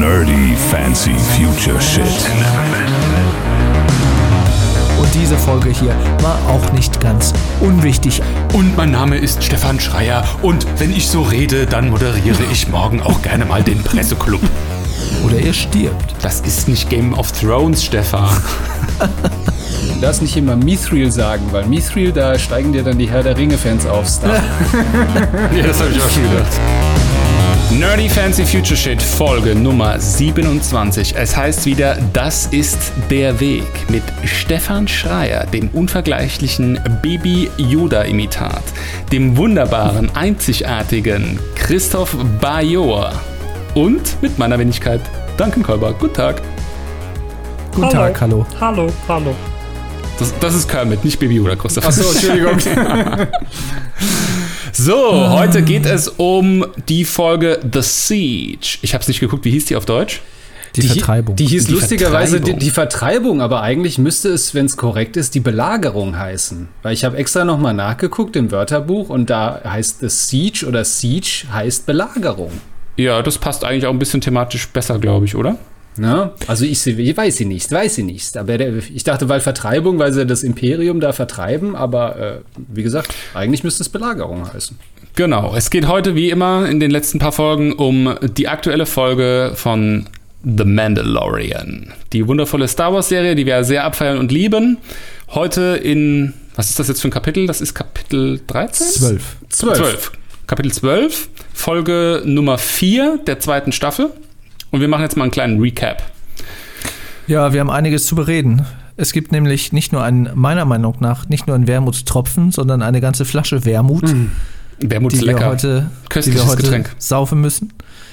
Nerdy Fancy Future Shit. Und diese Folge hier war auch nicht ganz unwichtig. Und mein Name ist Stefan Schreier und wenn ich so rede, dann moderiere ich morgen auch gerne mal den Presseclub. Oder er stirbt. Das ist nicht Game of Thrones, Stefan. Du darfst nicht immer Mithril sagen, weil Mithril, da steigen dir dann die Herr der Ringe-Fans aufs Dach. ja, das habe ich auch schon gedacht. Nerdy Fancy Future Shit Folge Nummer 27. Es heißt wieder, das ist der Weg mit Stefan Schreier, dem unvergleichlichen Baby Yoda Imitat, dem wunderbaren, einzigartigen Christoph Bajor und mit meiner Wenigkeit Duncan Kolber. Guten Tag. Guten hallo. Tag, hallo. Hallo, hallo. Das, das ist Kermit, nicht Baby Yoda, Christoph. Achso, Entschuldigung. So, heute geht es um die Folge The Siege. Ich habe es nicht geguckt, wie hieß die auf Deutsch? Die, die Vertreibung. Die hieß die lustigerweise Vertreibung. Die, die, Vertreibung, aber eigentlich müsste es, wenn es korrekt ist, die Belagerung heißen. Weil ich habe extra nochmal nachgeguckt im Wörterbuch und da heißt The Siege oder Siege heißt Belagerung. Ja, das passt eigentlich auch ein bisschen thematisch besser, glaube ich, oder? Ne? Also ich, ich weiß sie nicht, weiß sie nicht. Aber der, ich dachte, weil Vertreibung, weil sie das Imperium da vertreiben, aber äh, wie gesagt, eigentlich müsste es Belagerung heißen. Genau, es geht heute wie immer in den letzten paar Folgen um die aktuelle Folge von The Mandalorian. Die wundervolle Star Wars-Serie, die wir sehr abfeiern und lieben. Heute in, was ist das jetzt für ein Kapitel? Das ist Kapitel 13? 12. 12. 12. Kapitel 12, Folge Nummer 4 der zweiten Staffel. Und wir machen jetzt mal einen kleinen Recap. Ja, wir haben einiges zu bereden. Es gibt nämlich nicht nur einen, meiner Meinung nach, nicht nur einen Wermutstropfen, sondern eine ganze Flasche Wermut. Mhm. Wermut ist lecker. Wir heute, Köstliches die wir heute Getränk. saufen müssen.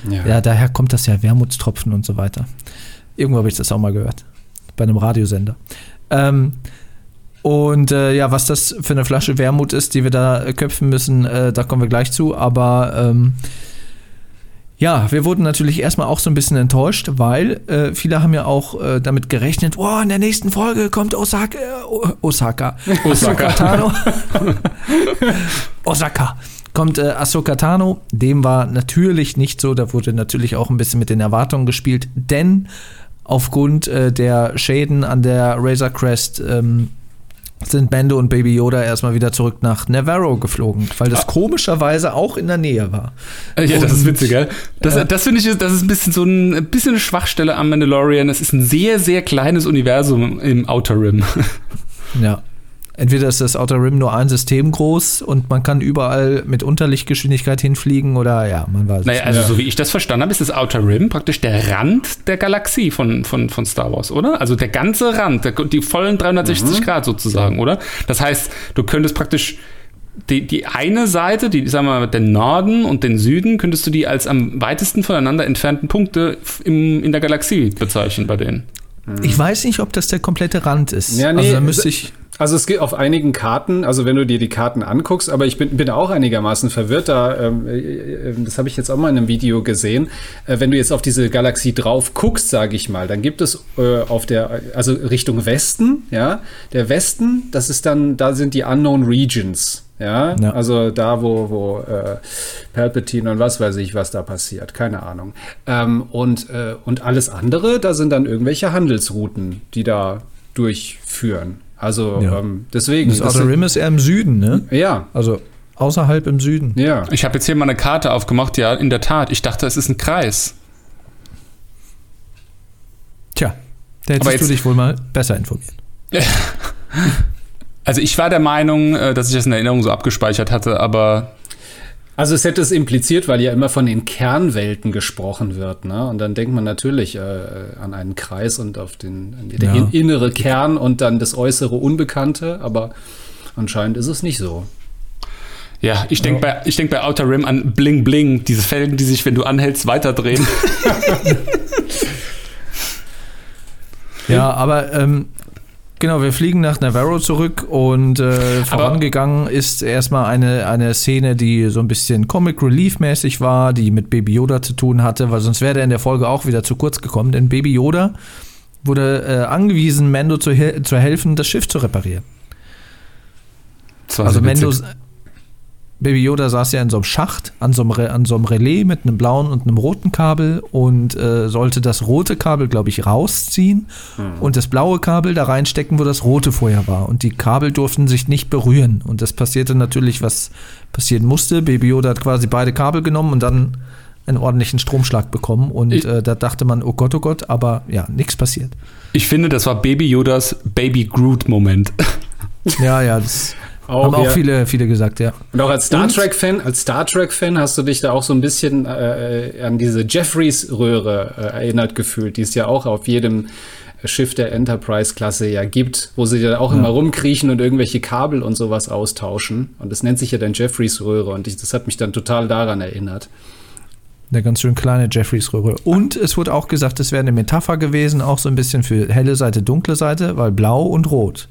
Ja. ja, daher kommt das ja, Wermutstropfen und so weiter. Irgendwo habe ich das auch mal gehört. Bei einem Radiosender. Ähm, und äh, ja, was das für eine Flasche Wermut ist, die wir da köpfen müssen, äh, da kommen wir gleich zu. Aber ähm, ja, wir wurden natürlich erstmal auch so ein bisschen enttäuscht, weil äh, viele haben ja auch äh, damit gerechnet, oh, in der nächsten Folge kommt Osaka, äh, Osaka, Osaka Tano. Osaka kommt äh, Ahsoka Tano. Dem war natürlich nicht so, da wurde natürlich auch ein bisschen mit den Erwartungen gespielt, denn aufgrund äh, der Schäden an der Razor Crest ähm, sind Bando und Baby Yoda erstmal wieder zurück nach Navarro geflogen, weil das ah. komischerweise auch in der Nähe war. Ja, und, das ist witzig, gell? Das, äh, das finde ich, das ist ein bisschen so ein, ein bisschen eine Schwachstelle am Mandalorian. Es ist ein sehr, sehr kleines Universum im Outer Rim. Ja entweder ist das Outer Rim nur ein System groß und man kann überall mit Unterlichtgeschwindigkeit hinfliegen oder ja, man weiß Naja, also ja. so wie ich das verstanden habe, ist das Outer Rim praktisch der Rand der Galaxie von, von, von Star Wars, oder? Also der ganze Rand, der, die vollen 360 mhm. Grad sozusagen, oder? Das heißt, du könntest praktisch die, die eine Seite, die, sagen wir mal, den Norden und den Süden, könntest du die als am weitesten voneinander entfernten Punkte im, in der Galaxie bezeichnen bei denen. Ich weiß nicht, ob das der komplete Rand ist. Ja, nee, also da müsste ich. Also es geht auf einigen Karten, also wenn du dir die Karten anguckst, aber ich bin, bin auch einigermaßen verwirrt, da, ähm, äh, äh, das habe ich jetzt auch mal in einem Video gesehen. Äh, wenn du jetzt auf diese Galaxie drauf guckst, sage ich mal, dann gibt es äh, auf der, also Richtung Westen, ja, der Westen, das ist dann, da sind die Unknown Regions. Ja, ja. also da, wo, wo äh, Palpatine und was weiß ich, was da passiert, keine Ahnung. Ähm, und, äh, und alles andere, da sind dann irgendwelche Handelsrouten, die da durchführen. Also ja. ähm, deswegen. Das Outer Rim ist eher im Süden, ne? Ja. Also außerhalb im Süden. Ja. Ich habe jetzt hier mal eine Karte aufgemacht. Ja, in der Tat. Ich dachte, es ist ein Kreis. Tja, da hättest du dich wohl mal besser informiert. also ich war der Meinung, äh, dass ich das in Erinnerung so abgespeichert hatte, aber also es hätte es impliziert, weil ja immer von den Kernwelten gesprochen wird, ne? Und dann denkt man natürlich äh, an einen Kreis und auf den ja. innere Kern und dann das äußere Unbekannte, aber anscheinend ist es nicht so. Ja, ich denke ja. bei, denk bei Outer Rim an Bling Bling, diese Felgen, die sich, wenn du anhältst, weiterdrehen. ja, aber ähm, Genau, wir fliegen nach Navarro zurück und äh, vorangegangen ist erstmal eine, eine Szene, die so ein bisschen Comic Relief-mäßig war, die mit Baby Yoda zu tun hatte, weil sonst wäre der in der Folge auch wieder zu kurz gekommen, denn Baby Yoda wurde äh, angewiesen, Mando zu, zu helfen, das Schiff zu reparieren. Also Mendo, Baby Yoda saß ja in so einem Schacht an so einem, Re an so einem Relais mit einem blauen und einem roten Kabel und äh, sollte das rote Kabel, glaube ich, rausziehen mhm. und das blaue Kabel da reinstecken, wo das rote vorher war. Und die Kabel durften sich nicht berühren. Und das passierte natürlich, was passieren musste. Baby Yoda hat quasi beide Kabel genommen und dann einen ordentlichen Stromschlag bekommen. Und äh, da dachte man, oh Gott, oh Gott, aber ja, nichts passiert. Ich finde, das war Baby Yodas Baby Groot-Moment. Ja, ja, das auch, Haben auch ja. viele, viele gesagt, ja. Und auch als Star Trek-Fan, als Star Trek-Fan hast du dich da auch so ein bisschen äh, an diese Jeffreys-Röhre äh, erinnert gefühlt, die es ja auch auf jedem Schiff der Enterprise-Klasse ja gibt, wo sie ja auch ja. immer rumkriechen und irgendwelche Kabel und sowas austauschen. Und das nennt sich ja dann Jeffreys-Röhre und ich, das hat mich dann total daran erinnert. Eine ganz schön kleine Jeffreys-Röhre. Und es wurde auch gesagt, es wäre eine Metapher gewesen, auch so ein bisschen für helle Seite, dunkle Seite, weil blau und rot.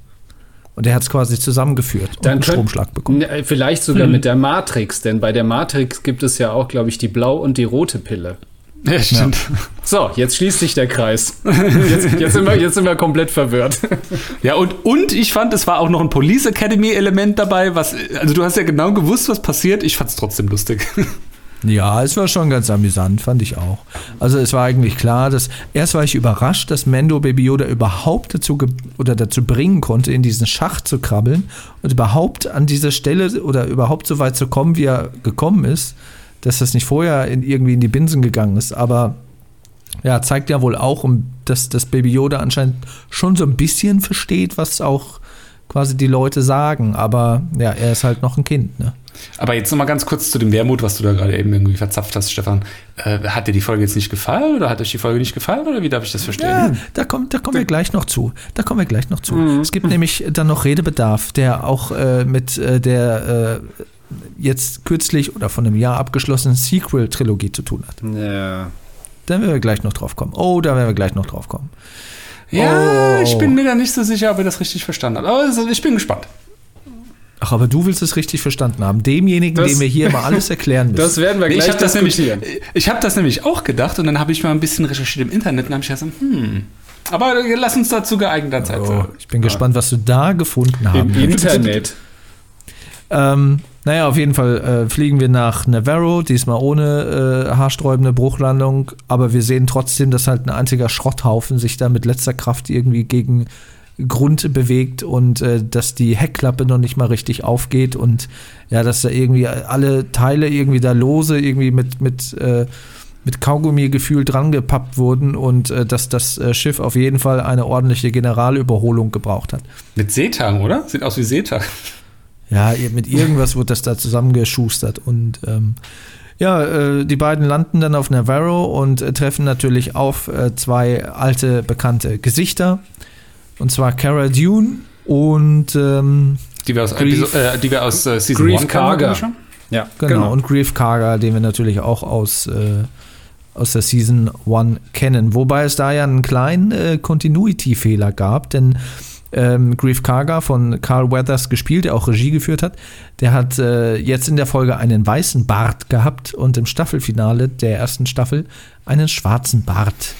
Und er hat es quasi zusammengeführt und einen Stromschlag bekommen. Ne, vielleicht sogar hm. mit der Matrix, denn bei der Matrix gibt es ja auch, glaube ich, die blau und die rote Pille. Ja, stimmt. Ja. So, jetzt schließt sich der Kreis. Jetzt, jetzt, sind, wir, jetzt sind wir komplett verwirrt. Ja, und, und ich fand, es war auch noch ein Police Academy-Element dabei, was, also du hast ja genau gewusst, was passiert. Ich fand es trotzdem lustig. Ja, es war schon ganz amüsant, fand ich auch. Also es war eigentlich klar, dass erst war ich überrascht, dass Mendo Baby Yoda überhaupt dazu oder dazu bringen konnte, in diesen Schacht zu krabbeln und überhaupt an dieser Stelle oder überhaupt so weit zu kommen, wie er gekommen ist, dass das nicht vorher in, irgendwie in die Binsen gegangen ist. Aber ja, zeigt ja wohl auch, dass das Baby Yoda anscheinend schon so ein bisschen versteht, was auch quasi die Leute sagen. Aber ja, er ist halt noch ein Kind, ne? Aber jetzt nochmal ganz kurz zu dem Wermut, was du da gerade eben irgendwie verzapft hast, Stefan. Äh, hat dir die Folge jetzt nicht gefallen oder hat euch die Folge nicht gefallen oder wie darf ich das verstehen? Ja, da, kommt, da kommen wir gleich noch zu. Da kommen wir gleich noch zu. Mhm. Es gibt nämlich dann noch Redebedarf, der auch äh, mit äh, der äh, jetzt kürzlich oder von einem Jahr abgeschlossenen Sequel-Trilogie zu tun hat. Ja. Da werden wir gleich noch drauf kommen. Oh, da werden wir gleich noch drauf kommen. Ja, oh. ich bin mir da nicht so sicher, ob ihr das richtig verstanden habt. Aber ich bin gespannt. Ach, aber du willst es richtig verstanden haben. Demjenigen, das, dem wir hier mal alles erklären müssen. Das werden wir gleich ich hab. Das nämlich, ich habe das nämlich auch gedacht und dann habe ich mal ein bisschen recherchiert im Internet und habe ich gesagt, hm. Aber lass uns dazu geeigneter Zeit. Oh, ich bin ja. gespannt, was du da gefunden hast. Im Internet. ähm, naja, auf jeden Fall äh, fliegen wir nach Navarro, diesmal ohne äh, haarsträubende Bruchlandung, aber wir sehen trotzdem, dass halt ein einziger Schrotthaufen sich da mit letzter Kraft irgendwie gegen Grund bewegt und äh, dass die Heckklappe noch nicht mal richtig aufgeht und ja, dass da irgendwie alle Teile irgendwie da lose irgendwie mit, mit, äh, mit Kaugummi gefühlt dran gepappt wurden und äh, dass das äh, Schiff auf jeden Fall eine ordentliche Generalüberholung gebraucht hat. Mit Seetang, oder? Sieht aus wie Seetang. Ja, mit irgendwas wird das da zusammengeschustert und ähm, ja, äh, die beiden landen dann auf Navarro und äh, treffen natürlich auf äh, zwei alte bekannte Gesichter. Und zwar Cara Dune und ähm, die wir aus, Grief, äh, die wir aus äh, Season Grief 1 Karga. Ja, genau. genau. Und Grief Karga, den wir natürlich auch aus, äh, aus der Season 1 kennen. Wobei es da ja einen kleinen äh, Continuity-Fehler gab, denn ähm, Grief Karga von Carl Weathers gespielt, der auch Regie geführt hat, der hat äh, jetzt in der Folge einen weißen Bart gehabt und im Staffelfinale der ersten Staffel einen schwarzen Bart.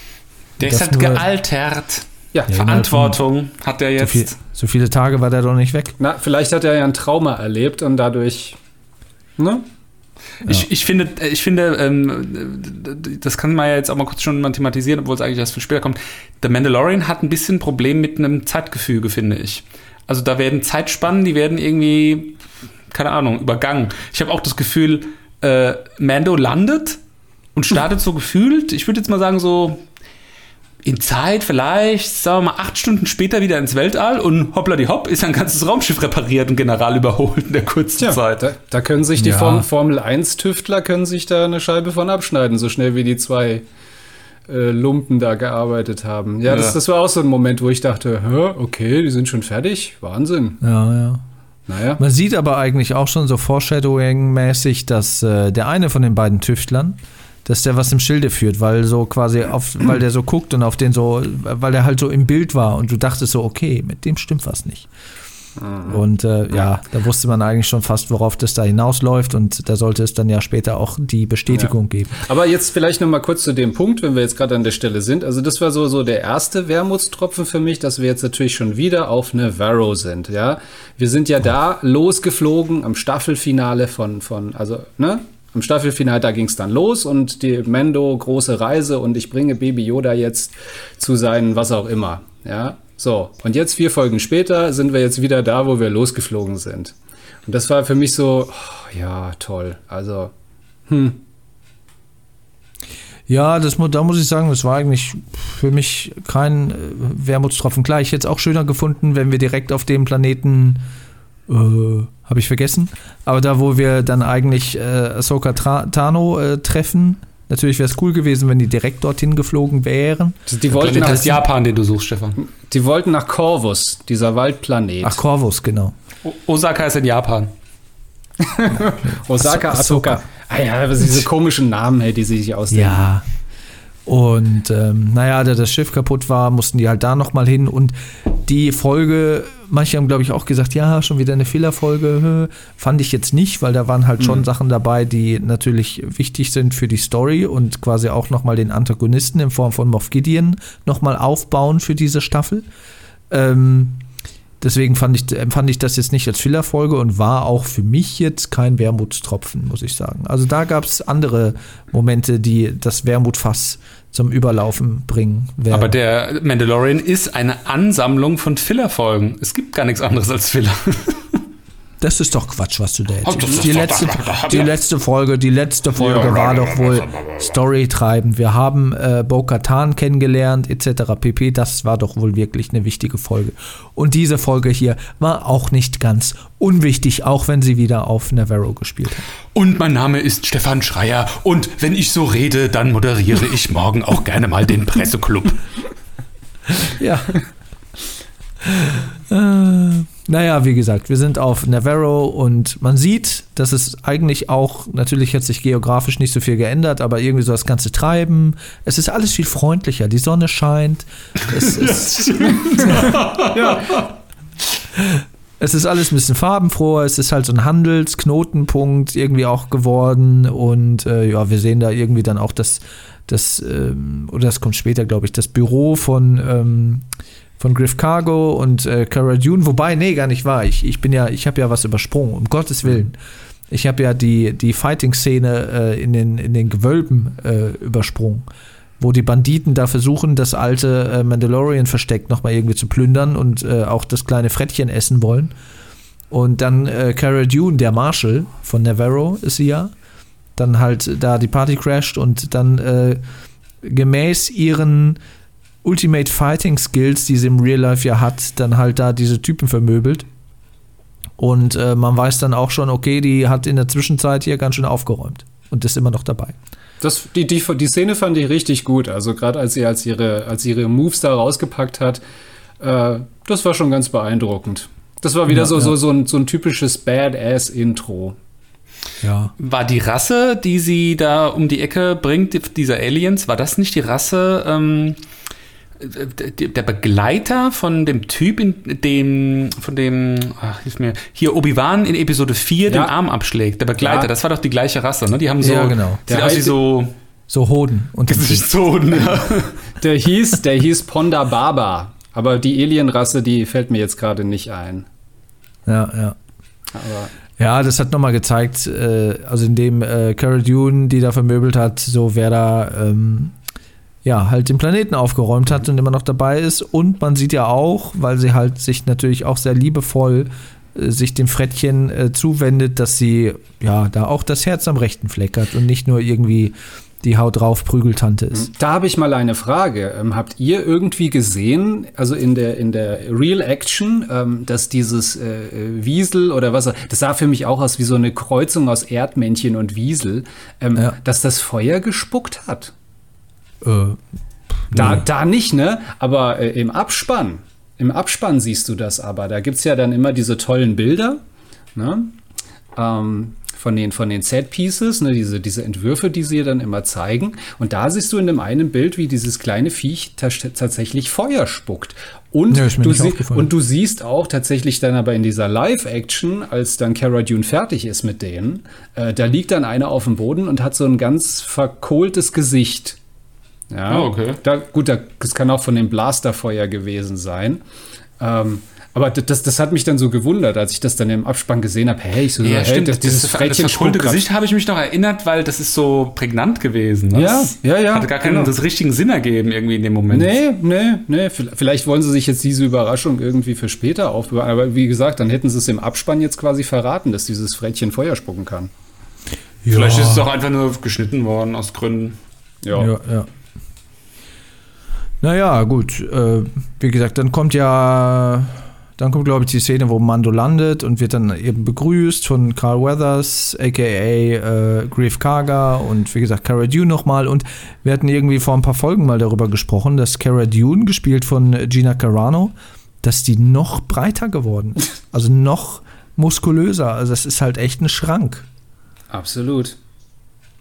Der ist halt gealtert. Ja, ja Verantwortung hat er jetzt. So, viel, so, viele Tage war der doch nicht weg. Na, vielleicht hat er ja ein Trauma erlebt und dadurch. Ne? Ja. Ich, ich finde, ich finde ähm, das kann man ja jetzt auch mal kurz schon mal thematisieren, obwohl es eigentlich erst viel später kommt. The Mandalorian hat ein bisschen ein Problem mit einem Zeitgefüge, finde ich. Also da werden Zeitspannen, die werden irgendwie, keine Ahnung, übergangen. Ich habe auch das Gefühl, äh, Mando landet und startet so gefühlt, ich würde jetzt mal sagen, so in Zeit vielleicht, sagen wir mal, acht Stunden später wieder ins Weltall und hoppla die hopp, ist ein ganzes Raumschiff repariert und General überholt in der kurzen Tja, Zeit. Da, da, können sich die ja. Formel 1-Tüftler können sich da eine Scheibe von abschneiden, so schnell wie die zwei äh, Lumpen da gearbeitet haben. Ja, ja. Das, das war auch so ein Moment, wo ich dachte, okay, die sind schon fertig. Wahnsinn. Ja, ja. Naja. Man sieht aber eigentlich auch schon so Foreshadowing-mäßig, dass äh, der eine von den beiden Tüftlern, dass der was im Schilde führt, weil so quasi auf, weil der so guckt und auf den so, weil der halt so im Bild war und du dachtest so, okay, mit dem stimmt was nicht. Mhm. Und äh, ja, da wusste man eigentlich schon fast, worauf das da hinausläuft und da sollte es dann ja später auch die Bestätigung ja. geben. Aber jetzt vielleicht noch mal kurz zu dem Punkt, wenn wir jetzt gerade an der Stelle sind. Also das war so, so der erste Wermutstropfen für mich, dass wir jetzt natürlich schon wieder auf Navarro sind, ja. Wir sind ja da losgeflogen am Staffelfinale von, von also, ne? Im Staffelfinale, da ging es dann los und die Mendo, große Reise und ich bringe Baby Yoda jetzt zu seinen was auch immer. Ja, so. Und jetzt vier Folgen später sind wir jetzt wieder da, wo wir losgeflogen sind. Und das war für mich so, oh, ja, toll. Also, hm. Ja, das, da muss ich sagen, das war eigentlich für mich kein äh, Wermutstropfen. Klar, ich hätte es auch schöner gefunden, wenn wir direkt auf dem Planeten äh, habe ich vergessen. Aber da, wo wir dann eigentlich äh, Ahsoka Tano äh, treffen, natürlich wäre es cool gewesen, wenn die direkt dorthin geflogen wären. Die wollten nach Japan, den du suchst, Stefan. Die wollten nach Corvus, dieser Waldplanet. Ach, Corvus, genau. O Osaka ist in Japan. Osaka, Ahsoka. Ah ja, diese komischen Namen, hey, die sie sich ausdenken. Ja. Und ähm, naja, da das Schiff kaputt war, mussten die halt da nochmal hin. Und die Folge, manche haben, glaube ich, auch gesagt, ja, schon wieder eine Fehlerfolge. Fand ich jetzt nicht, weil da waren halt schon mhm. Sachen dabei, die natürlich wichtig sind für die Story und quasi auch nochmal den Antagonisten in Form von Moff Gideon nochmal aufbauen für diese Staffel. Ähm, Deswegen fand ich, empfand ich das jetzt nicht als Fillerfolge und war auch für mich jetzt kein Wermutstropfen, muss ich sagen. Also da gab es andere Momente, die das Wermutfass zum Überlaufen bringen werden. Aber der Mandalorian ist eine Ansammlung von Fillerfolgen. Es gibt gar nichts anderes als Filler. Das ist doch Quatsch, was du da erzählst. Die letzte, die letzte Folge, die letzte Folge war doch wohl Storytreibend. Wir haben äh, Bo-Katan kennengelernt, etc. pp. Das war doch wohl wirklich eine wichtige Folge. Und diese Folge hier war auch nicht ganz unwichtig, auch wenn sie wieder auf Navarro gespielt hat. Und mein Name ist Stefan Schreier. Und wenn ich so rede, dann moderiere ich morgen auch gerne mal den Presseclub. ja. Naja, wie gesagt, wir sind auf Navarro und man sieht, dass es eigentlich auch, natürlich hat sich geografisch nicht so viel geändert, aber irgendwie so das ganze Treiben, es ist alles viel freundlicher, die Sonne scheint, es ist, ja. es ist alles ein bisschen farbenfroher, es ist halt so ein Handelsknotenpunkt irgendwie auch geworden und äh, ja, wir sehen da irgendwie dann auch das, das ähm, oder das kommt später, glaube ich, das Büro von ähm, von Griff Cargo und äh, Cara Dune, wobei, nee, gar nicht wahr. Ich, ich bin ja, ich habe ja was übersprungen, um Gottes Willen. Ich habe ja die, die Fighting-Szene äh, in, den, in den Gewölben äh, übersprungen, wo die Banditen da versuchen, das alte äh, Mandalorian-Versteck nochmal irgendwie zu plündern und äh, auch das kleine Frettchen essen wollen. Und dann äh, Cara Dune, der Marshal von Navarro ist sie ja, dann halt da die Party crasht und dann äh, gemäß ihren Ultimate Fighting Skills, die sie im Real Life ja hat, dann halt da diese Typen vermöbelt. Und äh, man weiß dann auch schon, okay, die hat in der Zwischenzeit hier ganz schön aufgeräumt und ist immer noch dabei. Das, die, die, die Szene fand ich richtig gut. Also gerade als sie als ihre, als ihre Moves da rausgepackt hat, äh, das war schon ganz beeindruckend. Das war wieder ja, so, ja. so, so, ein, so ein typisches Badass-Intro. Ja. War die Rasse, die sie da um die Ecke bringt, dieser Aliens, war das nicht die Rasse, ähm, der Begleiter von dem Typ, in dem, von dem, ach, hilf mir, hier Obi-Wan in Episode 4 ja. den Arm abschlägt. Der Begleiter, ja. das war doch die gleiche Rasse, ne? Die haben so, ja, genau. sieht aus wie so, so Hoden. Und Gesichtshoden, ja. Der hieß, der hieß Ponda Baba. Aber die Alien-Rasse, die fällt mir jetzt gerade nicht ein. Ja, ja. Aber ja, das hat nochmal gezeigt, äh, also indem äh, Cara Dune, die da vermöbelt hat, so wer da ähm, ja, halt den Planeten aufgeräumt hat und immer noch dabei ist. Und man sieht ja auch, weil sie halt sich natürlich auch sehr liebevoll äh, sich dem Frettchen äh, zuwendet, dass sie ja da auch das Herz am rechten Fleck hat und nicht nur irgendwie die Haut drauf Prügeltante ist. Da habe ich mal eine Frage. Ähm, habt ihr irgendwie gesehen, also in der, in der Real Action, ähm, dass dieses äh, äh Wiesel oder was, das sah für mich auch aus wie so eine Kreuzung aus Erdmännchen und Wiesel, ähm, ja. dass das Feuer gespuckt hat? Äh, da, da nicht, ne? Aber äh, im Abspann, im Abspann siehst du das aber. Da gibt es ja dann immer diese tollen Bilder, ne? Ähm, von den, von den Set-Pieces, ne, diese, diese Entwürfe, die sie dann immer zeigen. Und da siehst du in dem einen Bild, wie dieses kleine Viech tatsächlich Feuer spuckt. Und, Ja, du und du siehst auch tatsächlich dann aber in dieser Live-Action, als dann Cara Dune fertig ist mit denen, äh, da liegt dann einer auf dem Boden und hat so ein ganz verkohltes Gesicht. Ja, Oh, okay. Da, gut, da, das kann auch von dem Blasterfeuer gewesen sein. Ähm, aber das, das hat mich dann so gewundert, als ich das dann im Abspann gesehen habe. Hey, ich so, Ja, hey, stimmt. das, dieses das, das Frettchen grad- Gesicht habe ich mich noch erinnert, weil das ist so prägnant gewesen. Ne? Ja, Das ja, ja, Hatte gar keinen genau. das richtigen Sinn ergeben irgendwie in dem Moment. Nee, nee, nee. Vielleicht wollen sie sich jetzt diese Überraschung irgendwie für später aufbewahren. Aber wie gesagt, dann hätten sie es im Abspann jetzt quasi verraten, dass dieses Frettchen Feuer spucken kann. Vielleicht ist es auch einfach nur geschnitten worden aus Gründen. Ja. Ja, ja. Naja, gut. Äh, wie gesagt, dann kommt ja, dann kommt, glaube ich, die Szene, wo Mando landet und wird dann eben begrüßt von Carl Weathers, aka äh, Grief Karga und wie gesagt, Cara Dune nochmal. Und wir hatten irgendwie vor ein paar Folgen mal darüber gesprochen, dass Cara Dune, gespielt von Gina Carano, dass die noch breiter geworden ist. Also noch muskulöser. Also das ist halt echt ein Schrank. Absolut.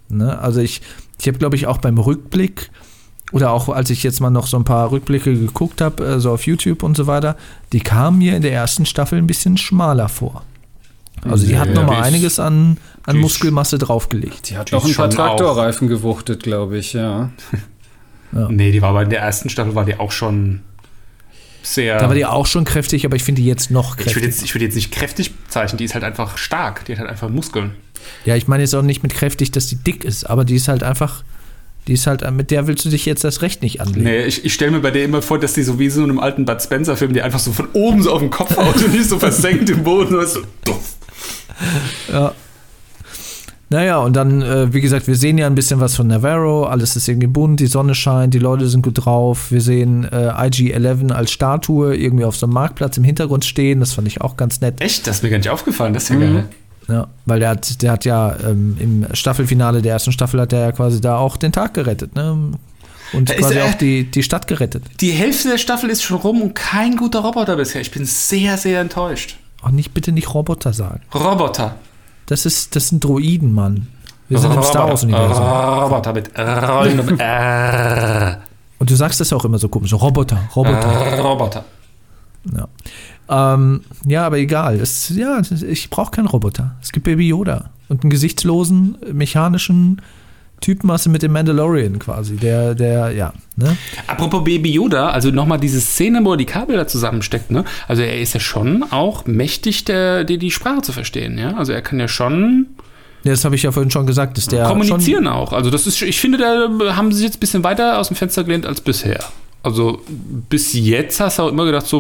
Ne? Also ich, ich habe, glaube ich, auch beim Rückblick oder auch als ich jetzt mal noch so ein paar Rückblicke geguckt habe, äh, so auf YouTube und so weiter, die kamen mir in der ersten Staffel ein bisschen schmaler vor. Also die hat Ja, noch die mal ist- einiges an, an die Muskelmasse draufgelegt. Die hat Die ist ein paar schon auch- Traktorreifen gewuchtet, glaube ich, ja. Ja. Nee, die war aber in der ersten Staffel war die auch schon sehr. Da war die auch schon kräftig, aber ich finde die jetzt noch ich würde kräftig. jetzt, ich würd jetzt nicht kräftig bezeichnen, die ist halt einfach stark. Die hat halt einfach Muskeln. Ja, ich meine jetzt auch nicht mit kräftig, dass die dick ist, aber die ist halt einfach, die ist halt, mit der willst du dich jetzt das Recht nicht anlegen. Nee, ich, ich stelle mir bei der immer vor, dass die so wie so in einem alten Bud Spencer-Film, die einfach so von oben so auf den Kopf haut und nicht so versenkt im Boden. Und so, duff. Ja. Naja, und dann, äh, wie gesagt, wir sehen ja ein bisschen was von Navarro, alles ist irgendwie bunt, die Sonne scheint, die Leute sind gut drauf. Wir sehen äh, IG-11 als Statue irgendwie auf so einem Marktplatz im Hintergrund stehen, das fand ich auch ganz nett. Echt? Das ist mir gar nicht aufgefallen. Das ist ja geil. Ja, weil der hat, der hat ja ähm, im Staffelfinale der ersten Staffel hat er ja quasi da auch den Tag gerettet, ne? Und ist quasi er- auch die, die Stadt gerettet. Die Hälfte der Staffel ist schon rum und kein guter Roboter bisher. Ich bin sehr, sehr enttäuscht. Auch nicht, bitte nicht Roboter sagen. Roboter. Das ist, das sind Droiden, Mann. Wir sind im Star Wars-Universum. Roboter mit Rollen und R. Und du sagst das auch immer so komisch. Roboter, Roboter. Roboter. Ja. Ähm, ja, aber egal. Es, ja, ich brauche keinen Roboter. Es gibt Baby Yoda und einen gesichtslosen, mechanischen Typmasse mit dem Mandalorian quasi. Der, der, ja, ne? Apropos Baby Yoda, also nochmal diese Szene, wo er die Kabel da zusammensteckt, ne? Also er ist ja schon auch mächtig, der, die, die Sprache zu verstehen, ja? Also er kann ja schon Ja, Das habe ich ja vorhin schon gesagt, dass der kommunizieren auch. Also das ist, ich finde, da haben sie sich jetzt ein bisschen weiter aus dem Fenster gelehnt als bisher. Also bis jetzt hast du auch immer gedacht, so,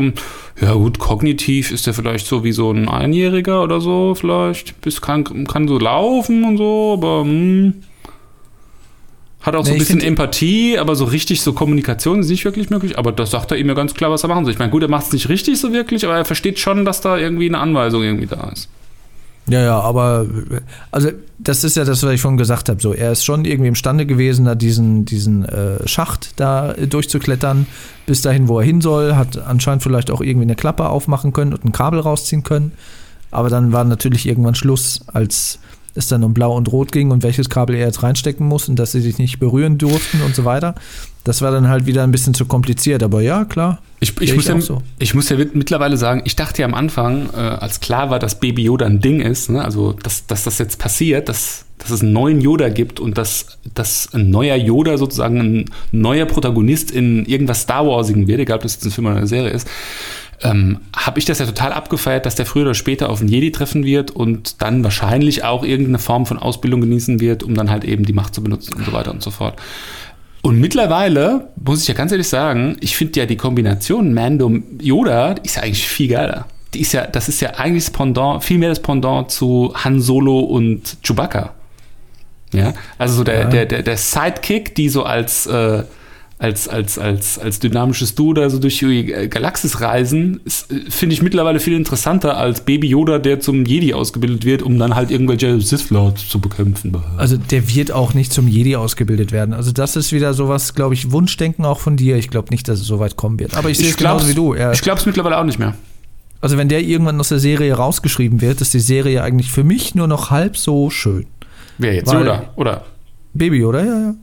ja gut, kognitiv ist der vielleicht so wie so ein Einjähriger oder so, vielleicht. Bis kann, kann so laufen und so, aber hm, hat auch so Nee, ein ich bisschen Empathie, aber so richtig so Kommunikation ist nicht wirklich möglich. Aber das sagt er ihm ja ganz klar, was er machen soll. Ich meine, gut, er macht es nicht richtig so wirklich, aber er versteht schon, dass da irgendwie eine Anweisung irgendwie da ist. Ja, ja, aber also das ist ja das, was ich schon gesagt habe. So, er ist schon irgendwie imstande gewesen, da diesen, diesen äh, Schacht da durchzuklettern, bis dahin, wo er hin soll, hat anscheinend vielleicht auch irgendwie eine Klappe aufmachen können und ein Kabel rausziehen können. Aber dann war natürlich irgendwann Schluss, als es dann um Blau und Rot ging und welches Kabel er jetzt reinstecken muss und dass sie sich nicht berühren durften und so weiter. Das war dann halt wieder ein bisschen zu kompliziert. Aber ja, klar. Ich, ich, muss ja, so. ich muss ja mit- mittlerweile sagen, ich dachte ja am Anfang, äh, als klar war, dass Baby Yoda ein Ding ist, ne? also dass, dass das jetzt passiert, dass, dass es einen neuen Yoda gibt und dass, dass ein neuer Yoda sozusagen ein neuer Protagonist in irgendwas Star Warsigen wird, egal ob das jetzt ein Film oder eine Serie ist, ähm, habe ich das ja total abgefeiert, dass der früher oder später auf einen Jedi treffen wird und dann wahrscheinlich auch irgendeine Form von Ausbildung genießen wird, um dann halt eben die Macht zu benutzen und so weiter und so fort. Und mittlerweile, muss ich ja ganz ehrlich sagen, ich finde ja die Kombination Mando-Yoda ist ja eigentlich viel geiler. Die ist ja, das ist ja eigentlich das Pendant, viel mehr das Pendant zu Han Solo und Chewbacca. Ja, also so der, Ja. der, der, der Sidekick, die so als, äh, als, als, als, als dynamisches Duo da so durch die Galaxis reisen, äh, finde ich mittlerweile viel interessanter als Baby Yoda, der zum Jedi ausgebildet wird, um dann halt irgendwelche Sith Lords zu bekämpfen. Also der wird auch nicht zum Jedi ausgebildet werden. Also das ist wieder sowas, glaube ich, Wunschdenken auch von dir. Ich glaube nicht, dass es so weit kommen wird. Aber ich sehe es genauso wie du. Er, ich glaube es mittlerweile auch nicht mehr. also wenn der irgendwann aus der Serie rausgeschrieben wird, ist die Serie eigentlich für mich nur noch halb so schön. Wer jetzt? Weil- Yoda? Oder? Baby, oder? Ja, ja.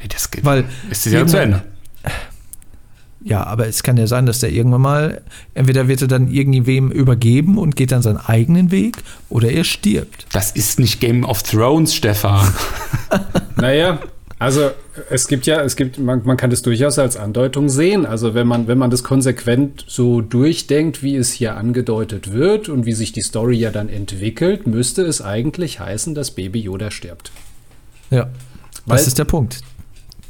Nee, das geht. Weil ist das ja zu Ende. Ja, aber es kann ja sein, dass der irgendwann mal, entweder wird er dann irgendwem übergeben und geht dann seinen eigenen Weg oder er stirbt. Das ist nicht Game of Thrones, Stefan. naja, also es gibt ja, es gibt, man, man kann das durchaus als Andeutung sehen. Also wenn man, wenn man das konsequent so durchdenkt, wie es hier angedeutet wird und wie sich die Story ja dann entwickelt, müsste es eigentlich heißen, dass Baby Yoda stirbt. Ja, Weil, das ist der Punkt.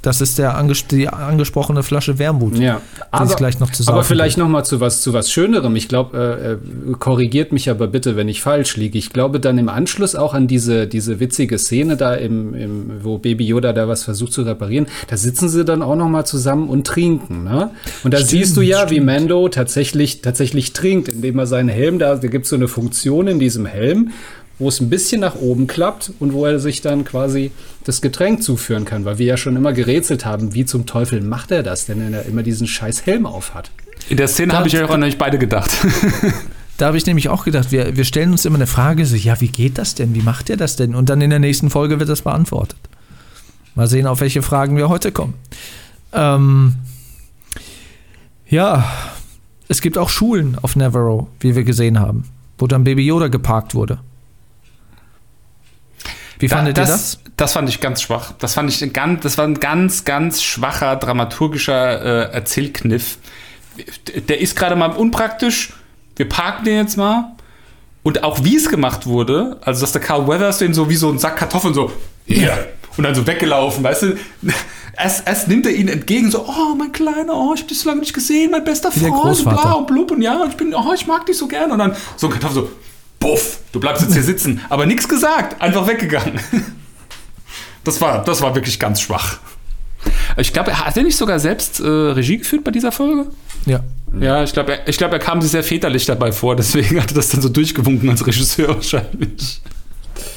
Das ist der anges die angesprochene Flasche Wermut. Ja, aber, gleich noch aber vielleicht noch mal zu was zu was Schönerem. Ich glaube, äh, äh, korrigiert mich aber bitte, wenn ich falsch liege. Ich glaube dann im Anschluss auch an diese diese witzige Szene da im, im wo Baby Yoda da was versucht zu reparieren. Da sitzen sie dann auch noch mal zusammen und trinken. Ne? Und da stimmt, siehst du ja, stimmt. wie Mando tatsächlich tatsächlich trinkt, indem er seinen Helm da, da gibt es so eine Funktion in diesem Helm, wo es ein bisschen nach oben klappt und wo er sich dann quasi das Getränk zuführen kann, weil wir ja schon immer gerätselt haben, wie zum Teufel macht er das, denn er immer diesen scheiß Helm auf hat. In der Szene habe ich ja auch an euch beide gedacht. Da habe ich nämlich auch gedacht, wir, wir stellen uns immer eine Frage, so, ja, wie geht das denn? Wie macht er das denn? Und dann in der nächsten Folge wird das beantwortet. Mal sehen, auf welche Fragen wir heute kommen. Ähm, ja, es gibt auch Schulen auf Navarro, wie wir gesehen haben, wo dann Baby Yoda geparkt wurde. Wie fandet da, das, ihr das? Das fand ich ganz schwach. Das fand ich ganz, das war ein ganz, ganz schwacher dramaturgischer äh, Erzählkniff. Der ist gerade mal unpraktisch. Wir parken den jetzt mal. Und auch wie es gemacht wurde, also dass der Carl Weathers den so wie so ein Sack Kartoffeln so, hier, und dann so weggelaufen, weißt du? Erst, erst nimmt er ihn entgegen, so, oh, mein Kleiner, oh, ich hab dich so lange nicht gesehen, mein bester Freund, und bla und blub, und ja, ich bin, oh, ich mag dich so gerne. Und dann so ein Kartoffel so, Buff, du bleibst jetzt hier sitzen. Aber nichts gesagt, einfach weggegangen. Das war, das war wirklich ganz schwach. Ich glaube, hat er nicht sogar selbst äh, Regie geführt bei dieser Folge? Ja. Ja, ich glaube, er, glaub, er kam sich sehr väterlich dabei vor, deswegen hat er das dann so durchgewunken als Regisseur wahrscheinlich.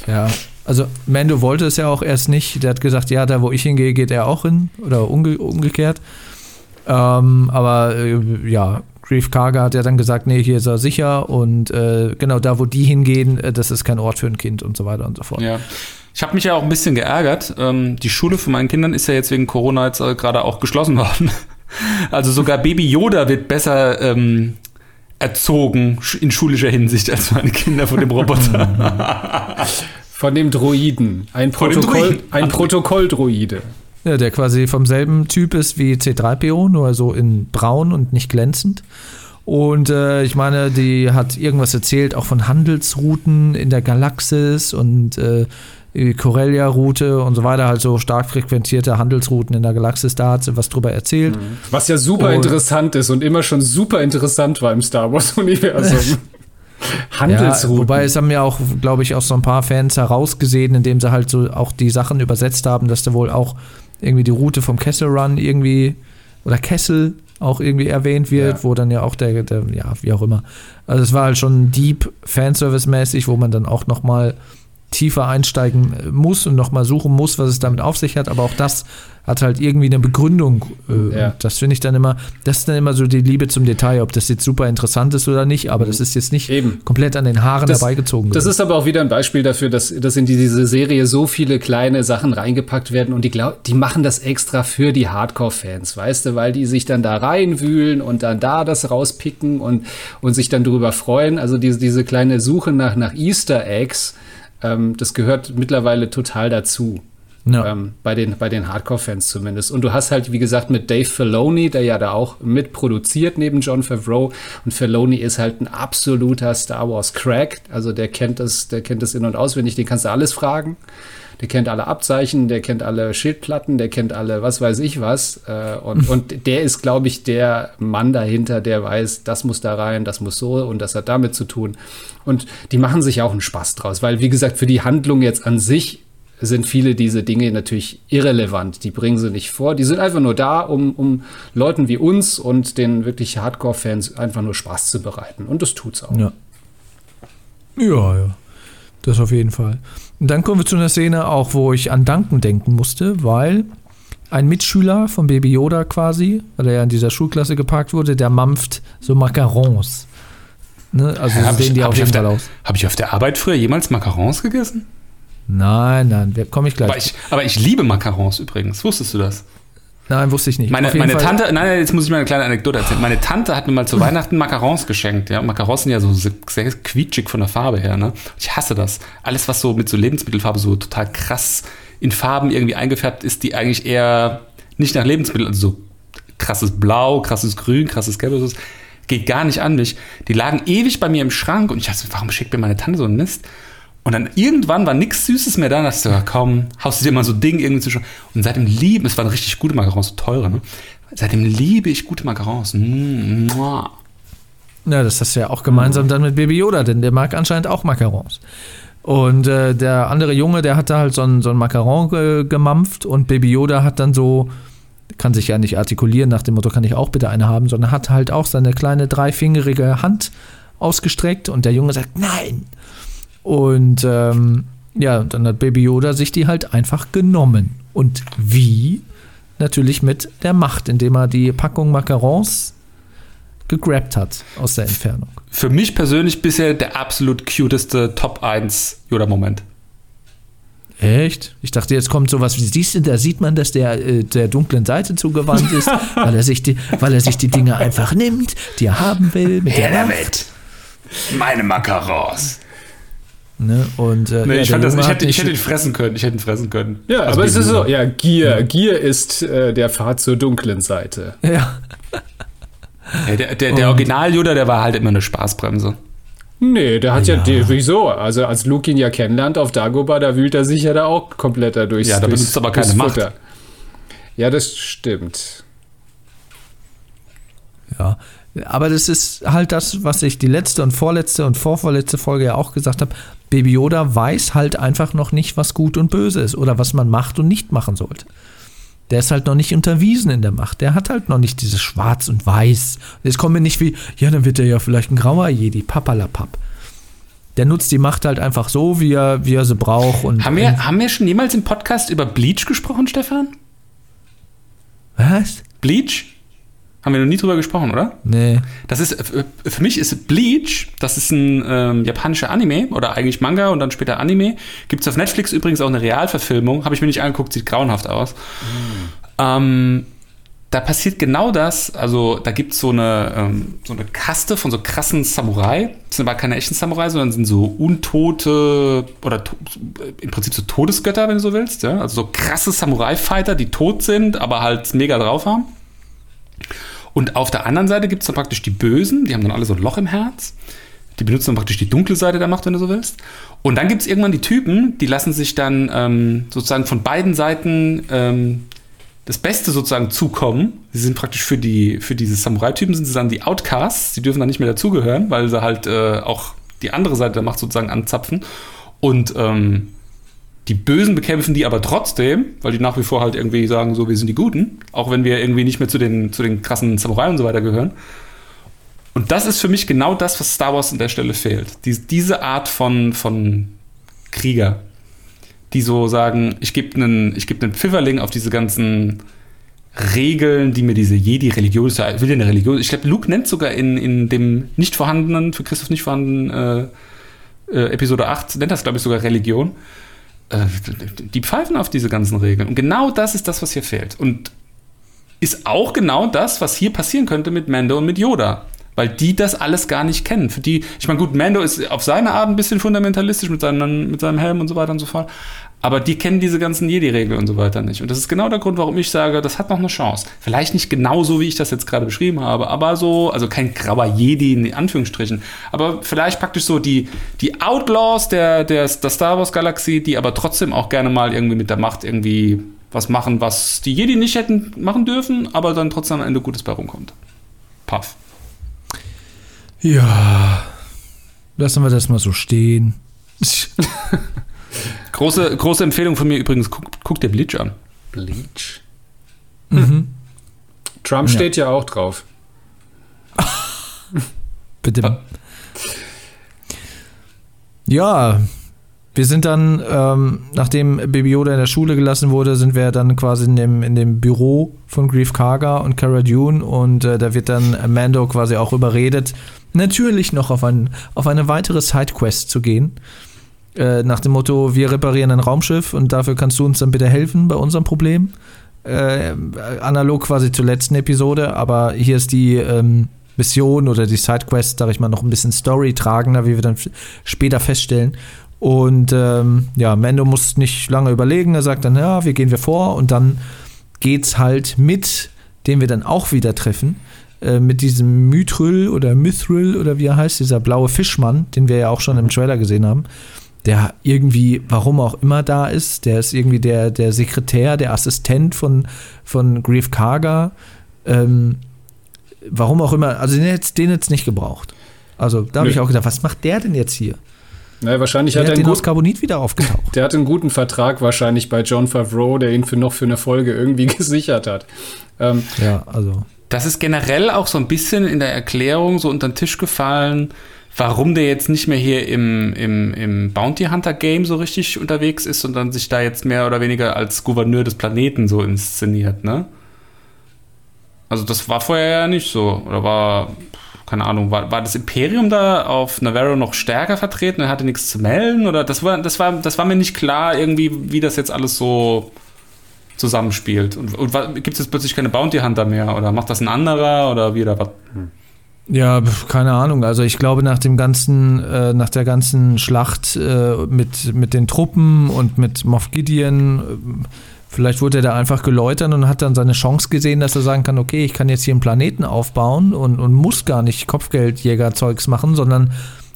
Ja, also Mando wollte es ja auch erst nicht. Der hat gesagt, ja, da wo ich hingehe, geht er auch hin oder umge umgekehrt. Ähm, aber äh, ja, Grief Karga hat ja dann gesagt, nee, hier ist er sicher und äh, genau da, wo die hingehen, äh, das ist kein Ort für ein Kind und so weiter und so fort. Ja. Ich habe mich ja auch ein bisschen geärgert. Ähm, die Schule von meinen Kindern ist ja jetzt wegen Corona jetzt äh, gerade auch geschlossen worden. Also sogar Baby Yoda wird besser ähm, erzogen in schulischer Hinsicht als meine Kinder von dem Roboter. von dem Droiden. Ein, Protokoll, ein Protokolldroide. Ja, der quasi vom selben Typ ist wie C3PO, nur so in braun und nicht glänzend. Und äh, ich meine, die hat irgendwas erzählt, auch von Handelsrouten in der Galaxis und äh, die Corellia-Route und so weiter, halt so stark frequentierte Handelsrouten in der Galaxis, da hat sie was drüber erzählt. Mhm. Was ja super und, interessant ist und immer schon super interessant war im Star Wars-Universum. Handelsrouten. Ja, wobei es haben ja auch, glaube ich, auch so ein paar Fans herausgesehen, indem sie halt so auch die Sachen übersetzt haben, dass da wohl auch irgendwie die Route vom Kessel Run irgendwie oder Kessel auch irgendwie erwähnt wird, ja. wo dann ja auch der, der, ja, wie auch immer. Also es war halt schon deep Fanservice-mäßig, wo man dann auch nochmal tiefer einsteigen muss und nochmal suchen muss, was es damit auf sich hat. Aber auch das hat halt irgendwie eine Begründung. Äh, ja. Das finde ich dann immer, das ist dann immer so die Liebe zum Detail, ob das jetzt super interessant ist oder nicht, aber das ist jetzt nicht Eben. komplett an den Haaren das, herbeigezogen. Das ist aber auch wieder ein Beispiel dafür, dass, dass in diese Serie so viele kleine Sachen reingepackt werden und die, glaub, die machen das extra für die Hardcore-Fans, weißt du, weil die sich dann da reinwühlen und dann da das rauspicken und, und sich dann drüber freuen. Also diese, diese kleine Suche nach, nach Easter Eggs, ähm, das gehört mittlerweile total dazu. Ja. Ähm, bei den, bei den Hardcore-Fans zumindest. Und du hast halt, wie gesagt, mit Dave Filoni, der ja da auch mitproduziert neben John Favreau. Und Filoni ist halt ein absoluter Star Wars-Crack. Also der kennt das, der kennt das in- und auswendig, den kannst du alles fragen. Der kennt alle Abzeichen, der kennt alle Schildplatten, der kennt alle was weiß ich was. Äh, und, und der ist, glaube ich, der Mann dahinter, der weiß, das muss da rein, das muss so und das hat damit zu tun. Und die machen sich auch einen Spaß draus, weil, wie gesagt, für die Handlung jetzt an sich sind viele diese Dinge natürlich irrelevant. Die bringen sie nicht vor. Die sind einfach nur da, um, um Leuten wie uns und den wirklich Hardcore-Fans einfach nur Spaß zu bereiten. Und das tut's auch. Ja. Ja, ja. Das auf jeden Fall. Und dann kommen wir zu einer Szene auch, wo ich an Danken denken musste, weil ein Mitschüler von Baby Yoda quasi, weil er ja in dieser Schulklasse geparkt wurde, der mampft so Macarons. Ne? Also ja, sehen ich, die auf jeden Fall aus. Habe ich auf der Arbeit früher jemals Macarons gegessen? Nein, nein, komme ich gleich. Aber ich, aber ich liebe Macarons übrigens. Wusstest du das? Nein, wusste ich nicht. Meine, meine Tante, nein, jetzt muss ich mal eine kleine Anekdote erzählen. Meine Tante hat mir mal zu Weihnachten Macarons geschenkt. Ja, Macarons sind ja so sehr quietschig von der Farbe her. Ne? Ich hasse das. Alles, was so mit so Lebensmittelfarbe so total krass in Farben irgendwie eingefärbt ist, die eigentlich eher nicht nach Lebensmitteln, also so krasses Blau, krasses Grün, krasses Gelb, das geht gar nicht an mich. Die lagen ewig bei mir im Schrank und ich dachte, warum schickt mir meine Tante so einen Mist? Und dann irgendwann war nichts Süßes mehr da. Und dachte ich, komm, haust du dir mal so Ding irgendwie zwischen. Und seitdem lieben, es waren richtig gute Macarons, so teure, ne? Seitdem liebe ich gute Macarons. Mm, ja, das hast du ja auch gemeinsam dann mit Baby Yoda, denn der mag anscheinend auch Macarons. Und äh, der andere Junge, der hat da halt so ein, so ein Macaron ge gemampft und Baby Yoda hat dann so, kann sich ja nicht artikulieren nach dem Motto, kann ich auch bitte eine haben, sondern hat halt auch seine kleine dreifingerige Hand ausgestreckt und der Junge sagt, nein. Und ähm, ja, dann hat Baby Yoda sich die halt einfach genommen. Und wie? Natürlich mit der Macht, indem er die Packung Macarons gegrabt hat aus der Entfernung. Für mich persönlich bisher der absolut cuteste Top 1 Yoda-Moment. Echt? Ich dachte, jetzt kommt sowas wie, siehst du, da sieht man, dass der äh, der dunklen Seite zugewandt ist, weil er sich die, weil er sich die Dinge einfach nimmt, die er haben will. Mit Her der damit! Meine Macarons! Ne? Und, äh, nee, ja, ich, fand das, ich, hätte, ich hätte ihn fressen können. Ich hätte ihn fressen können. Ja, also aber es ist so, ja, Gier. Ja. Gier ist äh, der Pfad zur dunklen Seite. Ja. ja der der, der Original-Yoda, der war halt immer eine Spaßbremse. Nee, der hat ja, ja die, wieso? Also als Luke ihn ja kennenlernt auf Dagobah, da wühlt er sich ja da auch komplett da durchs Ja, da benutzt aber keine Macht. Futter. Ja, das stimmt. Ja, aber das ist halt das, was ich die letzte und vorletzte und vorvorletzte Folge ja auch gesagt habe. Baby Yoda weiß halt einfach noch nicht, was gut und böse ist oder was man macht und nicht machen sollte. Der ist halt noch nicht unterwiesen in der Macht. Der hat halt noch nicht dieses Schwarz und Weiß. Jetzt kommen wir nicht wie, ja, dann wird er ja vielleicht ein grauer Jedi, papalapap. Der nutzt die Macht halt einfach so, wie er, wie er sie braucht. Und, haben, wir, haben wir schon jemals im Podcast über Bleach gesprochen, Stefan? Was? Bleach? Haben wir noch nie drüber gesprochen, oder? Nee. Das ist, für mich ist Bleach, das ist ein ähm, japanischer Anime oder eigentlich Manga und dann später Anime. Gibt es auf Netflix übrigens auch eine Realverfilmung. Habe ich mir nicht angeguckt, sieht grauenhaft aus. Mhm. Ähm, da passiert genau das. Also, da gibt so es ähm, so eine Kaste von so krassen Samurai. Das sind aber keine echten Samurai, sondern sind so untote oder to im Prinzip so Todesgötter, wenn du so willst. Ja? Also so krasse Samurai-Fighter, die tot sind, aber halt mega drauf haben. Und auf der anderen Seite gibt es dann praktisch die Bösen, die haben dann alle so ein Loch im Herz. Die benutzen dann praktisch die dunkle Seite der Macht, wenn du so willst. Und dann gibt es irgendwann die Typen, die lassen sich dann ähm, sozusagen von beiden Seiten ähm, das Beste sozusagen zukommen. Sie sind praktisch für die für diese Samurai-Typen sind sie dann die Outcasts. Sie dürfen dann nicht mehr dazugehören, weil sie halt äh, auch die andere Seite der Macht sozusagen anzapfen. Und ähm, die Bösen bekämpfen die aber trotzdem, weil die nach wie vor halt irgendwie sagen, so, wir sind die Guten, auch wenn wir irgendwie nicht mehr zu den, zu den krassen Samurai und so weiter gehören. Und das ist für mich genau das, was Star Wars an der Stelle fehlt. Die, diese Art von, von Krieger, die so sagen, ich gebe einen, geb Pfifferling auf diese ganzen Regeln, die mir diese Jedi-Religion, ich will ja eine Religion, ich glaube, Luke nennt sogar in, in dem nicht vorhandenen, für Christoph nicht vorhandenen äh, äh, Episode 8, nennt das, glaube ich, sogar Religion äh, die pfeifen auf diese ganzen Regeln. Und genau das ist das, was hier fehlt. Und ist auch genau das, was hier passieren könnte mit Mando und mit Yoda. Weil die das alles gar nicht kennen. Für die, ich meine, gut, Mando ist auf seine Art ein bisschen fundamentalistisch mit, seinen, mit seinem Helm und so weiter und so fort. Aber die kennen diese ganzen Jedi-Regeln und so weiter nicht. Und das ist genau der Grund, warum ich sage, das hat noch eine Chance. Vielleicht nicht genau so, wie ich das jetzt gerade beschrieben habe, aber so, also kein grauer Jedi in Anführungsstrichen, aber vielleicht praktisch so die, die Outlaws der, der, der Star Wars-Galaxie, die aber trotzdem auch gerne mal irgendwie mit der Macht irgendwie was machen, was die Jedi nicht hätten machen dürfen, aber dann trotzdem am Ende Gutes bei rumkommt. Puff. Ja, lassen wir das mal so stehen. Große, große Empfehlung von mir übrigens, guck, guck dir Bleach an. Bleach? Mhm. Trump ja. steht ja auch drauf. Bitte. Ja, wir sind dann, ähm, nachdem Baby Yoda in der Schule gelassen wurde, sind wir dann quasi in dem, in dem Büro von Grief Karga und Cara Dune und äh, da wird dann Mando quasi auch überredet, natürlich noch auf, ein, auf eine weitere Sidequest zu gehen. Äh, nach dem Motto, wir reparieren ein Raumschiff und dafür kannst du uns dann bitte helfen bei unserem Problem. äh, analog quasi zur letzten Episode, aber hier ist die ähm, Mission oder die Sidequest, sag ich mal, noch ein bisschen storytragender, wie wir dann später feststellen. Und ähm, ja, Mendo muss nicht lange überlegen. Er sagt dann, ja, wie gehen wir vor? Und dann geht's halt mit, den wir dann auch wieder treffen, äh, mit diesem Mythril oder Mithril oder wie er heißt, dieser blaue Fischmann, den wir ja auch schon im Trailer gesehen haben, der irgendwie, warum auch immer da ist. Der ist irgendwie der, der Sekretär, der Assistent von, von Grief Karga. Ähm, warum auch immer, also den hätte den jetzt nicht gebraucht. Also da habe ich auch gedacht, was macht der denn jetzt hier? Naja, wahrscheinlich der hat er den aus Carbonit wieder aufgetaucht. Der hat einen guten Vertrag wahrscheinlich bei John Favreau, der ihn für noch für eine Folge irgendwie gesichert hat. Ähm, ja, also. Das ist generell auch so ein bisschen in der Erklärung so unter den Tisch gefallen, warum der jetzt nicht mehr hier im, im, im Bounty Hunter Game so richtig unterwegs ist, sondern sich da jetzt mehr oder weniger als Gouverneur des Planeten so inszeniert, ne? Also das war vorher ja nicht so. Oder war, keine Ahnung, war, war das Imperium da auf Navarro noch stärker vertreten? Er hatte nichts zu melden? Oder das war, das war, das war mir nicht klar, irgendwie, wie das jetzt alles so zusammenspielt. Und, und gibt es jetzt plötzlich keine Bounty Hunter mehr? Oder macht das ein anderer? Oder wie oder was? Hm. Ja, keine Ahnung. Also ich glaube, nach dem ganzen, äh, nach der ganzen Schlacht äh, mit, mit den Truppen und mit Moff Gideon, äh, vielleicht wurde er da einfach geläutert und hat dann seine Chance gesehen, dass er sagen kann, okay, ich kann jetzt hier einen Planeten aufbauen und, und muss gar nicht Kopfgeldjägerzeugs machen, sondern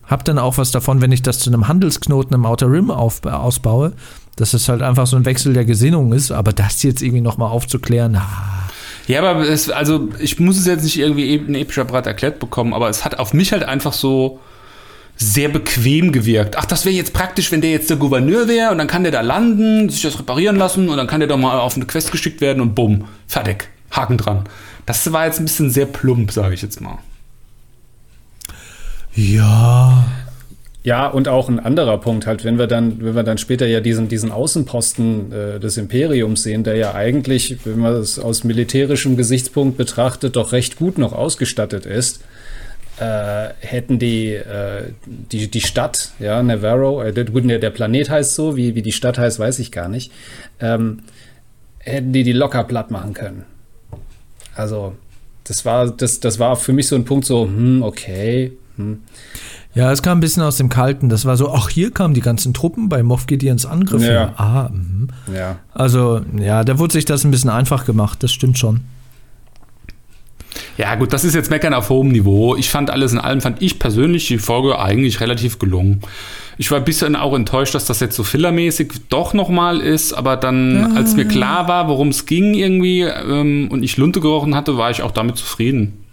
habe dann auch was davon, wenn ich das zu einem Handelsknoten im Outer Rim auf, ausbaue, dass es halt einfach so ein Wechsel der Gesinnung ist. Aber das jetzt irgendwie nochmal aufzuklären, ah, ja, aber es, also ich muss es jetzt nicht irgendwie ein epischer Brat erklärt bekommen, aber es hat auf mich halt einfach so sehr bequem gewirkt. Ach, das wäre jetzt praktisch, wenn der jetzt der Gouverneur wäre und dann kann der da landen, sich das reparieren lassen und dann kann der doch mal auf eine Quest geschickt werden und bumm, fertig, Haken dran. Das war jetzt ein bisschen sehr plump, sage ich jetzt mal. Ja. Ja, und auch ein anderer Punkt halt, wenn wir dann, wenn wir dann später ja diesen, diesen Außenposten äh, des Imperiums sehen, der ja eigentlich, wenn man es aus militärischem Gesichtspunkt betrachtet, doch recht gut noch ausgestattet ist, äh, hätten die, äh, die, die Stadt, ja, Navarro, äh, der, der Planet heißt so, wie, wie die Stadt heißt, weiß ich gar nicht, ähm, hätten die die locker platt machen können. Also, das war, das, das war für mich so ein Punkt so, hm, okay, hm. Ja, es kam ein bisschen aus dem Kalten. Das war so, ach, hier kamen die ganzen Truppen bei Moff Gideons Angriff. Ja. Ah, mh. ja. Also, ja, da wurde sich das ein bisschen einfach gemacht, das stimmt schon. Ja, gut, das ist jetzt Meckern auf hohem Niveau. Ich fand alles in allem, fand ich persönlich die Folge eigentlich relativ gelungen. Ich war ein bisschen auch enttäuscht, dass das jetzt so fillermäßig doch nochmal ist, aber dann, ja. als mir klar war, worum es ging irgendwie ähm, und ich Lunte gerochen hatte, war ich auch damit zufrieden.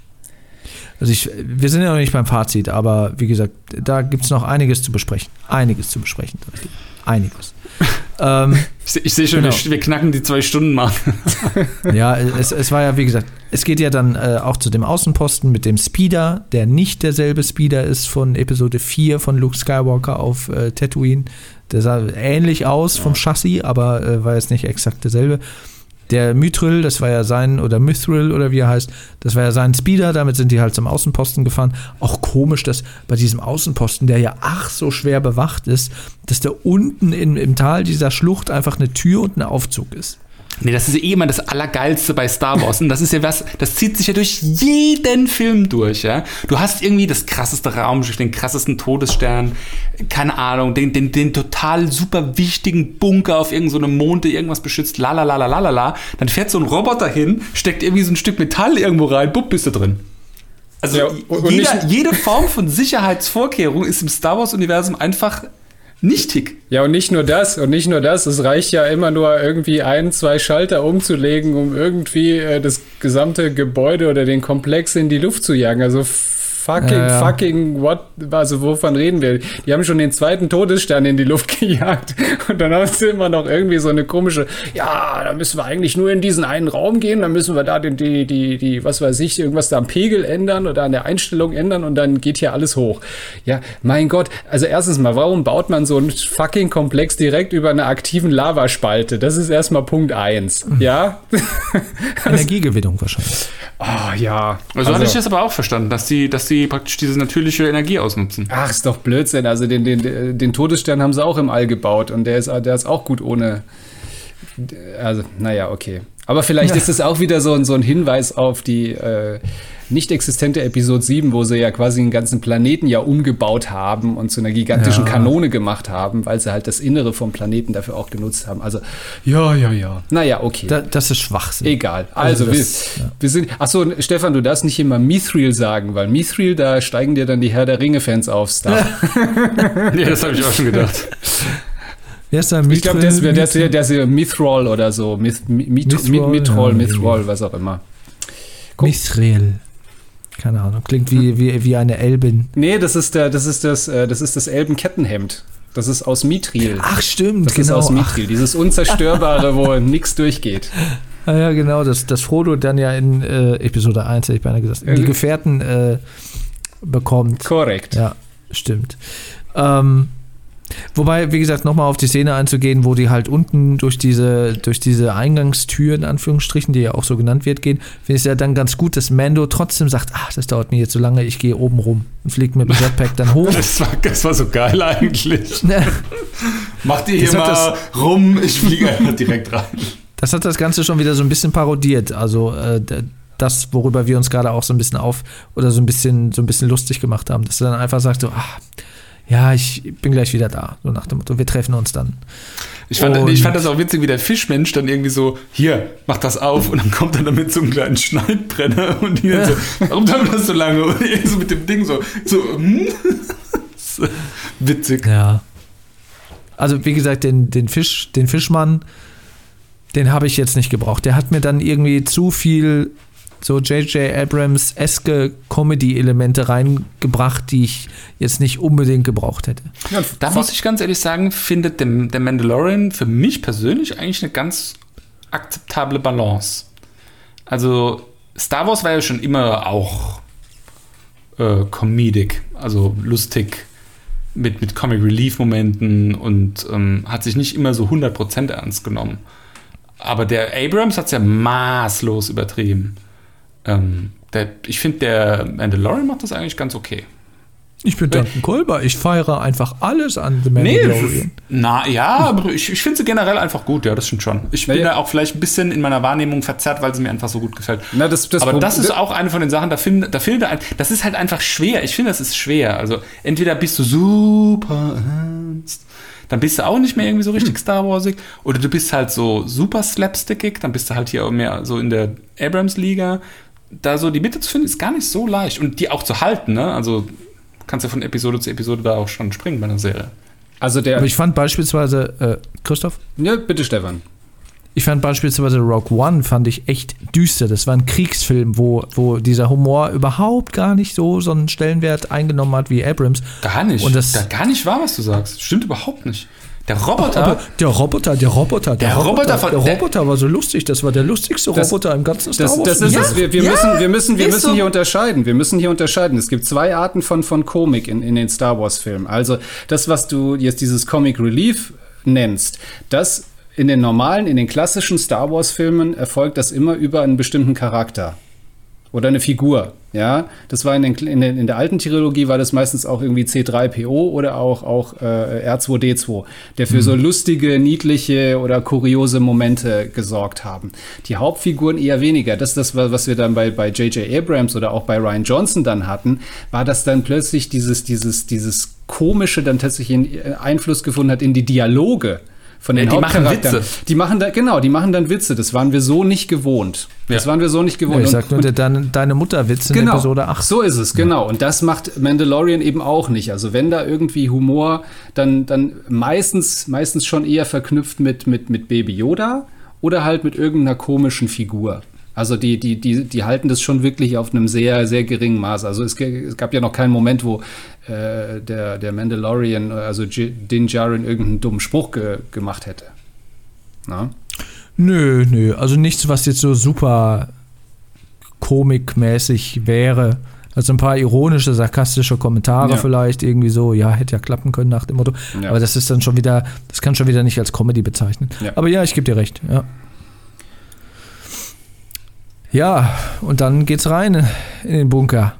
Also ich, wir sind ja noch nicht beim Fazit, aber wie gesagt, da gibt es noch einiges zu besprechen. Einiges zu besprechen. Einiges. ähm, ich, ich sehe schon, genau. wir, knacken die zwei Stunden mal. ja, es, es war ja, wie gesagt, es geht ja dann äh, auch zu dem Außenposten mit dem Speeder, der nicht derselbe Speeder ist von Episode 4 von Luke Skywalker auf äh, Tatooine. Der sah ähnlich aus vom Chassis, aber äh, war jetzt nicht exakt derselbe. Der Mythril, das war ja sein, oder Mithril oder wie er heißt, das war ja sein Speeder, damit sind die halt zum Außenposten gefahren. Auch komisch, dass bei diesem Außenposten, der ja ach so schwer bewacht ist, dass da unten in, im Tal dieser Schlucht einfach eine Tür und ein Aufzug ist. Nee, das ist eh immer das Allergeilste bei Star Wars. Und das ist ja was, das zieht sich ja durch jeden Film durch, ja. Du hast irgendwie das krasseste Raumschiff, den krassesten Todesstern, keine Ahnung, den, den, den total super wichtigen Bunker auf irgendeinem so Mond, der irgendwas beschützt, la la la la la la la. Dann fährt so ein Roboter hin, steckt irgendwie so ein Stück Metall irgendwo rein, bupp, bist du drin. Also ja, jeder, jede Form von Sicherheitsvorkehrung ist im Star Wars-Universum einfach nichtig. Ja, und nicht nur das, und nicht nur das, es reicht ja immer nur irgendwie ein, zwei Schalter umzulegen, um irgendwie äh, das gesamte Gebäude oder den Komplex in die Luft zu jagen. Also fucking, ja, ja. fucking, what, also wovon reden wir? Die haben schon den zweiten Todesstern in die Luft gejagt und dann haben sie immer noch irgendwie so eine komische, ja, da müssen wir eigentlich nur in diesen einen Raum gehen, dann müssen wir da die, die, die, die was weiß ich, irgendwas da am Pegel ändern oder an der Einstellung ändern und dann geht hier alles hoch. Ja, mein Gott, also erstens mal, warum baut man so einen fucking Komplex direkt über einer aktiven Lavaspalte? Das ist erstmal Punkt eins, mhm. ja? Energiegewinnung wahrscheinlich. Oh ja. Also, also hatte ich das aber auch verstanden, dass die, dass die praktisch diese natürliche Energie ausnutzen. Ach, ist doch Blödsinn. Also den, den, den Todesstern haben sie auch im All gebaut und der ist, der ist auch gut ohne. Also, naja, okay. Aber vielleicht ja. ist es auch wieder so, so ein Hinweis auf die äh, nicht existente Episode 7, wo sie ja quasi einen ganzen Planeten ja umgebaut haben und zu einer gigantischen ja. Kanone gemacht haben, weil sie halt das Innere vom Planeten dafür auch genutzt haben. Also, ja, ja, ja. Naja, okay. Da, das ist Schwachsinn. Egal. Also, also das, wir, ja. wir sind. Achso, Stefan, du darfst nicht immer Mithril sagen, weil Mithril, da steigen dir dann die Herr der Ringe-Fans aufs Dach. ja, das habe ich auch schon gedacht. Wer ist da? Mithril, ich glaube, der ist, der, ist, der ist Mithril oder so. Mith, Mithril, Mithril, Mithril, was auch immer. Mithril. Keine Ahnung. Klingt wie, wie, wie eine Elbin. Nee, das ist, der, das ist das, äh, das ist das Elbenkettenhemd. Das ist aus Mithril. Ach, stimmt. Das genau. ist aus Mithril. Dieses Unzerstörbare, wo nichts durchgeht. Ah, ja, genau. Das, das Frodo dann ja in äh, Episode 1, hätte ich beinahe gesagt, die Gefährten äh, bekommt. Korrekt. Ja, stimmt. Ähm, Wobei, wie gesagt, nochmal auf die Szene einzugehen, wo die halt unten durch diese, durch diese Eingangstür, in Anführungsstrichen, die ja auch so genannt wird, gehen, finde ich es ja dann ganz gut, dass Mando trotzdem sagt, ach, das dauert mir jetzt so lange, ich gehe oben rum und fliege mit dem Jetpack dann hoch. Das war, das war so geil eigentlich. Macht ihr hier das mal rum, ich fliege einfach direkt rein. Das hat das Ganze schon wieder so ein bisschen parodiert. Also äh, das, worüber wir uns gerade auch so ein bisschen auf oder so ein bisschen, so ein bisschen lustig gemacht haben, dass er dann einfach sagt, so, ach, ja, ich bin gleich wieder da, so nach dem Motto, wir treffen uns dann. Ich fand, ich fand das auch witzig, wie der Fischmensch dann irgendwie so, hier, mach das auf und dann kommt er dann mit so einem kleinen Schneidbrenner und hier ja. so, warum dauert das so lange? Und so mit dem Ding so, so, hm? so witzig. Ja. Also wie gesagt, den, den Fisch, den Fischmann, den habe ich jetzt nicht gebraucht. Der hat mir dann irgendwie zu viel so J.J. Abrams-eske Comedy-Elemente reingebracht, die ich jetzt nicht unbedingt gebraucht hätte. Ja, da muss ich ganz ehrlich sagen, findet der, der Mandalorian für mich persönlich eigentlich eine ganz akzeptable Balance. Also Star Wars war ja schon immer auch äh, comedic, also lustig mit, mit Comic Relief Momenten und ähm, hat sich nicht immer so 100% ernst genommen. Aber der Abrams hat es ja maßlos übertrieben. Ähm, der, ich finde, der Mandalorian macht das eigentlich ganz okay. Ich bin Duncan Kolber. Ich feiere einfach alles an The Mandalorian. Nee, na ja, aber ich, ich finde sie generell einfach gut. Ja, das stimmt schon. Ich bin ja. da auch vielleicht ein bisschen in meiner Wahrnehmung verzerrt, weil sie mir einfach so gut gefällt. Na, das, das aber das ist auch eine von den Sachen, da, find, da fehlt ein, das ist halt einfach schwer. Ich finde, das ist schwer. Also entweder bist du super ernst, dann bist du auch nicht mehr irgendwie so richtig hm. Star Warsig, oder du bist halt so super slapstickig, dann bist du halt hier mehr so in der Abrams-Liga da so die Mitte zu finden, ist gar nicht so leicht. Und die auch zu halten, ne? Also kannst du von Episode zu Episode da auch schon springen bei einer Serie. Also der. Aber ich fand beispielsweise, äh, Christoph? Ja, bitte, Stefan. Ich fand beispielsweise Rogue One fand ich echt düster. Das war ein Kriegsfilm, wo, wo dieser Humor überhaupt gar nicht so so einen Stellenwert eingenommen hat wie Abrams. Gar nicht. Und das da gar nicht wahr, was du sagst. Stimmt überhaupt nicht. Der Roboter. Aber der Roboter, der Roboter, der, der Roboter, Roboter, der Roboter war so lustig. Das war der lustigste das, Roboter im ganzen Star Wars. Das, das ist ja, es. Wir, wir ja, müssen, wir müssen, wir müssen so. hier unterscheiden. Wir müssen hier unterscheiden. Es gibt zwei Arten von, von Komik in, in den Star Wars Filmen. Also das, was du jetzt dieses Comic Relief nennst, das in den normalen, in den klassischen Star Wars Filmen erfolgt das immer über einen bestimmten Charakter oder eine Figur. Ja, das war in, den, in, den, in, der alten Trilogie war das meistens auch irgendwie C3PO oder auch, auch äh, R2D2, der für mhm. so lustige, niedliche oder kuriose Momente gesorgt haben. Die Hauptfiguren eher weniger. Das ist das, was wir dann bei bei J.J. Abrams oder auch bei Ryan Johnson dann hatten, war das dann plötzlich dieses dieses dieses komische dann tatsächlich äh, Einfluss gefunden hat in die Dialoge von den ja, die machen Witze. Die machen da, genau, die machen dann Witze. Das waren wir so nicht gewohnt. Das waren wir so nicht gewohnt. Ja, ich sag nur, der, deine, deine Mutter-Witz in genau, Episode 8. So ist es, genau. Und das macht Mandalorian eben auch nicht. Also wenn da irgendwie Humor, dann, dann meistens, meistens schon eher verknüpft mit, mit, mit Baby Yoda oder halt mit irgendeiner komischen Figur. Also die, die, die, die halten das schon wirklich auf einem sehr, sehr geringen Maß. Also es, es gab ja noch keinen Moment, wo äh, der, der Mandalorian, also Din Djarin, irgendeinen dummen Spruch ge gemacht hätte. Na? Nö, nö. Also nichts, was jetzt so super komikmäßig wäre. Also ein paar ironische, sarkastische Kommentare ja. vielleicht irgendwie so, ja, hätte ja klappen können nach dem Motto. Ja. Aber das ist dann schon wieder, das kann schon wieder nicht als Comedy bezeichnen. Ja. Aber ja, ich gebe dir recht, ja. Ja, und dann geht's rein in den Bunker.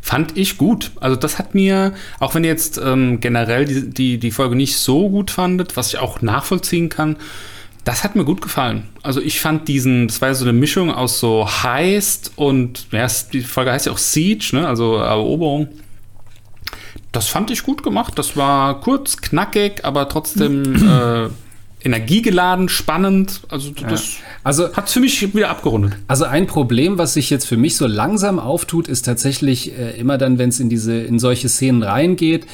Fand ich gut. Also das hat mir, auch wenn ihr jetzt ähm, generell die, die, die Folge nicht so gut fandet, was ich auch nachvollziehen kann, Das hat mir gut gefallen. Also ich fand diesen, das war ja so eine Mischung aus so Heist und, ja, die Folge heißt ja auch Siege, ne? also Eroberung. Das fand ich gut gemacht. Das war kurz, knackig, aber trotzdem äh, energiegeladen, spannend. Also das ja. also, hat für mich wieder abgerundet. Also ein Problem, was sich jetzt für mich so langsam auftut, ist tatsächlich äh, immer dann, wenn es in diese in solche Szenen reingeht,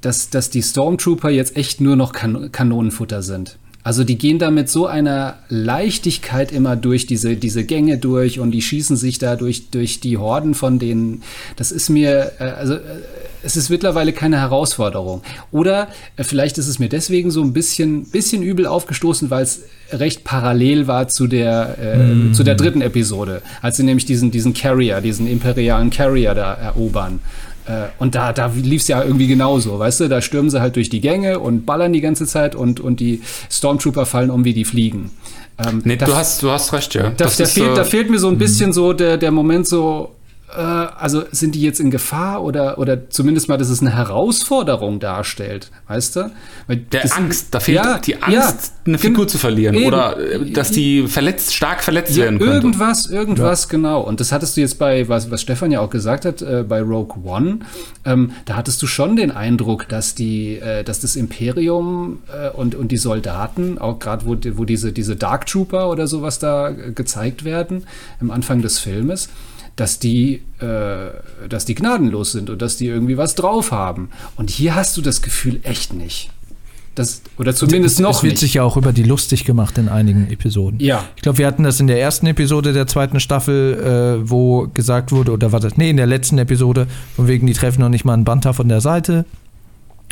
dass, dass die Stormtrooper jetzt echt nur noch kan Kanonenfutter sind. Also die gehen da mit so einer Leichtigkeit immer durch diese, diese Gänge durch und die schießen sich da durch, durch die Horden von denen. Das ist mir, äh, also äh, es ist mittlerweile keine Herausforderung. Oder äh, vielleicht ist es mir deswegen so ein bisschen, bisschen übel aufgestoßen, weil es recht parallel war zu der, äh, mm. zu der dritten Episode, als sie nämlich diesen, diesen Carrier, diesen imperialen Carrier da erobern. Äh, und da, da lief es ja irgendwie genauso, weißt du? Da stürmen sie halt durch die Gänge und ballern die ganze Zeit und, und die Stormtrooper fallen um wie die Fliegen. Ähm, nee, du, hast, du hast recht, ja. Da, da, fehlt, da fehlt mir so ein bisschen so der, der Moment so, also sind die jetzt in Gefahr oder, oder zumindest mal, dass es eine Herausforderung darstellt, weißt du? Weil Der das, Angst, da fehlt ja, die Angst, ja, eine Figur zu verlieren eben. oder äh, dass die verletzt, stark verletzt ja, werden könnte. Irgendwas, irgendwas, genau. Und das hattest du jetzt bei, was, was Stefan ja auch gesagt hat, äh, bei Rogue One, ähm, da hattest du schon den Eindruck, dass die, äh, dass das Imperium äh, und, und die Soldaten, auch gerade wo, wo diese, diese Dark Trooper oder sowas da gezeigt werden, am Anfang des Filmes, dass die, äh, dass die gnadenlos sind und dass die irgendwie was drauf haben. Und hier hast du das Gefühl echt nicht. Das, oder zumindest noch Es wird nicht. sich ja auch über die lustig gemacht in einigen Episoden. Ja. Ich glaube, wir hatten das in der ersten Episode der zweiten Staffel, äh, wo gesagt wurde, oder war das, nee, in der letzten Episode, von wegen, die treffen noch nicht mal einen Banta von der Seite.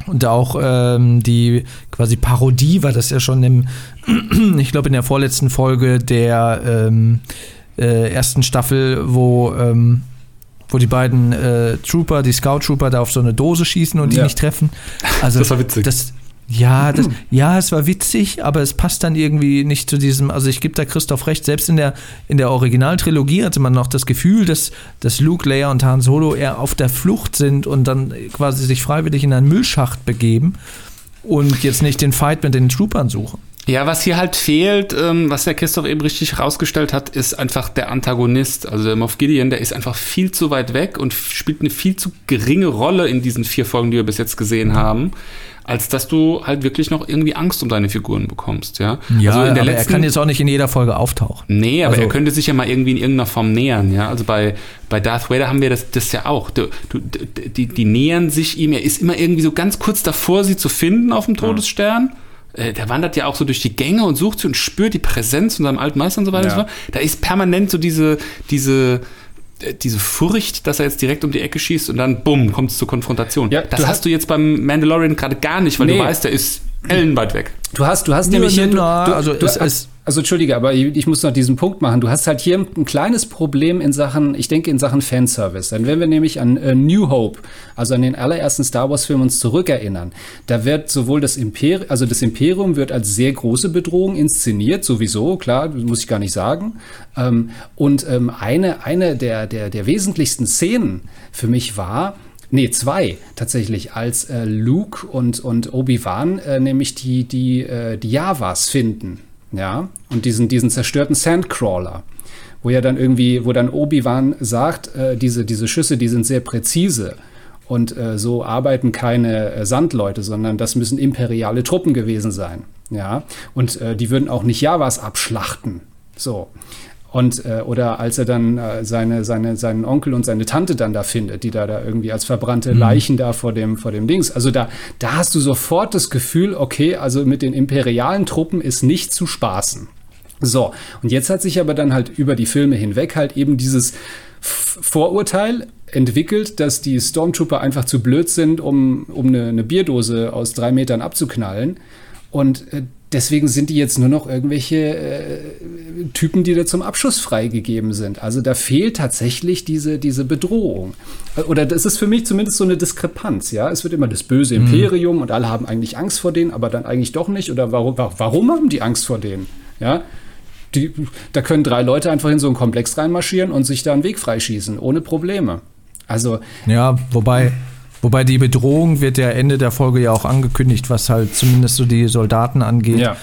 Und auch ähm, die quasi Parodie war das ja schon im, ich glaube, in der vorletzten Folge der ähm, äh, ersten Staffel, wo, ähm, wo die beiden äh, Trooper, die Scout Trooper, da auf so eine Dose schießen und die ja. nicht treffen. Also, das war witzig. Das, ja, das, ja, es war witzig, aber es passt dann irgendwie nicht zu diesem, also ich gebe da Christoph recht, selbst in der, in der Originaltrilogie hatte man noch das Gefühl, dass, dass Luke, Leia und Han Solo eher auf der Flucht sind und dann quasi sich freiwillig in einen Müllschacht begeben und jetzt nicht den Fight mit den Troopern suchen. Ja, was hier halt fehlt, ähm, was der Christoph eben richtig herausgestellt hat, ist einfach der Antagonist. Also der Moff Gideon, der ist einfach viel zu weit weg und spielt eine viel zu geringe Rolle in diesen vier Folgen, die wir bis jetzt gesehen haben, als dass du halt wirklich noch irgendwie Angst um deine Figuren bekommst, ja. Ja, also aber letzten, er kann jetzt auch nicht in jeder Folge auftauchen. Nee, aber also, er könnte sich ja mal irgendwie in irgendeiner Form nähern, ja. Also bei, bei Darth Vader haben wir das, das ja auch. Du, du, die, die nähern sich ihm, er ist immer irgendwie so ganz kurz davor, sie zu finden auf dem Todesstern. Ja äh, der wandert ja auch so durch die Gänge und sucht sie und spürt die Präsenz von seinem alten Meister und so weiter ja. und so fort. Da ist permanent so diese, diese, äh, diese Furcht, dass er jetzt direkt um die Ecke schießt und dann bumm, kommt es zur Konfrontation. Ja, das hast du jetzt beim Mandalorian gerade gar nicht, weil nee. du weißt, der ist ellenweit weg. Du hast, du hast nämlich hier, du, du, also du, es, also entschuldige, aber ich, ich, muss noch diesen Punkt machen. Du hast halt hier ein kleines Problem in Sachen, ich denke in Sachen Fanservice. Dann wenn wir nämlich an äh, New Hope, also an den allerersten Star Wars Film uns zurückerinnern, da wird sowohl das Imperium, also das Imperium wird als sehr große Bedrohung inszeniert, sowieso, klar, muss ich gar nicht sagen. Ähm, und ähm, eine, eine der, der, der wesentlichsten Szenen für mich war, Nee, zwei tatsächlich, als äh, Luke und, und Obi-Wan äh, nämlich die, die, äh, die Javas finden ja, und diesen, diesen zerstörten Sandcrawler, wo ja dann irgendwie, wo dann Obi-Wan sagt, äh, diese, diese Schüsse, die sind sehr präzise und äh, so arbeiten keine äh, Sandleute, sondern das müssen imperiale Truppen gewesen sein, ja, und die würden auch nicht Javas abschlachten, so. Und, äh, oder als er dann äh, seine, seine, seinen Onkel und seine Tante dann da findet, die da, da irgendwie als verbrannte mhm. Leichen mhm. da vor dem, vor dem Dings. Also da, da hast du sofort das Gefühl, okay, also mit den imperialen Truppen ist nicht zu spaßen. So, und jetzt hat sich aber dann halt über die Filme hinweg halt eben dieses Vorurteil entwickelt, dass die Stormtrooper einfach zu blöd sind, um, um eine, eine Bierdose aus drei Metern abzuknallen. Und äh, deswegen sind die jetzt nur noch irgendwelche äh, Typen, die da zum Abschuss freigegeben sind. Also da fehlt tatsächlich diese, diese Bedrohung. Oder das ist für mich zumindest so eine Diskrepanz, ja. Es wird immer das böse mhm. Imperium mhm. und alle haben eigentlich Angst vor denen, aber dann eigentlich doch nicht. Oder warum, warum haben die Angst vor denen? Ja. Die, da können drei Leute einfach in so einen Komplex reinmarschieren und sich da einen Weg freischießen, ohne Probleme. Also. Ja, wobei Wobei die Bedrohung wird ja Ende der Folge ja auch angekündigt, was halt zumindest so die Soldaten angeht. Ja.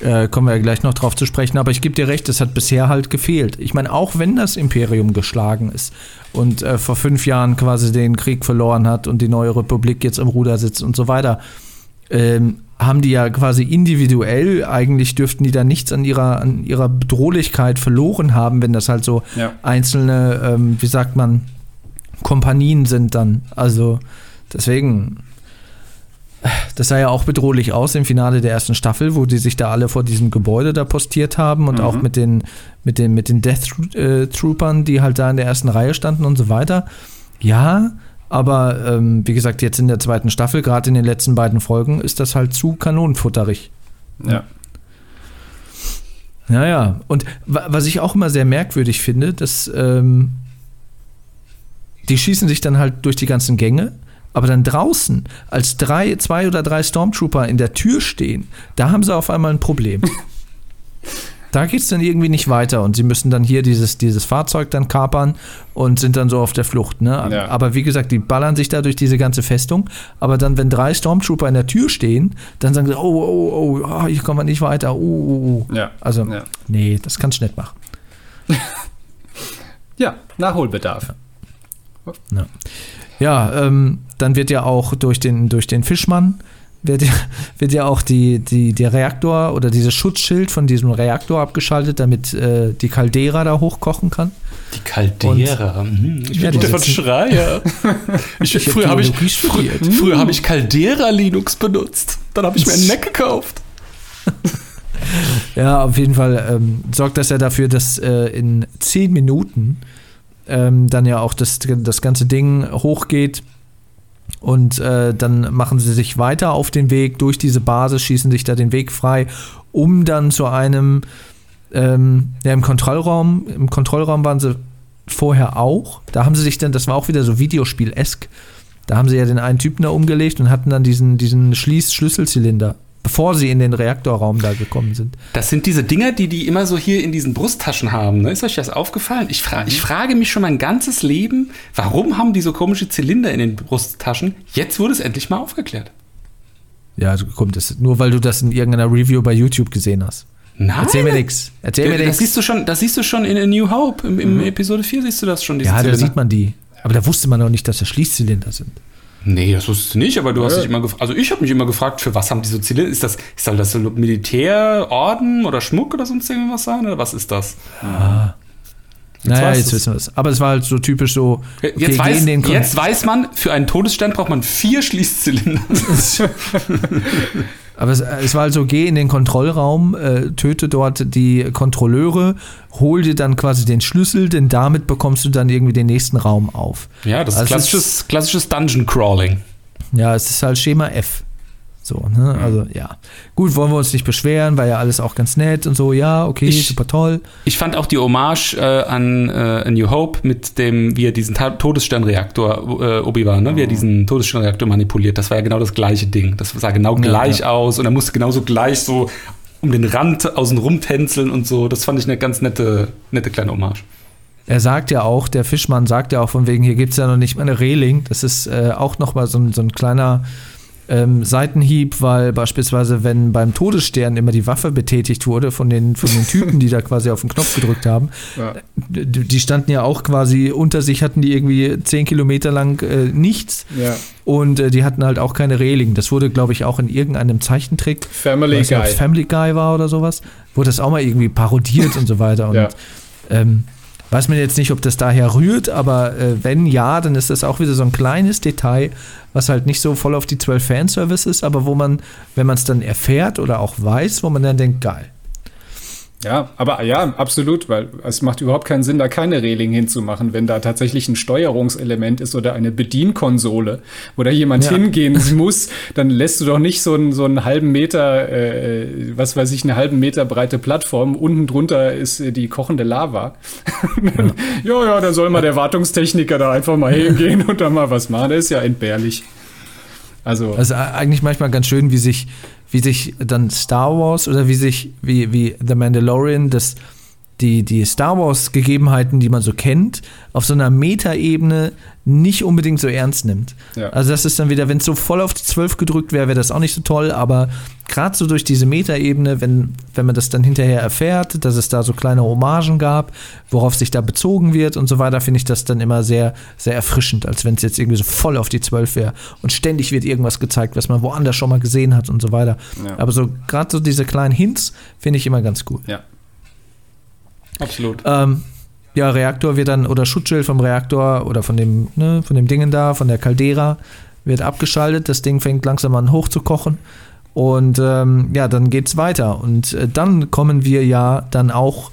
Äh, kommen wir ja gleich noch drauf zu sprechen. Aber ich gebe dir recht, es hat bisher halt gefehlt. Ich meine, auch wenn das Imperium geschlagen ist und äh, vor fünf Jahren quasi den Krieg verloren hat und die neue Republik jetzt im Ruder sitzt und so weiter, ähm, haben die ja quasi individuell, eigentlich dürften die da nichts an ihrer, an ihrer Bedrohlichkeit verloren haben, wenn das halt so ja. einzelne, ähm, wie sagt man, Kompanien sind dann. Also deswegen, das sah ja auch bedrohlich aus im Finale der ersten Staffel, wo die sich da alle vor diesem Gebäude da postiert haben und mhm. auch mit den, mit den, mit den Death äh, Troopern, die halt da in der ersten Reihe standen und so weiter. Ja, aber ähm, wie gesagt, jetzt in der zweiten Staffel, gerade in den letzten beiden Folgen, ist das halt zu kanonenfutterig. Ja. Naja, und was ich auch immer sehr merkwürdig finde, dass ähm, die schießen sich dann halt durch die ganzen Gänge aber dann draußen, als drei, zwei oder drei Stormtrooper in der Tür stehen, da haben sie auf einmal ein Problem. da geht es dann irgendwie nicht weiter und sie müssen dann hier dieses, dieses Fahrzeug dann kapern und sind dann so auf der Flucht. Ne? Ja. Aber wie gesagt, die ballern sich da durch diese ganze Festung. Aber dann, wenn drei Stormtrooper in der Tür stehen, dann sagen sie, oh, oh, oh, oh hier kommen wir nicht weiter. Oh, oh, oh. Ja. Also, ja. nee, das kannst du nicht machen. ja, Nachholbedarf. Ja. Ja, ähm, dann wird ja auch durch den, durch den Fischmann wird ja, wird ja auch die, die, der Reaktor oder dieses Schutzschild von diesem Reaktor abgeschaltet, damit äh, die Caldera da hochkochen kann. Die Caldera. Und, mhm. ich bin ja, Stefan Schreier. ich, ich früher habe ich, früher, früher hab ich Caldera Linux benutzt. Dann habe ich mir einen Mac gekauft. ja, auf jeden Fall ähm, sorgt das ja dafür, dass äh, in zehn Minuten ähm, dann ja auch das, das ganze Ding hochgeht. Und äh, dann machen sie sich weiter auf den Weg durch diese Basis, schießen sich da den Weg frei, um dann zu einem, ähm, ja, im Kontrollraum, im Kontrollraum waren sie vorher auch. Da haben sie sich dann, das war auch wieder so Videospiel-esk. Da haben sie ja den einen Typen da umgelegt und hatten dann diesen, diesen Schließ-Schlüsselzylinder bevor sie in den Reaktorraum da gekommen sind. Das sind diese Dinger, die die immer so hier in diesen Brusttaschen haben. Ne? Ist euch das aufgefallen? Ich, fra ich frage mich schon mein ganzes Leben, warum haben die so komische Zylinder in den Brusttaschen? Jetzt wurde es endlich mal aufgeklärt. Ja, also kommt es nur, weil du das in irgendeiner Review bei YouTube gesehen hast. Nein. Erzähl mir nichts. Erzähl mir nichts. Das siehst du schon, das siehst du schon in A New Hope. Im, im mhm. Episode 4 siehst du das schon. ja, Zylinder. da sieht man die. Aber da wusste man noch nicht, dass das Schließzylinder sind. Nee, das wusstest du nicht, aber du ja. hast dich immer gefragt, also ich habe mich immer gefragt, für was haben die so Ziele? Ist das, ist das so Militär, Orden oder Schmuck oder sonst irgendwas sein? Oder was ist das? Ah. Jetzt naja, jetzt wissen wir es. Aber es war halt so typisch so. Okay, jetzt, weiß, jetzt weiß man, für einen Todesstern braucht man vier Schließzylinder. Aber es, es, war also, geh in den Kontrollraum, äh, töte dort die Kontrolleure, hol dir dann quasi den Schlüssel, denn damit bekommst du dann irgendwie den nächsten Raum auf. Ja, das also ist klassisches, klassisches Dungeon Crawling. Ja, es ist halt Schema F. So, ne? Also ja. Gut, wollen wir uns nicht beschweren, war ja alles auch ganz nett und so, ja, okay, ich, super toll. Ich fand auch die Hommage äh, an äh, A New Hope mit dem, wie er diesen Todessternreaktor, äh, Obi-Wan, ne? wie er diesen Todessternreaktor manipuliert. Das war ja genau das gleiche Ding. Das sah genau gleich ja. aus und er musste genauso gleich so um den Rand außen rum tänzeln und so. Das fand ich eine ganz nette, nette kleine Hommage. Er sagt ja auch, der Fischmann sagt ja auch von wegen, hier gibt es ja noch nicht mal eine Reling. Das ist äh, auch nochmal so, so ein kleiner ähm, Seitenhieb, weil beispielsweise, wenn beim Todesstern immer die Waffe betätigt wurde von den, von den Typen, die da quasi auf den Knopf gedrückt haben, ja. die standen ja auch quasi unter sich, hatten die irgendwie zehn Kilometer lang äh, nichts. Ja. Und äh, die hatten halt auch keine Reling. Das wurde, glaube ich, auch in irgendeinem Zeichentrick, Family Guy. Nicht, Family Guy war oder sowas, wurde das auch mal irgendwie parodiert und so weiter. Und ja. ähm, Weiß man jetzt nicht, ob das daher rührt, aber äh, wenn ja, dann ist das auch wieder so ein kleines Detail, was halt nicht so voll auf die 12 Fanservice ist, aber wo man, wenn man es dann erfährt oder auch weiß, wo man dann denkt, geil. Ja, aber ja, absolut, weil es macht überhaupt keinen Sinn, da keine Reling hinzumachen, wenn da tatsächlich ein Steuerungselement ist oder eine Bedienkonsole, wo da jemand ja. hingehen muss, dann lässt du doch nicht so einen, so einen halben Meter, äh, was weiß ich, eine halben Meter breite Plattform, unten drunter ist äh, die kochende Lava. Ja. ja, ja, dann soll mal der Wartungstechniker da einfach mal hingehen und da mal was machen, das ist ja entbehrlich. Also, also eigentlich manchmal ganz schön, wie sich wie sich dann Star Wars oder wie sich, wie, wie The Mandalorian das, die, die Star Wars-Gegebenheiten, die man so kennt, auf so einer Metaebene nicht unbedingt so ernst nimmt. Ja. Also das ist dann wieder, wenn es so voll auf die 12 gedrückt wäre, wäre das auch nicht so toll, aber gerade so durch diese Metaebene, wenn, wenn man das dann hinterher erfährt, dass es da so kleine Hommagen gab, worauf sich da bezogen wird und so weiter, finde ich das dann immer sehr, sehr erfrischend, als wenn es jetzt irgendwie so voll auf die 12 wäre und ständig wird irgendwas gezeigt, was man woanders schon mal gesehen hat und so weiter. Ja. Aber so gerade so diese kleinen Hints finde ich immer ganz cool. Ja. Absolut. Ähm, ja, Reaktor wird dann, oder Schutzschild vom Reaktor oder von dem, ne, von dem Dingen da, von der Caldera, wird abgeschaltet. Das Ding fängt langsam an hochzukochen. Und ähm, ja, dann geht's weiter. Und äh, dann kommen wir ja dann auch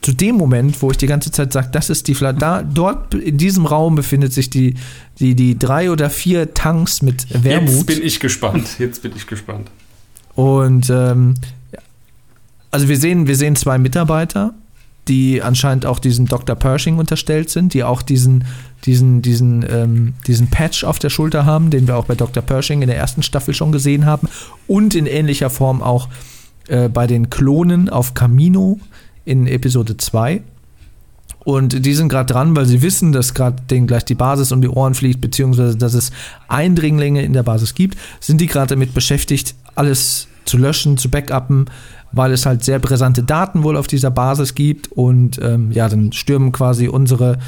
zu dem Moment, wo ich die ganze Zeit sage, das ist die Flasche. Da, dort in diesem Raum befindet sich die, die, die drei oder vier Tanks mit Wermut. Jetzt bin ich gespannt. Jetzt bin ich gespannt. Und ähm, also wir sehen, wir sehen zwei Mitarbeiter die anscheinend auch diesem Dr. Pershing unterstellt sind, die auch diesen, diesen, diesen, ähm, diesen Patch auf der Schulter haben, den wir auch bei Dr. Pershing in der ersten Staffel schon gesehen haben und in ähnlicher Form auch äh, bei den Klonen auf Camino in Episode 2. Und die sind gerade dran, weil sie wissen, dass gerade denen gleich die Basis um die Ohren fliegt, beziehungsweise dass es Eindringlinge in der Basis gibt, sind die gerade damit beschäftigt, alles zu löschen, zu backuppen, weil es halt sehr brisante Daten wohl auf dieser Basis gibt und ähm, ja, dann stürmen quasi unsere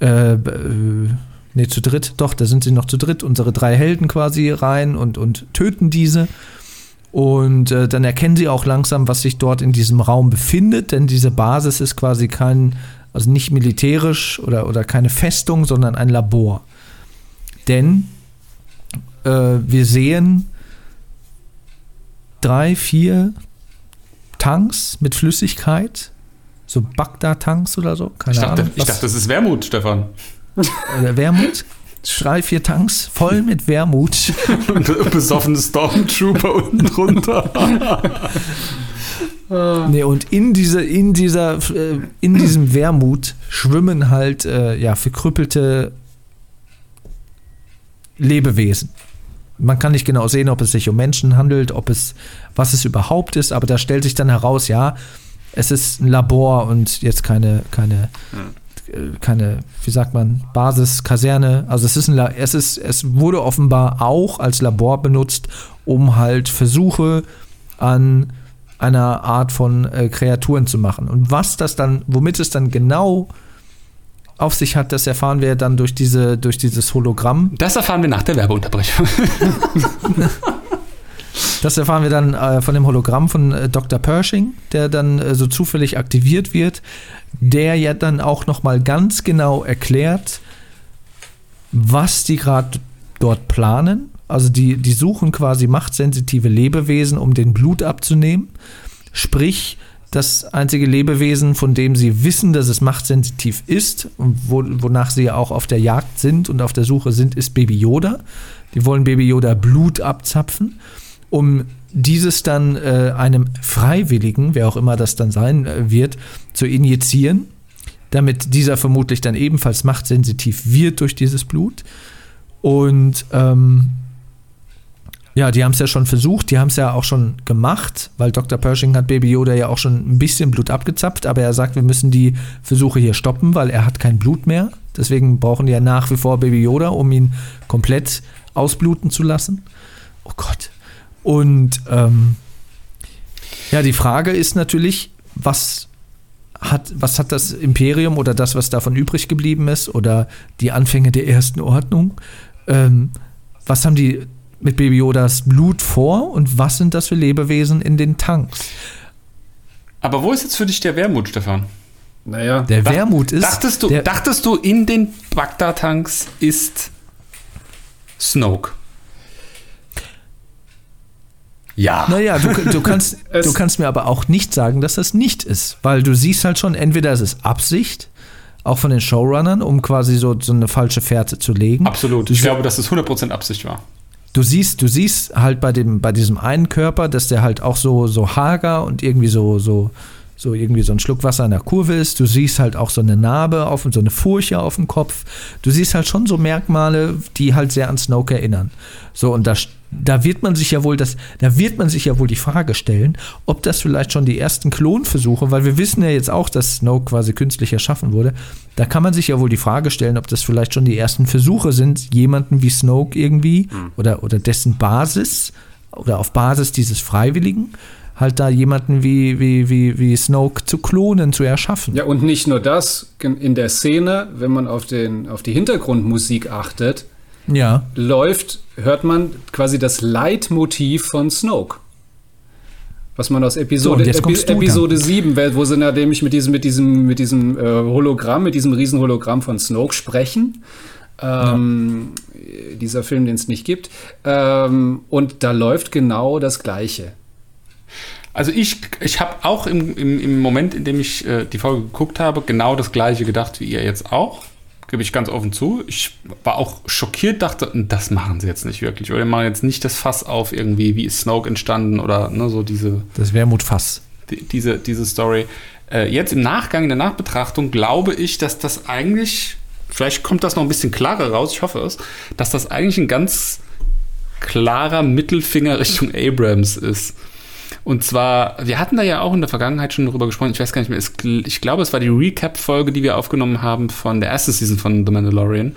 äh, äh, nee, zu dritt, doch, da sind sie noch zu dritt, unsere drei Helden quasi rein und, und töten diese. Und äh, dann erkennen sie auch langsam, was sich dort in diesem Raum befindet, denn diese Basis ist quasi kein, also nicht militärisch oder, oder keine Festung, sondern ein Labor. Denn äh, wir sehen drei, vier Tanks mit Flüssigkeit, so Bagdad-Tanks oder so, keine ich dachte, Ahnung. Ich dachte, das ist Wermut, Stefan. Oder Wermut? Drei, vier Tanks voll mit Wermut. Und besoffene Stormtrooper unten drunter. nee, und in, diese, in, dieser, äh, in diesem Wermut schwimmen halt äh, ja, verkrüppelte Lebewesen. Man kann nicht genau sehen, ob es sich um Menschen handelt, ob es, was es überhaupt ist, aber da stellt sich dann heraus, ja, es ist ein Labor und jetzt keine, keine, hm. keine, wie sagt man, Basis, Kaserne. Also es ist ein, es ist, es wurde offenbar auch als Labor benutzt, um halt Versuche an einer Art von äh, Kreaturen zu machen. Und was das dann, womit es dann genau auf sich hat, das erfahren wir dann durch, diese, durch dieses Hologramm. Das erfahren wir nach der Werbeunterbrechung. das erfahren wir dann äh, von dem Hologramm von äh, Dr. Pershing, der dann äh, so zufällig aktiviert wird, der ja dann auch nochmal ganz genau erklärt, was die gerade dort planen. Also die, die suchen quasi machtsensitive Lebewesen, um den Blut abzunehmen. Sprich, das einzige Lebewesen, von dem sie wissen, dass es machtsensitiv ist und wo, wonach sie ja auch auf der Jagd sind und auf der Suche sind, ist Baby Yoda. Die wollen Baby Yoda Blut abzapfen, um dieses dann äh, einem Freiwilligen, wer auch immer das dann sein äh, wird, zu injizieren, damit dieser vermutlich dann ebenfalls machtsensitiv wird durch dieses Blut. Und ähm, ja, die haben es ja schon versucht, die haben es ja auch schon gemacht, weil Dr. Pershing hat Baby Yoda ja auch schon ein bisschen Blut abgezapft, aber er sagt, wir müssen die Versuche hier stoppen, weil er hat kein Blut mehr. Deswegen brauchen die ja nach wie vor Baby Yoda, um ihn komplett ausbluten zu lassen. Oh Gott. Und ähm, ja, die Frage ist natürlich, was hat, was hat das Imperium oder das, was davon übrig geblieben ist, oder die Anfänge der ersten Ordnung, ähm, was haben die mit Baby Yodas Blut vor und was sind das für Lebewesen in den Tanks? Aber wo ist jetzt für dich der Wermut, Stefan? Naja, der Dach, Wermut ist. Dachtest du, dachtest du, in den Bagdad-Tanks ist Snoke? Ja. Naja, du, du, kannst, du kannst mir aber auch nicht sagen, dass das nicht ist, weil du siehst halt schon, entweder ist es Absicht, auch von den Showrunnern, um quasi so, so eine falsche Fährte zu legen. Absolut. Ich glaube, dass es 100% Absicht war du siehst, du siehst halt bei dem, bei diesem einen Körper, dass der halt auch so, so hager und irgendwie so, so, so irgendwie so ein Schluck Wasser in der Kurve ist. Du siehst halt auch so eine Narbe auf so eine Furche auf dem Kopf. Du siehst halt schon so Merkmale, die halt sehr an Snoke erinnern. So, und da, da wird man sich ja wohl das, da wird man sich ja wohl die Frage stellen, ob das vielleicht schon die ersten Klonversuche, weil wir wissen ja jetzt auch, dass Snoke quasi künstlich erschaffen wurde. Da kann man sich ja wohl die Frage stellen, ob das vielleicht schon die ersten Versuche sind, jemanden wie Snoke irgendwie mhm. oder, oder dessen Basis oder auf Basis dieses Freiwilligen halt da jemanden wie, wie, wie, wie Snoke zu klonen, zu erschaffen. Ja, und nicht nur das, in der Szene, wenn man auf, den, auf die Hintergrundmusik achtet, ja. läuft, hört man quasi das Leitmotiv von Snoke. Was man aus Episode, so, Epi Episode 7, wo sie nämlich mit diesem, mit diesem, mit diesem äh, Hologramm, mit diesem Riesenhologramm von Snoke sprechen. Ähm, ja. Dieser Film, den es nicht gibt. Ähm, und da läuft genau das Gleiche. Also ich, ich habe auch im, im, im, Moment, in dem ich äh, die Folge geguckt habe, genau das gleiche gedacht wie ihr jetzt auch. Gebe ich ganz offen zu. Ich war auch schockiert, dachte, das machen sie jetzt nicht wirklich. Oder machen jetzt nicht das Fass auf irgendwie, wie ist Snoke entstanden oder ne, so diese. Das Wermutfass. Die, diese, diese Story. Äh, jetzt im Nachgang, in der Nachbetrachtung, glaube ich, dass das eigentlich, vielleicht kommt das noch ein bisschen klarer raus, ich hoffe es, dass das eigentlich ein ganz klarer Mittelfinger Richtung Abrams ist. Und zwar, wir hatten da ja auch in der Vergangenheit schon darüber gesprochen, ich weiß gar nicht mehr, ich glaube, es war die Recap-Folge, die wir aufgenommen haben von der ersten Season von The Mandalorian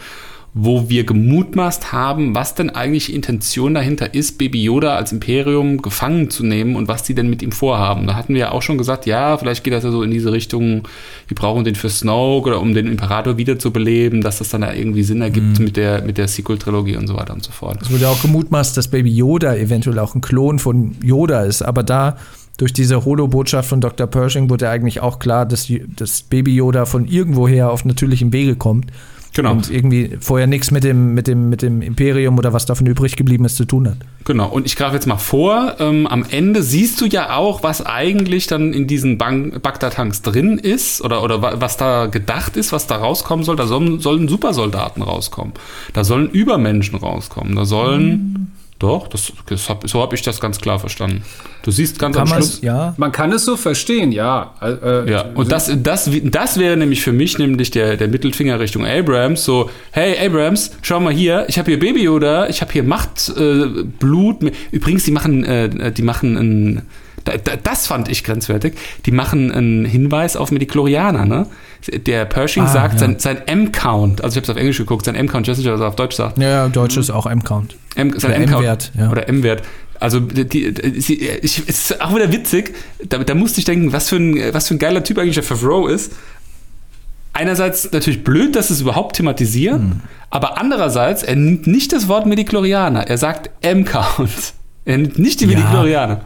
wo wir gemutmaßt haben, was denn eigentlich die Intention dahinter ist, Baby Yoda als Imperium gefangen zu nehmen und was die denn mit ihm vorhaben. Da hatten wir ja auch schon gesagt, ja, vielleicht geht das ja so in diese Richtung, wir brauchen den für Snoke oder um den Imperator wiederzubeleben, dass das dann da irgendwie Sinn ergibt mhm. mit der, mit der Sequel-Trilogie und so weiter und so fort. Es wurde auch gemutmaßt, dass Baby Yoda eventuell auch ein Klon von Yoda ist, aber da durch diese Holo-Botschaft von Dr. Pershing wurde eigentlich auch klar, dass, dass Baby Yoda von irgendwoher auf natürlichem Wege kommt. Genau. Und irgendwie vorher nichts mit dem, mit, dem, mit dem Imperium oder was davon übrig geblieben ist zu tun hat. Genau, und ich greife jetzt mal vor, ähm, am Ende siehst du ja auch, was eigentlich dann in diesen Bagdad-Tanks drin ist oder, oder was da gedacht ist, was da rauskommen soll. Da sollen, sollen Supersoldaten rauskommen. Da sollen Übermenschen rauskommen. Da sollen. Mhm doch, das, das hab, so habe ich das ganz klar verstanden. Du siehst ganz kann am Schluss. Ja. Man kann es so verstehen, ja. Äh, ja, und das, das, das wäre nämlich für mich nämlich der, der Mittelfinger Richtung Abrams. So, hey Abrams, schau mal hier, ich habe hier Baby oder ich habe hier Machtblut. Äh, Übrigens, die machen, äh, die machen ein das fand ich grenzwertig. Die machen einen Hinweis auf Mediklorianer, ne? Der Pershing ah, sagt ja. sein, sein M-Count, also ich habe es auf Englisch geguckt, sein M-Count, ich weiß nicht, was er auf Deutsch sagt. Ja, ja Deutsch ist auch M-Count. Sein M-Wert. Ja. Oder M-Wert. Also die, die, ich, es ist auch wieder witzig, da, da, musste ich denken, was für, ein, was für ein geiler Typ eigentlich der Favreau ist. Einerseits natürlich blöd, dass es überhaupt thematisieren, hm. aber andererseits, er nimmt nicht das Wort Mediklorianer, er sagt M-Count. Er nimmt nicht die ja. Mediklorianer.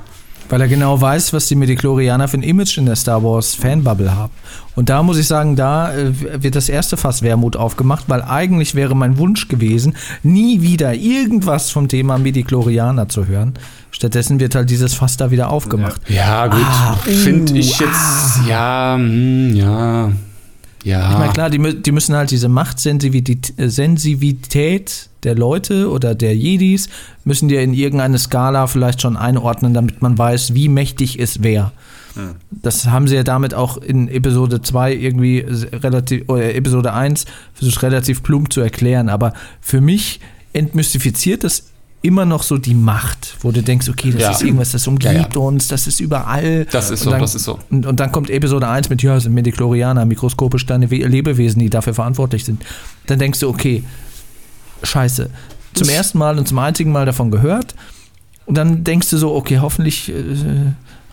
Weil er genau weiß, was die Mediklorianer für ein Image in der Star Wars Fanbubble haben. Und da muss ich sagen, da äh, wird das erste Fass Wermut aufgemacht, weil eigentlich wäre mein Wunsch gewesen, nie wieder irgendwas vom Thema Mediklorianer zu hören. Stattdessen wird halt dieses Fass da wieder aufgemacht. Ja, gut. Ah, Finde ich uh, jetzt, ah. ja, hm, ja. Ja. Ich meine, klar, die, die müssen halt diese Machtsensivität der Leute oder der Jedis, müssen die in irgendeine Skala vielleicht schon einordnen, damit man weiß, wie mächtig ist wer. Ja. Das haben sie ja damit auch in Episode 2 irgendwie relativ, oder Episode 1 versucht relativ plump zu erklären. Aber für mich entmystifiziert das immer noch so die Macht, wo du denkst, okay, das ja. ist irgendwas, das umgibt ja, uns, das ist überall. Das ist so, dann, das ist so. Und, und, dann kommt Episode 1 mit, ja, sind Mediklorianer, mikroskopisch kleine Lebewesen, die dafür verantwortlich sind. Dann denkst du, okay, scheiße. Zum ersten Mal und zum einzigen Mal davon gehört. Und dann denkst du so, okay, hoffentlich äh,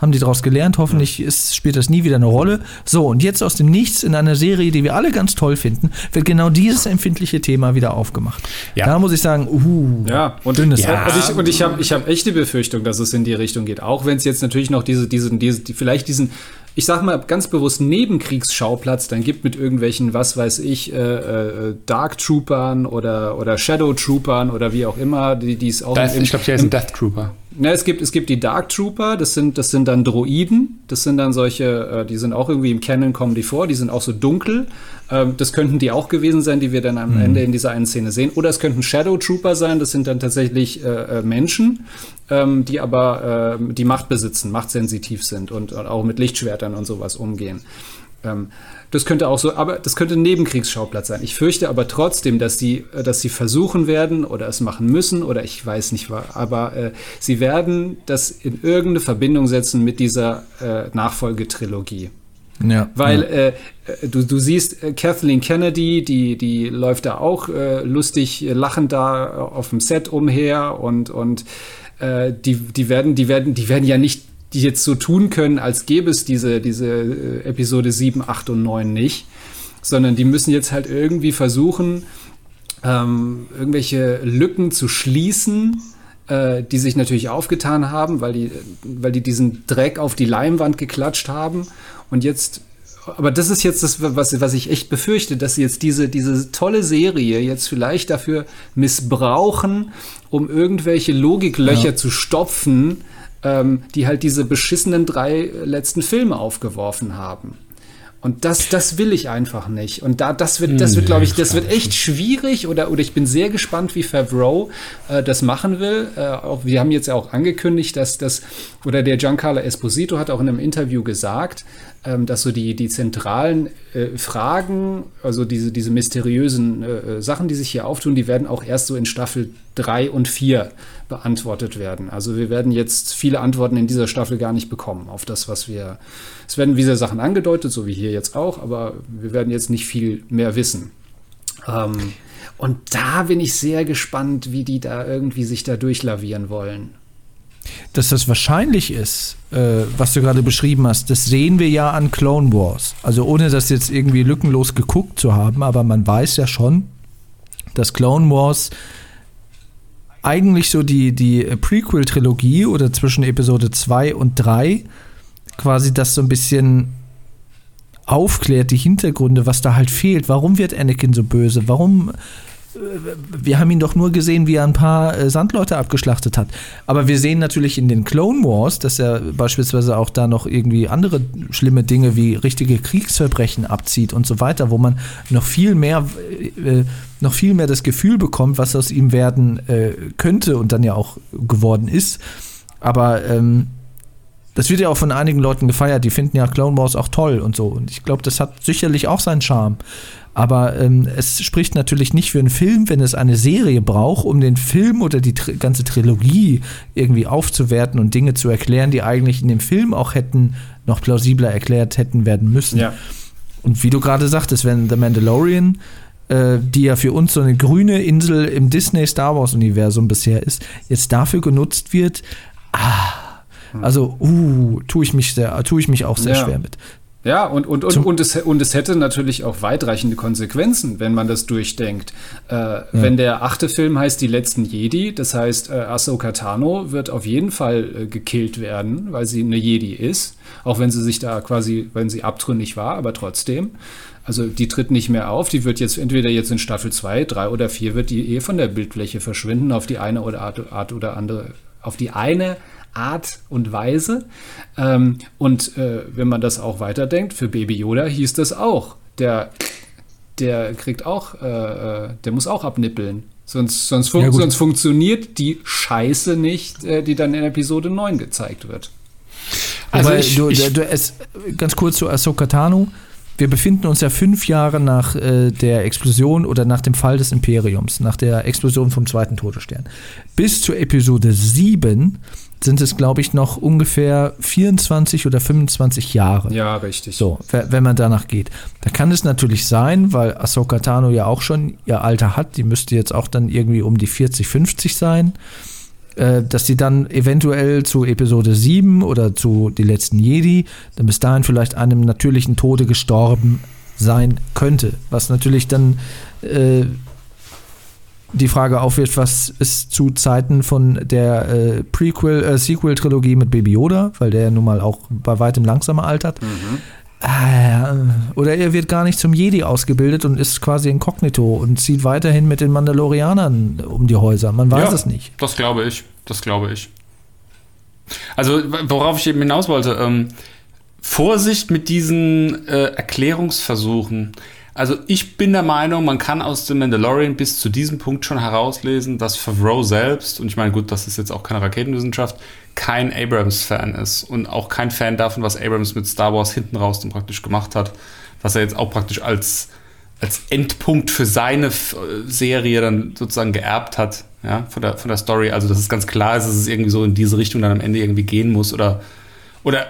haben die daraus gelernt. Hoffentlich ist, spielt das nie wieder eine Rolle. So, und jetzt aus dem Nichts in einer Serie, die wir alle ganz toll finden, wird genau dieses empfindliche Thema wieder aufgemacht. Ja. Da muss ich sagen, uh, ja, und, dünnes ja. und ich, und ich habe ich hab echte Befürchtung, dass es in die Richtung geht. Auch wenn es jetzt natürlich noch diese, diesen, diese, die, vielleicht diesen ich sag mal ganz bewusst Nebenkriegsschauplatz dann gibt mit irgendwelchen, was weiß ich, äh, äh, Dark Troopern oder, oder Shadow Troopern oder wie auch immer, die, es auch Death, im, Ich glaube, die heißen Death Trooper. Na, es gibt, es gibt die Dark Trooper, das sind, das sind dann Droiden. Das sind dann solche, äh, die sind auch irgendwie im Canon kommen die vor, die sind auch so dunkel. Ähm, das könnten die auch gewesen sein, die wir dann am mhm. Ende in dieser einen Szene sehen. Oder es könnten Shadow Trooper sein, das sind dann tatsächlich äh, äh Menschen, ähm, die aber äh, die Macht besitzen, machtsensitiv sind und, und, auch mit Lichtschwertern und sowas umgehen. Ähm, das könnte auch so, aber das könnte ein Nebenkriegsschauplatz sein. Ich fürchte aber trotzdem, dass die, äh, dass sie versuchen werden oder es machen müssen oder ich weiß nicht, aber äh, sie werden das in irgendeine Verbindung setzen mit dieser äh, Nachfolgetrilogie. Ja, Weil ja. Äh, du, du siehst äh, Kathleen Kennedy, die, die läuft da auch äh, lustig lachend da auf dem Set umher und, und äh, die, die, werden, die, werden, die werden ja nicht die jetzt so tun können, als gäbe es diese, diese äh, Episode 7, 8 und 9 nicht, sondern die müssen jetzt halt irgendwie versuchen, ähm, irgendwelche Lücken zu schließen, äh, die sich natürlich aufgetan haben, weil die, weil die diesen Dreck auf die Leimwand geklatscht haben und jetzt aber das ist jetzt das, was, was ich echt befürchte, dass sie jetzt diese, diese tolle Serie jetzt vielleicht dafür missbrauchen, um irgendwelche Logiklöcher ja. zu stopfen, ähm, die halt diese beschissenen drei letzten Filme aufgeworfen haben. Und das, das will ich einfach nicht. Und da, das wird, das wird, glaube ich, das wird echt schwierig. Oder, oder ich bin sehr gespannt, wie Favreau äh, das machen will. Äh, auch, wir haben jetzt ja auch angekündigt, dass das, oder der Giancarlo Esposito hat auch in einem Interview gesagt, ähm, dass so die, die zentralen äh, Fragen, also diese, diese mysteriösen äh, äh Sachen, die sich hier auftun, die werden auch erst so in Staffel 3 und 4 beantwortet werden. Also wir werden jetzt viele Antworten in dieser Staffel gar nicht bekommen auf das, was wir. Es werden diese Sachen angedeutet, so wie hier jetzt auch, aber wir werden jetzt nicht viel mehr wissen. Ähm, und da bin ich sehr gespannt, wie die da irgendwie sich da durchlavieren wollen dass das wahrscheinlich ist, äh, was du gerade beschrieben hast, das sehen wir ja an Clone Wars. Also ohne das jetzt irgendwie lückenlos geguckt zu haben, aber man weiß ja schon, dass Clone Wars eigentlich so die, die Prequel-Trilogie oder zwischen Episode 2 und 3 quasi das so ein bisschen aufklärt, die Hintergründe, was da halt fehlt. Warum wird Anakin so böse? Warum wir haben ihn doch nur gesehen, wie er ein paar äh, Sandleute abgeschlachtet hat. Aber wir sehen natürlich in den Clone Wars, dass er beispielsweise auch da noch irgendwie andere schlimme Dinge wie richtige Kriegsverbrechen abzieht und so weiter, wo man noch viel mehr, äh, noch viel mehr das Gefühl bekommt, was aus ihm werden äh, könnte und dann ja auch geworden ist. Aber ähm, das wird ja auch von einigen Leuten gefeiert, die finden ja Clone Wars auch toll und so. Und ich glaube, das hat sicherlich auch seinen Charme. Aber ähm, es spricht natürlich nicht für einen Film, wenn es eine Serie braucht, um den Film oder die tri ganze Trilogie irgendwie aufzuwerten und Dinge zu erklären, die eigentlich in dem Film auch hätten noch plausibler erklärt hätten werden müssen. Ja. Und wie du gerade sagtest, wenn The Mandalorian äh, die ja für uns so eine grüne Insel im Disney Star Wars Universum bisher ist, jetzt dafür genutzt wird, ah, also, uh, tue ich mich sehr, tue ich mich auch sehr ja. schwer mit. Ja, und, und, und, und, es, und es hätte natürlich auch weitreichende Konsequenzen, wenn man das durchdenkt. Äh, ja. Wenn der achte Film heißt Die letzten Jedi, das heißt, äh, Ahsoka Tano wird auf jeden Fall äh, gekillt werden, weil sie eine Jedi ist. Auch wenn sie sich da quasi, wenn sie abtrünnig war, aber trotzdem. Also die tritt nicht mehr auf, die wird jetzt entweder jetzt in Staffel 2, 3 oder 4 wird die eh von der Bildfläche verschwinden auf die eine oder Art, Art oder andere, auf die eine Art und Weise. Ähm, und äh, wenn man das auch weiterdenkt, für Baby Yoda hieß das auch. Der, der kriegt auch, äh, äh der muss auch abnippeln. Sonst, sonst, fun ja, sonst funktioniert die Scheiße nicht, äh, die dann in Episode 9 gezeigt wird. Also ich, du, ich, du, es, ganz kurz zu Ahsoka Tano. Wir befinden uns ja fünf Jahre nach äh, der Explosion oder nach dem Fall des Imperiums, nach der Explosion vom zweiten Todesstern. Bis zu Episode 7 sind es, glaube ich, noch ungefähr 24 oder 25 Jahre. Ja, richtig. So, wenn man danach geht. Da kann es natürlich sein, weil Ahsoka Tano ja auch schon ihr Alter hat, die müsste jetzt auch dann irgendwie um die 40, 50 sein, äh, dass sie dann eventuell zu Episode 7 oder zu Die letzten Jedi, dann bis dahin vielleicht einem natürlichen Tode gestorben sein könnte. Was natürlich dann äh, die Frage aufwirft, was ist zu Zeiten von der äh, Prequel, äh, Sequel-Trilogie mit Baby Yoda, weil der nun mal auch bei weitem langsamer altert. Mhm. Äh, oder er wird gar nicht zum Jedi ausgebildet und ist quasi inkognito und zieht weiterhin mit den Mandalorianern um die Häuser. Man weiß ja, es nicht. Das glaube ich. Das glaube ich. Also, worauf ich eben hinaus wollte, ähm, Vorsicht mit diesen äh, Erklärungsversuchen. Also ich bin der Meinung, man kann aus dem Mandalorian bis zu diesem Punkt schon herauslesen, dass Favreau selbst, und ich meine, gut, das ist jetzt auch keine Raketenwissenschaft, kein Abrams-Fan ist und auch kein Fan davon, was Abrams mit Star Wars hinten raus dann praktisch gemacht hat, was er jetzt auch praktisch als, als Endpunkt für seine Serie dann sozusagen geerbt hat, ja, von der, von der Story. Also, dass es ganz klar ist, dass es irgendwie so in diese Richtung dann am Ende irgendwie gehen muss oder, oder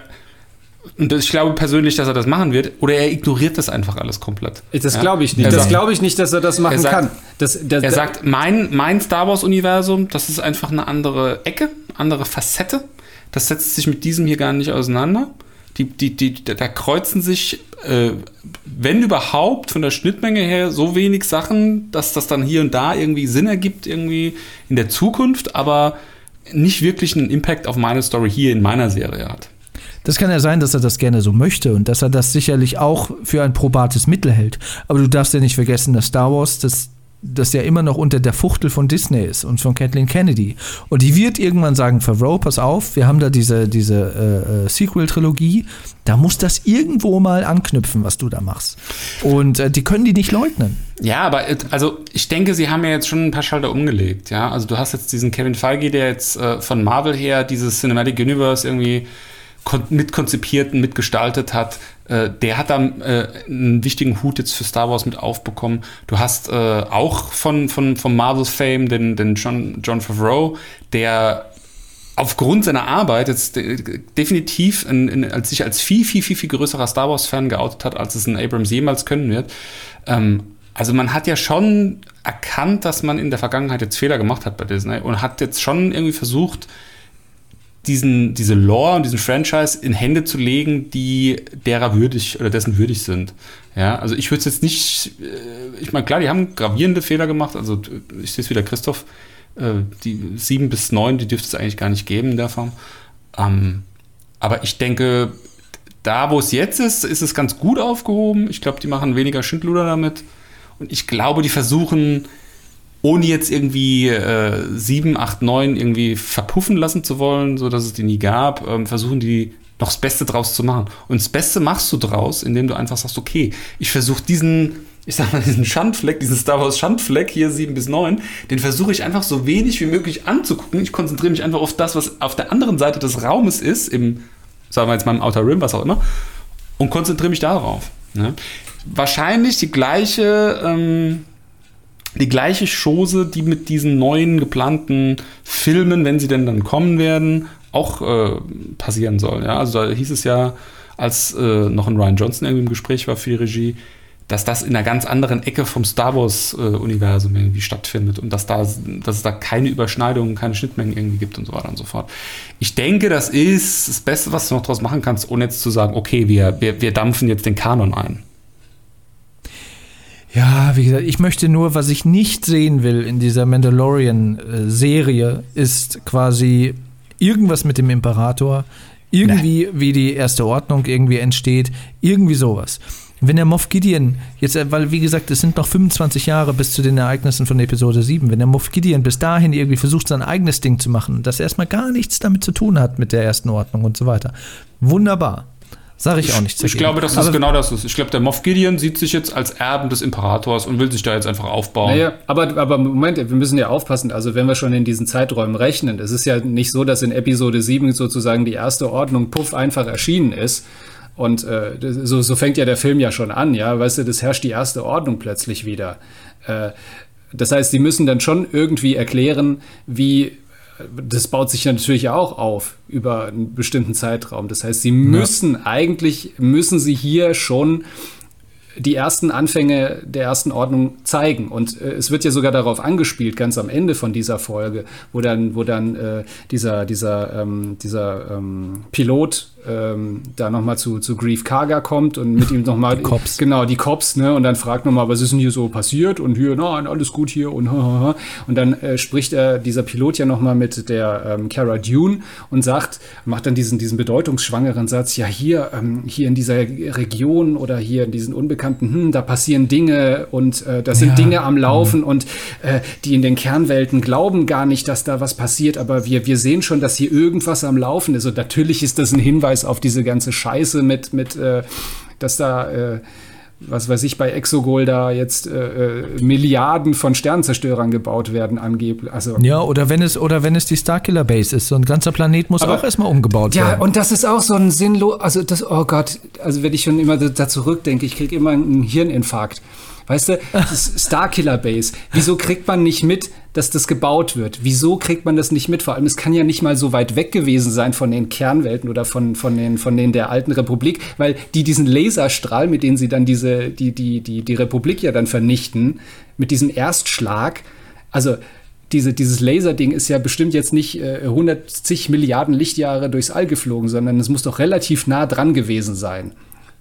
und ich glaube persönlich, dass er das machen wird. Oder er ignoriert das einfach alles komplett. Das ja? glaube ich nicht. das glaube ich nicht, dass er das machen er sagt, kann. Das, das, er sagt, mein, mein Star Wars-Universum, das ist einfach eine andere Ecke, andere Facette. Das setzt sich mit diesem hier gar nicht auseinander. Die, die, die, da kreuzen sich, äh, wenn überhaupt, von der Schnittmenge her so wenig Sachen, dass das dann hier und da irgendwie Sinn ergibt, irgendwie in der Zukunft, aber nicht wirklich einen Impact auf meine Story hier in meiner Serie hat. Das kann ja sein, dass er das gerne so möchte und dass er das sicherlich auch für ein probates Mittel hält. Aber du darfst ja nicht vergessen, dass Star Wars das das ja immer noch unter der Fuchtel von Disney ist und von Kathleen Kennedy. Und die wird irgendwann sagen, Favreau, pass auf, wir haben da diese, diese äh, äh, Sequel-Trilogie, da muss das irgendwo mal anknüpfen, was du da machst. Und äh, die können die nicht leugnen. Ja, aber äh, also ich denke, sie haben ja jetzt schon ein paar Schalter umgelegt. Ja, also du hast jetzt diesen Kevin Feige, der jetzt äh, von Marvel her dieses Cinematic Universe irgendwie mitkonzipiert und mitgestaltet hat, äh, der hat da äh, einen wichtigen Hut jetzt für Star Wars mit aufbekommen. Du hast äh, auch von, von, von Marvel's Fame den, den John, John Favreau, der aufgrund seiner Arbeit jetzt definitiv in, in, als sich als viel, viel, viel, viel größerer Star Wars-Fan geoutet hat, als es ein Abrams jemals können wird. Ähm, also man hat ja schon erkannt, dass man in der Vergangenheit jetzt Fehler gemacht hat bei Disney und hat jetzt schon irgendwie versucht, diesen, diese Lore und diesen Franchise in Hände zu legen, die derer würdig oder dessen würdig sind. Ja, also ich würde es jetzt nicht, äh, ich meine, klar, die haben gravierende Fehler gemacht, also ich sehe es wieder Christoph, äh, die sieben bis neun, die dürfte es eigentlich gar nicht geben in der Form. Ähm, aber ich denke, da wo es jetzt ist, ist es ganz gut aufgehoben. Ich glaube, die machen weniger Schindluder damit. Und ich glaube, die versuchen, ohne jetzt irgendwie äh, 7, 8, 9 irgendwie verpuffen lassen zu wollen, so dass es die nie gab, ähm, versuchen die noch das Beste draus zu machen. Und das Beste machst du draus, indem du einfach sagst, okay, ich versuche diesen, ich sag mal, diesen Schandfleck, diesen Star Wars Schandfleck hier 7 bis 9, den versuche ich einfach so wenig wie möglich anzugucken. Ich konzentriere mich einfach auf das, was auf der anderen Seite des Raumes ist, im, sagen wir jetzt mal im Outer Rim, was auch immer, und konzentriere mich darauf. Ne? Wahrscheinlich die gleiche, ähm, die gleiche Chose, die mit diesen neuen geplanten Filmen, wenn sie denn dann kommen werden, auch äh, passieren soll. Ja? Also da hieß es ja, als äh, noch ein Ryan Johnson irgendwie im Gespräch war für die Regie, dass das in einer ganz anderen Ecke vom Star Wars-Universum äh, irgendwie stattfindet und dass, da, dass es da keine Überschneidungen, keine Schnittmengen irgendwie gibt und so weiter und so fort. Ich denke, das ist das Beste, was du noch daraus machen kannst, ohne jetzt zu sagen, okay, wir, wir, wir dampfen jetzt den Kanon ein. Ja, wie gesagt, ich möchte nur, was ich nicht sehen will in dieser Mandalorian-Serie, ist quasi irgendwas mit dem Imperator, irgendwie nee. wie die erste Ordnung irgendwie entsteht, irgendwie sowas. Wenn der Moff Gideon jetzt, äh, weil wie gesagt, es sind noch 25 Jahre bis zu den Ereignissen von Episode 7, wenn der Moff Gideon bis dahin irgendwie versucht, sein eigenes Ding zu machen, das erstmal gar nichts damit zu tun hat mit der ersten Ordnung und so weiter. Wunderbar. Sage ich auch nicht. Ich, ich glaube, dass das aber, genau das ist. Ich glaube, der Moff Gideon sieht sich jetzt als Erben des Imperators und will sich da jetzt einfach aufbauen. Naja, aber, aber Moment, wir müssen ja aufpassen. Also, wenn wir schon in diesen Zeiträumen rechnen, es ist ja nicht so, dass in Episode 7 sozusagen die erste Ordnung puff einfach erschienen ist. Und äh, so, so fängt ja der Film ja schon an, ja. Weißt du, das herrscht die erste Ordnung plötzlich wieder. Äh, das heißt, die müssen dann schon irgendwie erklären, wie das baut sich natürlich auch auf über einen bestimmten Zeitraum. Das heißt, sie müssen ja. eigentlich, müssen sie hier schon die ersten Anfänge der ersten Ordnung zeigen. Und äh, es wird ja sogar darauf angespielt, ganz am Ende von dieser Folge, wo dann, wo dann äh, dieser, dieser, ähm, dieser ähm, Pilot ähm, da nochmal zu, zu Grief Karga kommt und mit ihm nochmal. Die Cops. Genau, die Cops, ne? Und dann fragt nochmal, was ist denn hier so passiert? Und hier, nein, alles gut hier und Und dann äh, spricht er, dieser Pilot ja nochmal mit der ähm, Cara Dune und sagt, macht dann diesen, diesen bedeutungsschwangeren Satz, ja, hier, ähm, hier in dieser Region oder hier in diesen Unbekannten, hm, da passieren Dinge und äh, da sind ja. Dinge am Laufen mhm. und äh, die in den Kernwelten glauben gar nicht, dass da was passiert, aber wir, wir sehen schon, dass hier irgendwas am Laufen ist. Und natürlich ist das ein Hinweis auf diese ganze Scheiße mit, mit äh, dass da äh, was weiß ich, bei Exogol da jetzt äh, äh, Milliarden von Sternzerstörern gebaut werden, angeblich. Also, ja, oder wenn es, oder wenn es die Starkiller Base ist, so ein ganzer Planet muss aber, auch erstmal umgebaut ja, werden. Ja, und das ist auch so ein sinnlos, also das, oh Gott, also wenn ich schon immer da zurückdenke, ich kriege immer einen Hirninfarkt. Weißt du, Starkiller Base. Wieso kriegt man nicht mit, dass das gebaut wird? Wieso kriegt man das nicht mit? Vor allem, es kann ja nicht mal so weit weg gewesen sein von den Kernwelten oder von, von, den, von den der alten Republik, weil die diesen Laserstrahl, mit denen sie dann diese, die, die, die, die Republik ja dann vernichten, mit diesem Erstschlag, also diese, dieses Laserding ist ja bestimmt jetzt nicht äh, 100 Milliarden Lichtjahre durchs All geflogen, sondern es muss doch relativ nah dran gewesen sein.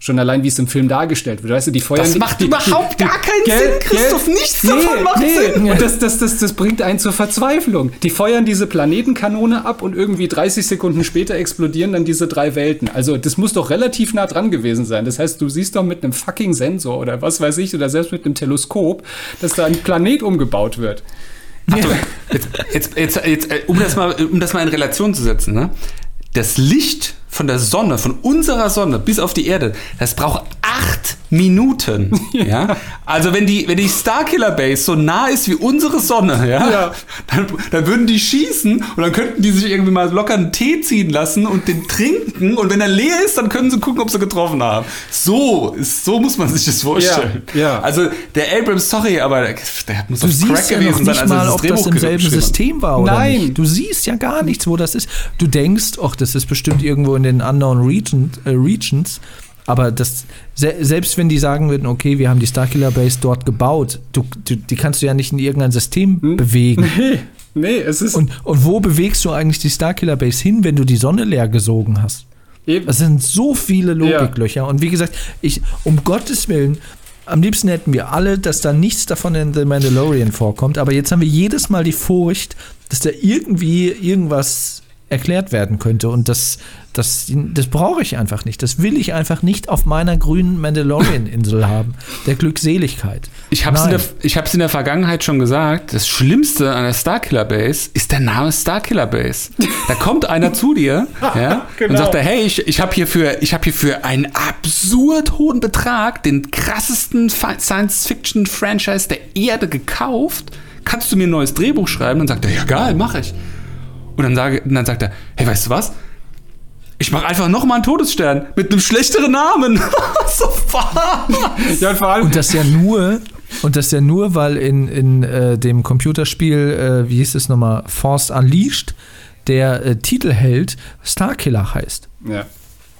Schon allein, wie es im Film dargestellt wird. Weißt du, die feuern. Das macht die, überhaupt die, gar keinen gell, Sinn, Christoph. Gell? Nichts nee, davon macht nee. Sinn. Und das, das, das, das bringt einen zur Verzweiflung. Die feuern diese Planetenkanone ab und irgendwie 30 Sekunden später explodieren dann diese drei Welten. Also, das muss doch relativ nah dran gewesen sein. Das heißt, du siehst doch mit einem fucking Sensor oder was weiß ich, oder selbst mit einem Teleskop, dass da ein Planet umgebaut wird. Achtung, jetzt, jetzt, jetzt, jetzt, äh, um, das mal, um das mal in Relation zu setzen, ne? Das Licht von der Sonne, von unserer Sonne bis auf die Erde, das braucht acht Minuten. ja. Also wenn die, wenn die Starkiller Base so nah ist wie unsere Sonne, ja, ja. Dann, dann würden die schießen und dann könnten die sich irgendwie mal locker einen Tee ziehen lassen und den trinken und wenn er leer ist, dann können sie gucken, ob sie getroffen haben. So, ist, so muss man sich das vorstellen. Ja, ja. Also der Abrams, sorry, aber der, der muss du auf Crack ja gewesen sein, als mal, das ob das im selben System war oder Nein. nicht. Du siehst ja gar nichts, wo das ist. Du denkst, ach, das ist bestimmt irgendwo in den Unknown Region, äh, Regions aber das, se selbst wenn die sagen würden, okay, wir haben die Starkiller Base dort gebaut, du, du, die kannst du ja nicht in irgendein System hm? bewegen. Nee, nee, es ist. Und, und wo bewegst du eigentlich die Starkiller Base hin, wenn du die Sonne leer gesogen hast? Eben. Das sind so viele Logiklöcher. Ja. Und wie gesagt, ich, um Gottes Willen, am liebsten hätten wir alle, dass da nichts davon in The Mandalorian vorkommt. Aber jetzt haben wir jedes Mal die Furcht, dass da irgendwie irgendwas erklärt werden könnte. Und das, das, das brauche ich einfach nicht. Das will ich einfach nicht auf meiner grünen Mandalorian-Insel haben. Der Glückseligkeit. Ich habe es in, der, in der Vergangenheit schon gesagt. Das Schlimmste an der Starkiller Base ist der Name Starkiller Base. Da kommt einer zu dir ja, genau. und sagt, hey, ich, ich habe hier, für, hab hier für einen absurd hohen Betrag den krassesten Science-Fiction-Franchise der Erde gekauft. Kannst du mir ein neues Drehbuch schreiben? Und dann sagt er, ja geil, mache ich. Und dann, sage, dann sagt er, hey, weißt du was? Ich mache einfach noch mal einen Todesstern mit einem schlechteren Namen. so? Ja, und, vor allem und das ja nur, und das ja nur, weil in, in äh, dem Computerspiel, äh, wie hieß es nochmal, Force Unleashed, der äh, Titelheld Starkiller heißt. Ja.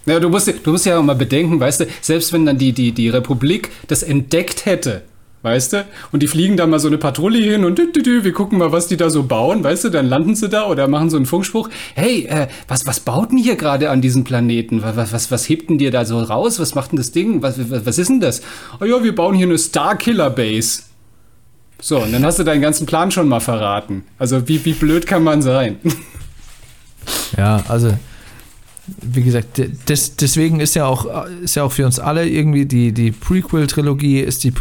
Ja, du musst, du musst ja auch mal bedenken, weißt du, selbst wenn dann die, die, die Republik das entdeckt hätte, Weißt du? Und die fliegen da mal so eine Patrouille hin und dü, dü, dü, wir gucken mal, was die da so bauen, weißt du? Dann landen sie da oder machen so einen Funkspruch. Hey, äh, was, was baut denn hier gerade an diesem Planeten? Was, was, was hebt denn dir da so raus? Was macht denn das Ding? Was, was, was ist denn das? Oh ja, wir bauen hier eine Starkiller Base. So, und dann hast du deinen ganzen Plan schon mal verraten. Also, wie, wie blöd kann man sein? Ja, also wie gesagt, des, deswegen ist ja auch, ist ja auch für uns alle irgendwie die, die Prequel-Trilogie ist die,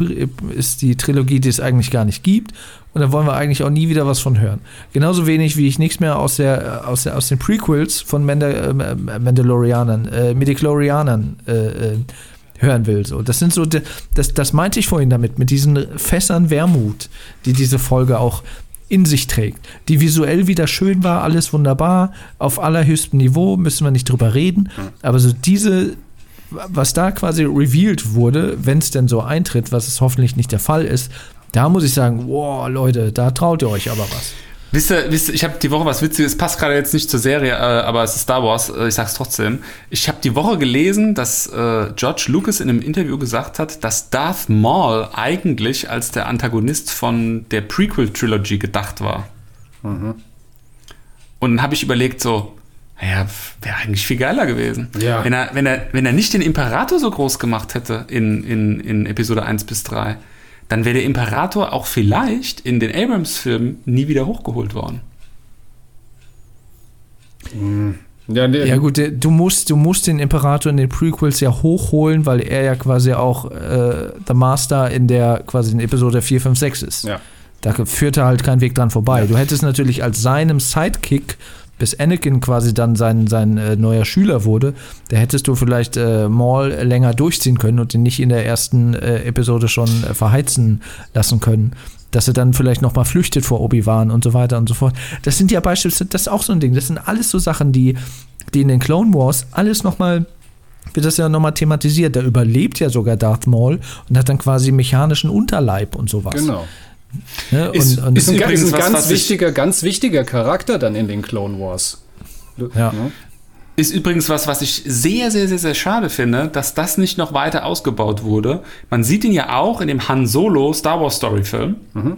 ist die Trilogie, die es eigentlich gar nicht gibt. Und da wollen wir eigentlich auch nie wieder was von hören. Genauso wenig, wie ich nichts mehr aus, der, aus, der, aus den Prequels von Mandal äh, Mandalorianern, äh, Midichlorianern äh, äh, hören will. So, das sind so, das, das meinte ich vorhin damit, mit diesen Fässern Wermut, die diese Folge auch in sich trägt, die visuell wieder schön war, alles wunderbar, auf allerhöchstem Niveau, müssen wir nicht drüber reden, aber so diese, was da quasi revealed wurde, wenn es denn so eintritt, was es hoffentlich nicht der Fall ist, da muss ich sagen, wow, Leute, da traut ihr euch aber was. Wisst ihr, wisst ihr ich habe die Woche was Witziges, passt gerade jetzt nicht zur Serie, äh, aber es ist Star Wars, äh, ich sag's trotzdem. Ich habe die Woche gelesen, dass äh, George Lucas in einem Interview gesagt hat, dass Darth Maul eigentlich als der Antagonist von der Prequel-Trilogy gedacht war. Mhm. Und dann habe ich überlegt so, Ja, wäre eigentlich viel geiler gewesen. Ja. Wenn er, wenn er, wenn er nicht den Imperator so groß gemacht hätte in, in, in Episode 1 bis 3, dann wäre der Imperator auch vielleicht in den Abrams-Filmen nie wieder hochgeholt worden. Ja, ja, gut, du musst, du musst den Imperator in den Prequels ja hochholen, weil er ja quasi auch äh, The Master in der quasi in Episode 4, 5, 6 ist. Ja. Da führte halt kein Weg dran vorbei. Ja. Du hättest natürlich als seinem Sidekick, bis Anakin quasi dann sein, sein äh, neuer Schüler wurde, da hättest du vielleicht äh, Maul länger durchziehen können und ihn nicht in der ersten äh, Episode schon äh, verheizen lassen können dass er dann vielleicht nochmal flüchtet vor Obi-Wan und so weiter und so fort. Das sind ja beispielsweise, das ist auch so ein Ding, das sind alles so Sachen, die, die in den Clone Wars alles nochmal wird das ja nochmal thematisiert. Da überlebt ja sogar Darth Maul und hat dann quasi mechanischen Unterleib und sowas. Genau. Ne? Ist, und, und ist, ein, ist ein ganz wichtiger, ganz wichtiger Charakter dann in den Clone Wars. Ja. ja. Ist übrigens was, was ich sehr, sehr, sehr, sehr schade finde, dass das nicht noch weiter ausgebaut wurde. Man sieht ihn ja auch in dem Han Solo Star Wars Story Film. Mhm.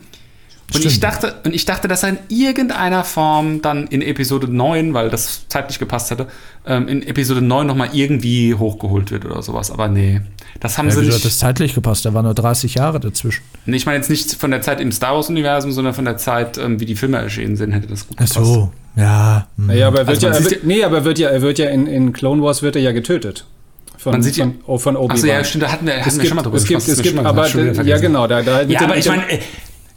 Und ich, dachte, und ich dachte, dass er in irgendeiner Form dann in Episode 9, weil das zeitlich gepasst hätte, ähm, in Episode 9 nochmal irgendwie hochgeholt wird oder sowas. Aber nee, das haben ja, sie nicht. Hat das zeitlich gepasst? Da waren nur 30 Jahre dazwischen. Nee, ich meine jetzt nicht von der Zeit im Star Wars-Universum, sondern von der Zeit, ähm, wie die Filme erschienen sind, hätte das gut gepasst. Ach so, ja. Hm. Naja, aber er wird also ja, er wird, nee, aber er wird ja, er wird ja in, in Clone Wars wird er ja getötet. Von, man sieht ja, von, von Obi-Wan. Achso, ja, stimmt, da hatten wir, hatten es wir gibt, schon mal drüber es gibt, es gibt, aber, ja, genau, da, da ja, aber ich meine,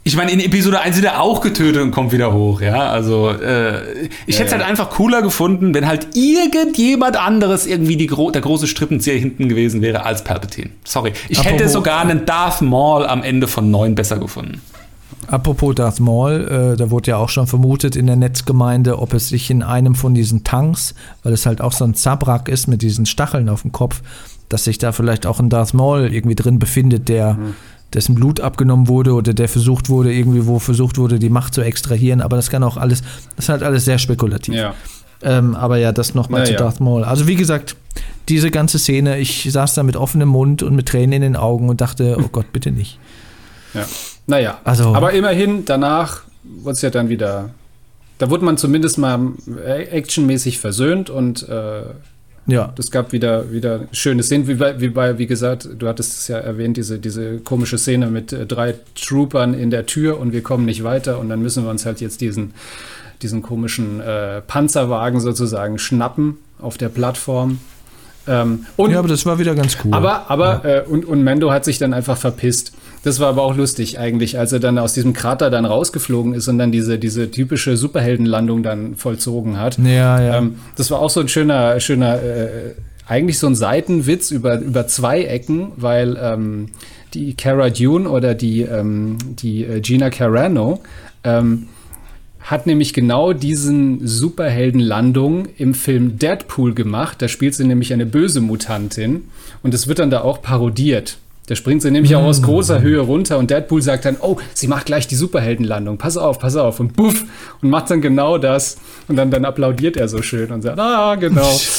ich meine, in Episode 1 wird er auch getötet und kommt wieder hoch, ja. Also, äh, ich ja, hätte es ja. halt einfach cooler gefunden, wenn halt irgendjemand anderes irgendwie die gro der große Strippenzieher hinten gewesen wäre als Palpatine. Sorry. Ich Apropos, hätte sogar einen Darth Maul am Ende von 9 besser gefunden. Apropos Darth Maul, äh, da wurde ja auch schon vermutet in der Netzgemeinde, ob es sich in einem von diesen Tanks, weil es halt auch so ein Zabrak ist mit diesen Stacheln auf dem Kopf, dass sich da vielleicht auch ein Darth Maul irgendwie drin befindet, der. Mhm dessen Blut abgenommen wurde oder der versucht wurde, irgendwie, wo versucht wurde, die Macht zu extrahieren. Aber das kann auch alles, das ist halt alles sehr spekulativ. Ja. Ähm, aber ja, das nochmal ja, zu Darth Maul. Also wie gesagt, diese ganze Szene, ich saß da mit offenem Mund und mit Tränen in den Augen und dachte, oh Gott, bitte nicht. Ja. Naja, also, aber immerhin, danach wurde es ja dann wieder, da wurde man zumindest mal äh, actionmäßig versöhnt und äh, ja. Es gab wieder, wieder schöne Szenen, wie bei, wie bei, wie gesagt, du hattest es ja erwähnt, diese, diese komische Szene mit äh, drei Troopern in der Tür und wir kommen nicht weiter und dann müssen wir uns halt jetzt diesen, diesen komischen äh, Panzerwagen sozusagen schnappen auf der Plattform. Ähm, und, ja, aber das war wieder ganz cool. Aber, aber, ja. äh, und, und Mendo hat sich dann einfach verpisst. Das war aber auch lustig eigentlich, als er dann aus diesem Krater dann rausgeflogen ist und dann diese, diese typische Superheldenlandung dann vollzogen hat. Ja, ja. Ähm, das war auch so ein schöner, schöner, äh, eigentlich so ein Seitenwitz über, über zwei Ecken, weil ähm, die Cara Dune oder die, ähm, die äh, Gina Carano ähm, hat nämlich genau diesen Superheldenlandung im Film Deadpool gemacht. Da spielt sie nämlich eine böse Mutantin und es wird dann da auch parodiert. Da springt sie nämlich auch aus mm. großer Höhe runter und Deadpool sagt dann, oh, sie macht gleich die Superheldenlandung. Pass auf, pass auf. Und buff. Und macht dann genau das. Und dann, dann applaudiert er so schön und sagt, ah, genau.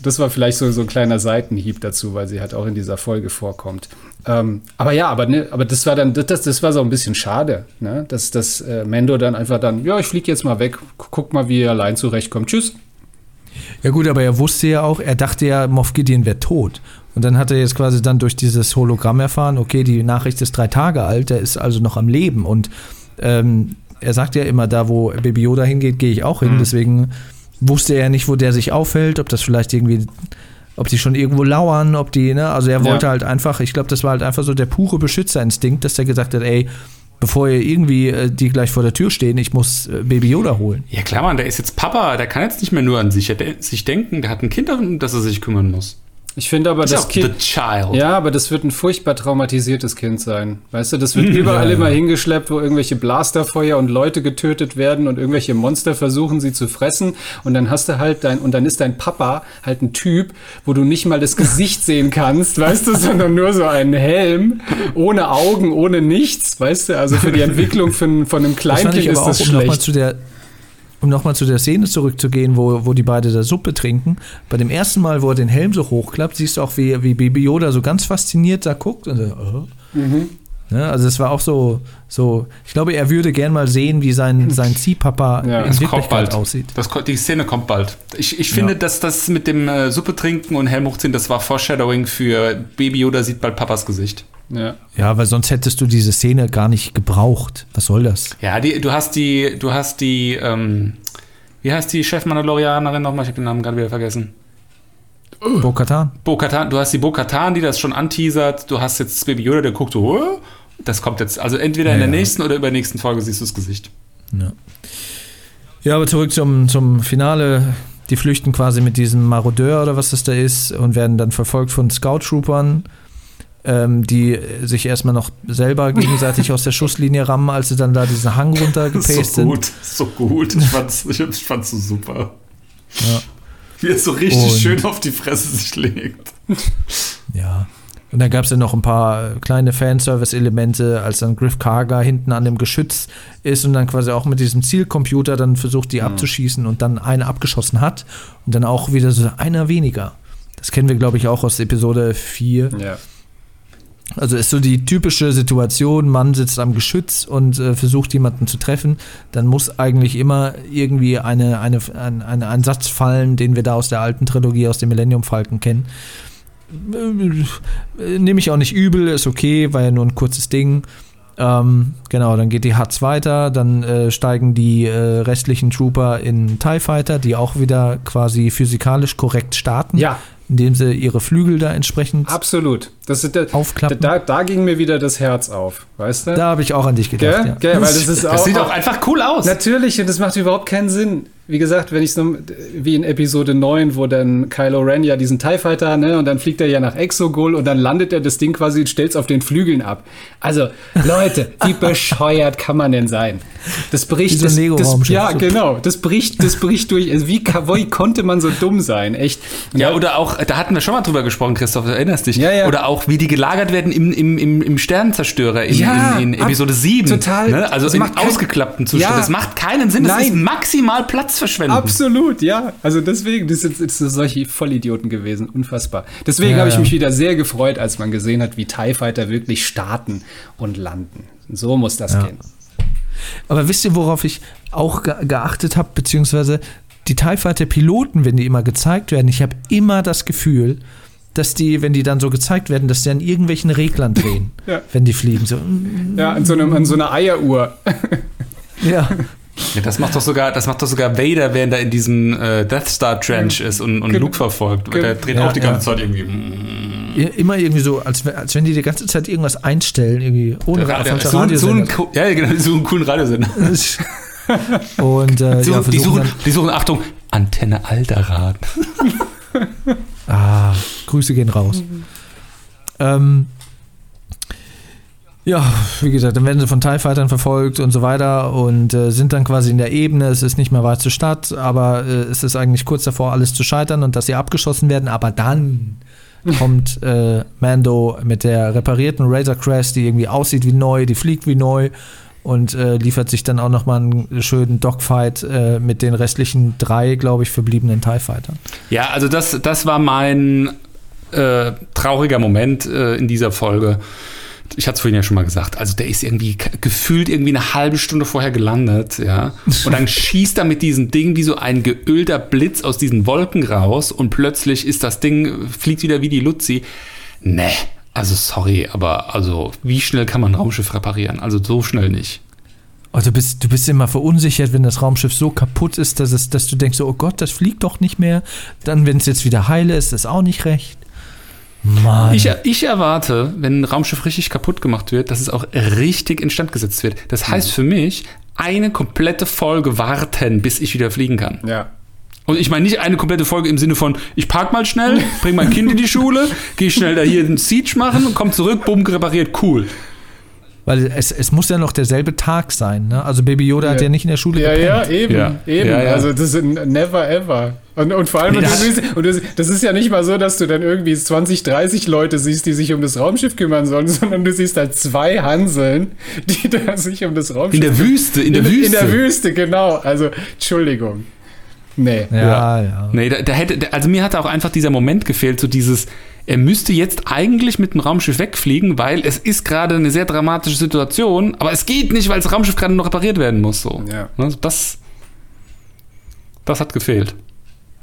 Das war vielleicht so, so ein kleiner Seitenhieb dazu, weil sie halt auch in dieser Folge vorkommt. Ähm, aber ja, aber, ne, aber das war dann, das, das war so ein bisschen schade, ne? dass, dass äh, Mendo dann einfach dann, ja, ich fliege jetzt mal weg, guck mal, wie er allein zurechtkommt. Tschüss. Ja gut, aber er wusste ja auch, er dachte ja, Moff Gideon wäre tot. Und dann hat er jetzt quasi dann durch dieses Hologramm erfahren, okay, die Nachricht ist drei Tage alt, der ist also noch am Leben. Und ähm, er sagt ja immer, da wo Baby Yoda hingeht, gehe ich auch hin. Mhm. Deswegen wusste er nicht, wo der sich aufhält, ob das vielleicht irgendwie, ob die schon irgendwo lauern, ob die, ne, also er wollte ja. halt einfach, ich glaube, das war halt einfach so der pure Beschützerinstinkt, dass er gesagt hat, ey, bevor ihr irgendwie äh, die gleich vor der Tür stehen, ich muss äh, Baby Yoda holen. Ja klar, Mann, der ist jetzt Papa, der kann jetzt nicht mehr nur an sich, sich denken, der hat ein Kind, um das er sich kümmern muss. Ich finde aber, das Kind. Ja, aber das wird ein furchtbar traumatisiertes Kind sein. Weißt du, das wird überall ja, immer hingeschleppt, wo irgendwelche Blasterfeuer und Leute getötet werden und irgendwelche Monster versuchen, sie zu fressen. Und dann hast du halt dein, und dann ist dein Papa halt ein Typ, wo du nicht mal das Gesicht sehen kannst, weißt du, sondern nur so einen Helm, ohne Augen, ohne nichts, weißt du, also für die Entwicklung von, von einem Kleinkind ist das schlecht. Zu der um nochmal zu der Szene zurückzugehen, wo, wo die beide da Suppe trinken, bei dem ersten Mal, wo er den Helm so hochklappt, siehst du auch, wie, wie Baby Yoda so ganz fasziniert da guckt und so, oh. mhm. Ne? Also es war auch so, so, ich glaube, er würde gern mal sehen, wie sein, sein Ziehpapa ja, in Wirklichkeit aussieht. Das, die Szene kommt bald. Ich, ich finde, ja. dass das mit dem äh, Suppe trinken und Helm hochziehen, das war Foreshadowing für Baby Yoda sieht bald Papas Gesicht. Ja. ja, weil sonst hättest du diese Szene gar nicht gebraucht. Was soll das? Ja, die, du hast die, du hast die, ähm, wie heißt die Chef-Mandalorianerin nochmal? Ich habe den Namen gerade wieder vergessen. Bo-Katan. Bo-Katan, du hast die Bo-Katan, die das schon anteasert. Du hast jetzt Baby Yoda, der guckt so, das kommt jetzt. Also entweder ja, in der nächsten oder übernächsten Folge siehst du das Gesicht. Ja. Ja, aber zurück zum, zum Finale. Die flüchten quasi mit diesem Marodeur oder was das da ist und werden dann verfolgt von Scout-Troopern, ähm, die sich erstmal noch selber gegenseitig aus der Schusslinie rammen, als sie dann da diesen Hang runtergepaced sind. So gut, so gut. Ich fand's, ich fand's so super. Ja. Wie er so richtig und, schön auf die Fresse sich legt. Ja. Und dann gab es ja noch ein paar kleine Fanservice-Elemente, als dann Griff Karga hinten an dem Geschütz ist und dann quasi auch mit diesem Zielcomputer dann versucht, die mhm. abzuschießen und dann eine abgeschossen hat und dann auch wieder so einer weniger. Das kennen wir, glaube ich, auch aus Episode 4. Ja. Also ist so die typische Situation, man sitzt am Geschütz und äh, versucht jemanden zu treffen, dann muss eigentlich immer irgendwie eine, eine, ein, ein, ein Satz fallen, den wir da aus der alten Trilogie, aus dem Millennium Falcon kennen. Nehme ich auch nicht übel, ist okay, war ja nur ein kurzes Ding. Ähm, genau, dann geht die Hatz weiter, dann äh, steigen die äh, restlichen Trooper in TIE Fighter, die auch wieder quasi physikalisch korrekt starten. Ja. Indem sie ihre Flügel da entsprechend Absolut. Das ist, da, aufklappen. Da, da ging mir wieder das Herz auf, weißt du? Da habe ich auch an dich gedacht. Gell? Ja. Gell? Weil das, ist das auch, sieht auch einfach cool aus. Natürlich, und das macht überhaupt keinen Sinn wie gesagt, wenn ich so, wie in Episode 9, wo dann Kylo Ren ja diesen TIE Fighter, ne, und dann fliegt er ja nach Exogol und dann landet er das Ding quasi und stellt es auf den Flügeln ab. Also, Leute, wie bescheuert kann man denn sein? Das bricht, das, das, ja, genau, das bricht, das bricht durch. Also wie, wie konnte man so dumm sein? Echt. Und ja, oder auch, da hatten wir schon mal drüber gesprochen, Christoph, du erinnerst dich. Ja, ja. Oder auch, wie die gelagert werden im, im, im, im Sternenzerstörer in, ja, in, in Episode 7. Total. Ne? Also in ausgeklappten Zustand. Ja. Das macht keinen Sinn. Das Nein. ist maximal Platz verschwenden. Absolut, ja. Also deswegen, das sind, das sind solche Vollidioten gewesen. Unfassbar. Deswegen ja, habe ich ja. mich wieder sehr gefreut, als man gesehen hat, wie TIE Fighter wirklich starten und landen. So muss das ja. gehen. Aber wisst ihr, worauf ich auch ge geachtet habe, beziehungsweise die TIE Fighter Piloten, wenn die immer gezeigt werden, ich habe immer das Gefühl, dass die, wenn die dann so gezeigt werden, dass die an irgendwelchen Reglern drehen, ja. wenn die fliegen. So. Ja, an so, einem, an so einer Eieruhr. ja, Ja, das macht doch sogar, das macht doch sogar Vader, während er in diesem äh, Death Star Trench ist und, und Luke verfolgt. Der dreht ja, auch die ganze ja. Zeit irgendwie. Ja, immer irgendwie so, als, als wenn die die ganze Zeit irgendwas einstellen, irgendwie ohne der, der, so, so ein, Ja, genau, so einen coolen Radiosender. und äh, die, suchen, die, suchen, die suchen, Achtung, Antenne Alderrad. ah, Grüße gehen raus. Mhm. Ähm, ja, wie gesagt, dann werden sie von TIE Fightern verfolgt und so weiter und äh, sind dann quasi in der Ebene. Es ist nicht mehr weit zur Stadt, aber äh, es ist eigentlich kurz davor, alles zu scheitern und dass sie abgeschossen werden. Aber dann kommt äh, Mando mit der reparierten Razor Crest, die irgendwie aussieht wie neu, die fliegt wie neu und äh, liefert sich dann auch nochmal einen schönen Dogfight äh, mit den restlichen drei, glaube ich, verbliebenen TIE Fightern. Ja, also das, das war mein äh, trauriger Moment in dieser Folge ich hatte es vorhin ja schon mal gesagt, also der ist irgendwie gefühlt irgendwie eine halbe Stunde vorher gelandet, ja. Und dann schießt er mit diesem Ding wie so ein geölter Blitz aus diesen Wolken raus und plötzlich ist das Ding, fliegt wieder wie die Luzi. Ne, also sorry, aber also wie schnell kann man ein Raumschiff reparieren? Also so schnell nicht. Oh, du, bist, du bist immer verunsichert, wenn das Raumschiff so kaputt ist, dass, es, dass du denkst, oh Gott, das fliegt doch nicht mehr. Dann, wenn es jetzt wieder heile ist, ist auch nicht recht. Mann. Ich, ich erwarte, wenn ein Raumschiff richtig kaputt gemacht wird, dass es auch richtig instand gesetzt wird. Das heißt für mich, eine komplette Folge warten, bis ich wieder fliegen kann. Ja. Und ich meine nicht eine komplette Folge im Sinne von, ich park mal schnell, bring mein Kind in die Schule, gehe schnell da hier einen Siege machen, komm zurück, bumm, repariert, cool. Weil es, es muss ja noch derselbe Tag sein. Ne? Also Baby Yoda ja. hat ja nicht in der Schule ja, gepennt. Ja, eben. Ja. eben. Ja, also das ist never ever. Und, und vor allem, nee, das, siehst, und das, das, ist ja nicht mal so, dass du dann irgendwie 20, 30 Leute siehst, die sich um das Raumschiff kümmern sollen, sondern du siehst halt zwei Hanseln, die da sich um das Raumschiff In der Wüste, in der in, Wüste. In der Wüste, genau. Also, Entschuldigung. Nee. Ja, ja. Nee, da, da hätte, also mir hat auch einfach dieser Moment gefehlt, so dieses, er müsste jetzt eigentlich mit dem Raumschiff wegfliegen, weil es ist gerade eine sehr dramatische Situation, aber es geht nicht, weil das Raumschiff gerade noch repariert werden muss. So. Ja. Ne, Das, das hat gefehlt.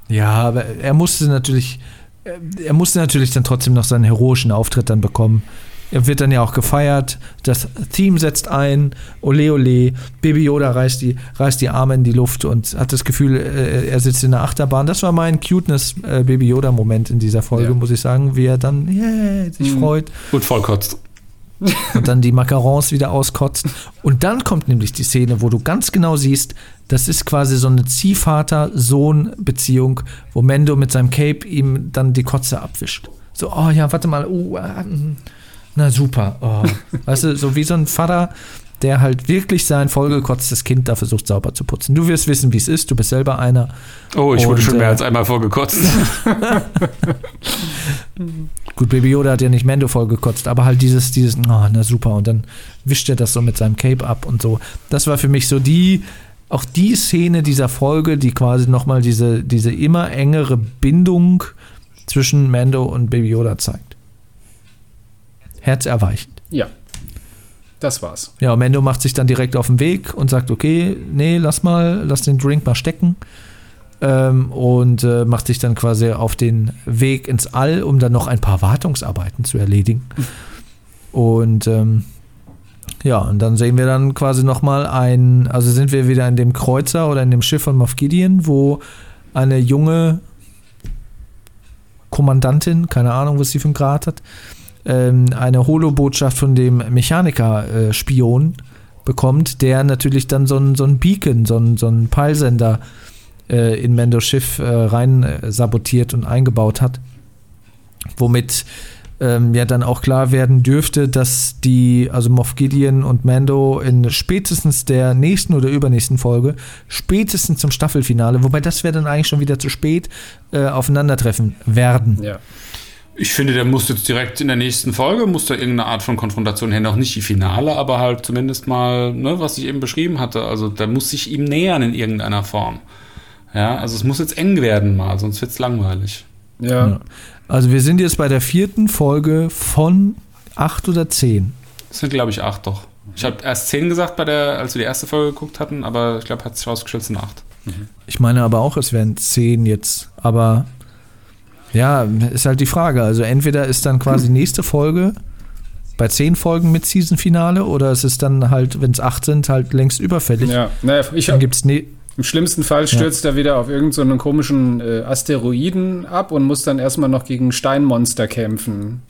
Ja, aber er musste natürlich, er musste natürlich dann trotzdem noch seinen heroischen Auftritt dann bekommen. Er wird dann ja auch gefeiert, das Theme setzt ein, ole ole, Baby Yoda reißt die, reißt die Arme in die Luft und hat das Gefühl, äh, er sitzt in der Achterbahn. Das war mein Cuteness äh, Baby Yoda Moment in dieser Folge, Ja. muss ich sagen, wie er dann yeah, sich Mhm. freut Und vollkotzt. und dann die Macarons wieder auskotzt. Und dann kommt nämlich die Szene, wo du ganz genau siehst, das ist quasi so eine Ziehvater-Sohn-Beziehung, wo Mendo mit seinem Cape ihm dann die Kotze abwischt. So, oh ja, warte mal, oh, ah, mm, na super. Oh. Weißt du, so wie so ein Vater, der halt wirklich sein vollgekotztes Kind da versucht sauber zu putzen. Du wirst wissen, wie es ist, du bist selber einer. Oh, ich wurde Und, schon mehr äh, als einmal vorgekotzt. Gut, Baby Yoda hat ja nicht Mendo vollgekotzt, aber halt dieses, dieses, oh, na super, und dann wischt er das so mit seinem Cape ab und so. Das war für mich so die, auch die Szene dieser Folge, die quasi nochmal diese, diese immer engere Bindung zwischen Mando und Baby Yoda zeigt. Herzerweichend. Ja. Das war's. Ja, und Mendo macht sich dann direkt auf den Weg und sagt, okay, nee, lass mal, lass den Drink mal stecken. Ähm, und äh, macht sich dann quasi auf den Weg ins All, um dann noch ein paar Wartungsarbeiten zu erledigen. Und ähm, ja, und dann sehen wir dann quasi nochmal ein, also sind wir wieder in dem Kreuzer oder in dem Schiff von Moff Gideon, wo eine junge Kommandantin, keine Ahnung, was sie für einen Grad hat, ähm, eine Holo-Botschaft von dem Mechaniker-Spion bekommt, der natürlich dann so ein, so ein Beacon, so ein, so ein Peilsender äh, in Mendos Schiff äh, rein äh, sabotiert und eingebaut hat. Womit ähm, ja dann auch klar werden dürfte, dass die, also Moff Gideon und Mando in spätestens der nächsten oder übernächsten Folge, spätestens zum Staffelfinale, wobei das wäre dann eigentlich schon wieder zu spät, äh, aufeinandertreffen werden. Ja. Ich finde, der muss jetzt direkt in der nächsten Folge, muss da irgendeine Art von Konfrontation her, noch nicht die Finale, aber halt zumindest mal, ne, was ich eben beschrieben hatte. Also der muss sich ihm nähern in irgendeiner Form. Ja, also es muss jetzt eng werden mal, sonst wird's langweilig. Ja. Ja. Also wir sind jetzt bei der vierten Folge von acht oder zehn. Das sind, glaube ich, acht doch. Ich habe erst zehn gesagt, bei der, als wir die erste Folge geguckt hatten, aber ich glaube, hat sich rausgestellt, es sind acht. Ich meine aber auch, es wären zehn jetzt. Aber ja, ist halt die Frage. Also entweder ist dann quasi nächste Folge bei zehn Folgen mit Season-Finale oder es ist dann halt, wenn es acht sind, halt längst überfällig. Ja. Naja, ich Dann hab, gibt es ne Im schlimmsten Fall stürzt er wieder auf irgendeinen so einen komischen äh, Asteroiden ab und muss dann erstmal noch gegen Steinmonster kämpfen.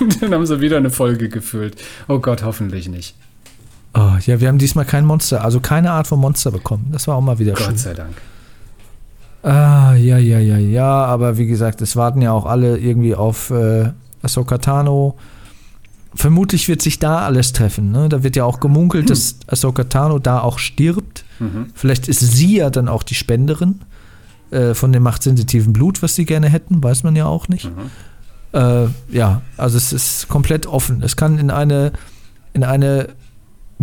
Und dann haben sie wieder eine Folge gefüllt. Oh Gott, hoffentlich nicht. oh, ja, wir haben diesmal kein Monster, also keine Art von Monster bekommen. Das war auch mal wieder schön. Gott sei Dank. Ah, ja, ja, ja, ja, aber wie gesagt, es warten ja auch alle irgendwie auf äh, Ahsoka Tano. Vermutlich wird sich da alles treffen. Ne? Da wird ja auch gemunkelt, dass Ahsoka Tano da auch stirbt. Mhm. Vielleicht ist sie ja dann auch die Spenderin äh, von dem machtsensitiven Blut, was sie gerne hätten, weiß man ja auch nicht. Äh, ja, also es ist komplett offen. Es kann in eine, in eine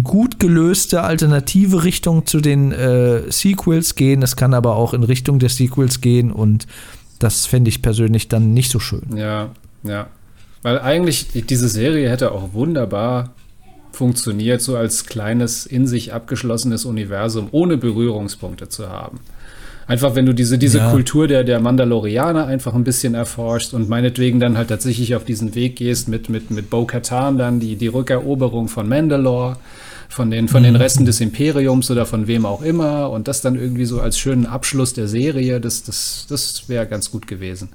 gut gelöste alternative Richtung zu den äh, Sequels gehen. Es kann aber auch in Richtung der Sequels gehen und das fände ich persönlich dann nicht so schön. Ja, ja. Weil eigentlich diese Serie hätte auch wunderbar funktioniert, so als kleines, in sich abgeschlossenes Universum, ohne Berührungspunkte zu haben. Einfach, wenn du diese, diese Ja. Kultur der, der Mandalorianer einfach ein bisschen erforschst und meinetwegen dann halt tatsächlich auf diesen Weg gehst mit, mit, mit Bo-Katan dann, die, die Rückeroberung von Mandalore, von den, von den Resten des Imperiums oder von wem auch immer und das dann irgendwie so als schönen Abschluss der Serie, das, das, das wäre ganz gut gewesen.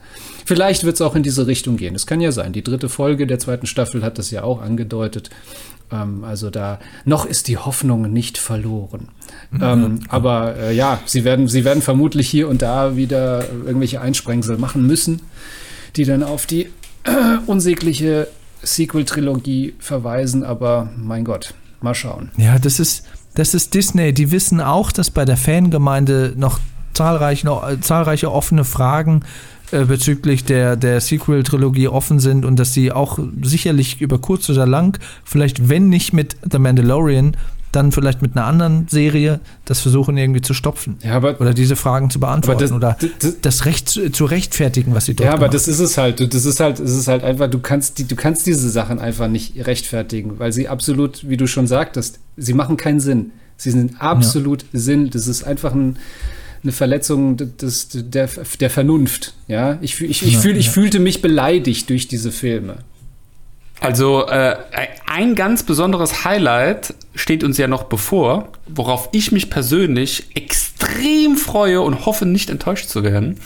Vielleicht wird es auch in diese Richtung gehen. Es kann ja sein. Die dritte Folge der zweiten Staffel hat das ja auch angedeutet. Ähm, also da noch ist die Hoffnung nicht verloren. Ähm, aber äh, ja, sie werden, sie werden vermutlich hier und da wieder irgendwelche Einsprengsel machen müssen, die dann auf die äh, unsägliche Sequel-Trilogie verweisen. Aber mein Gott, mal schauen. Ja, das ist, das ist Disney. Die wissen auch, dass bei der Fangemeinde noch zahlreich, noch, äh, zahlreiche offene Fragen äh, bezüglich der, der Sequel-Trilogie offen sind und dass sie auch sicherlich über kurz oder lang, vielleicht wenn nicht mit The Mandalorian, dann vielleicht mit einer anderen Serie das versuchen irgendwie zu stopfen. Ja, aber, oder diese Fragen zu beantworten das, oder das, das Recht zu, zu, rechtfertigen, was sie dort Ja, aber das ist es halt. Das ist halt, es ist halt einfach, du kannst, die, du kannst diese Sachen einfach nicht rechtfertigen, weil sie absolut, wie du schon sagtest, sie machen keinen Sinn. Sie sind absolut ja. Sinn. Das ist einfach ein, eine Verletzung des, der, der Vernunft. Ja, ich, ich, ich, ja, fühl, ich ja. fühlte mich beleidigt durch diese Filme. Also äh, ein ganz besonderes Highlight steht uns ja noch bevor, worauf ich mich persönlich extrem freue und hoffe, nicht enttäuscht zu werden.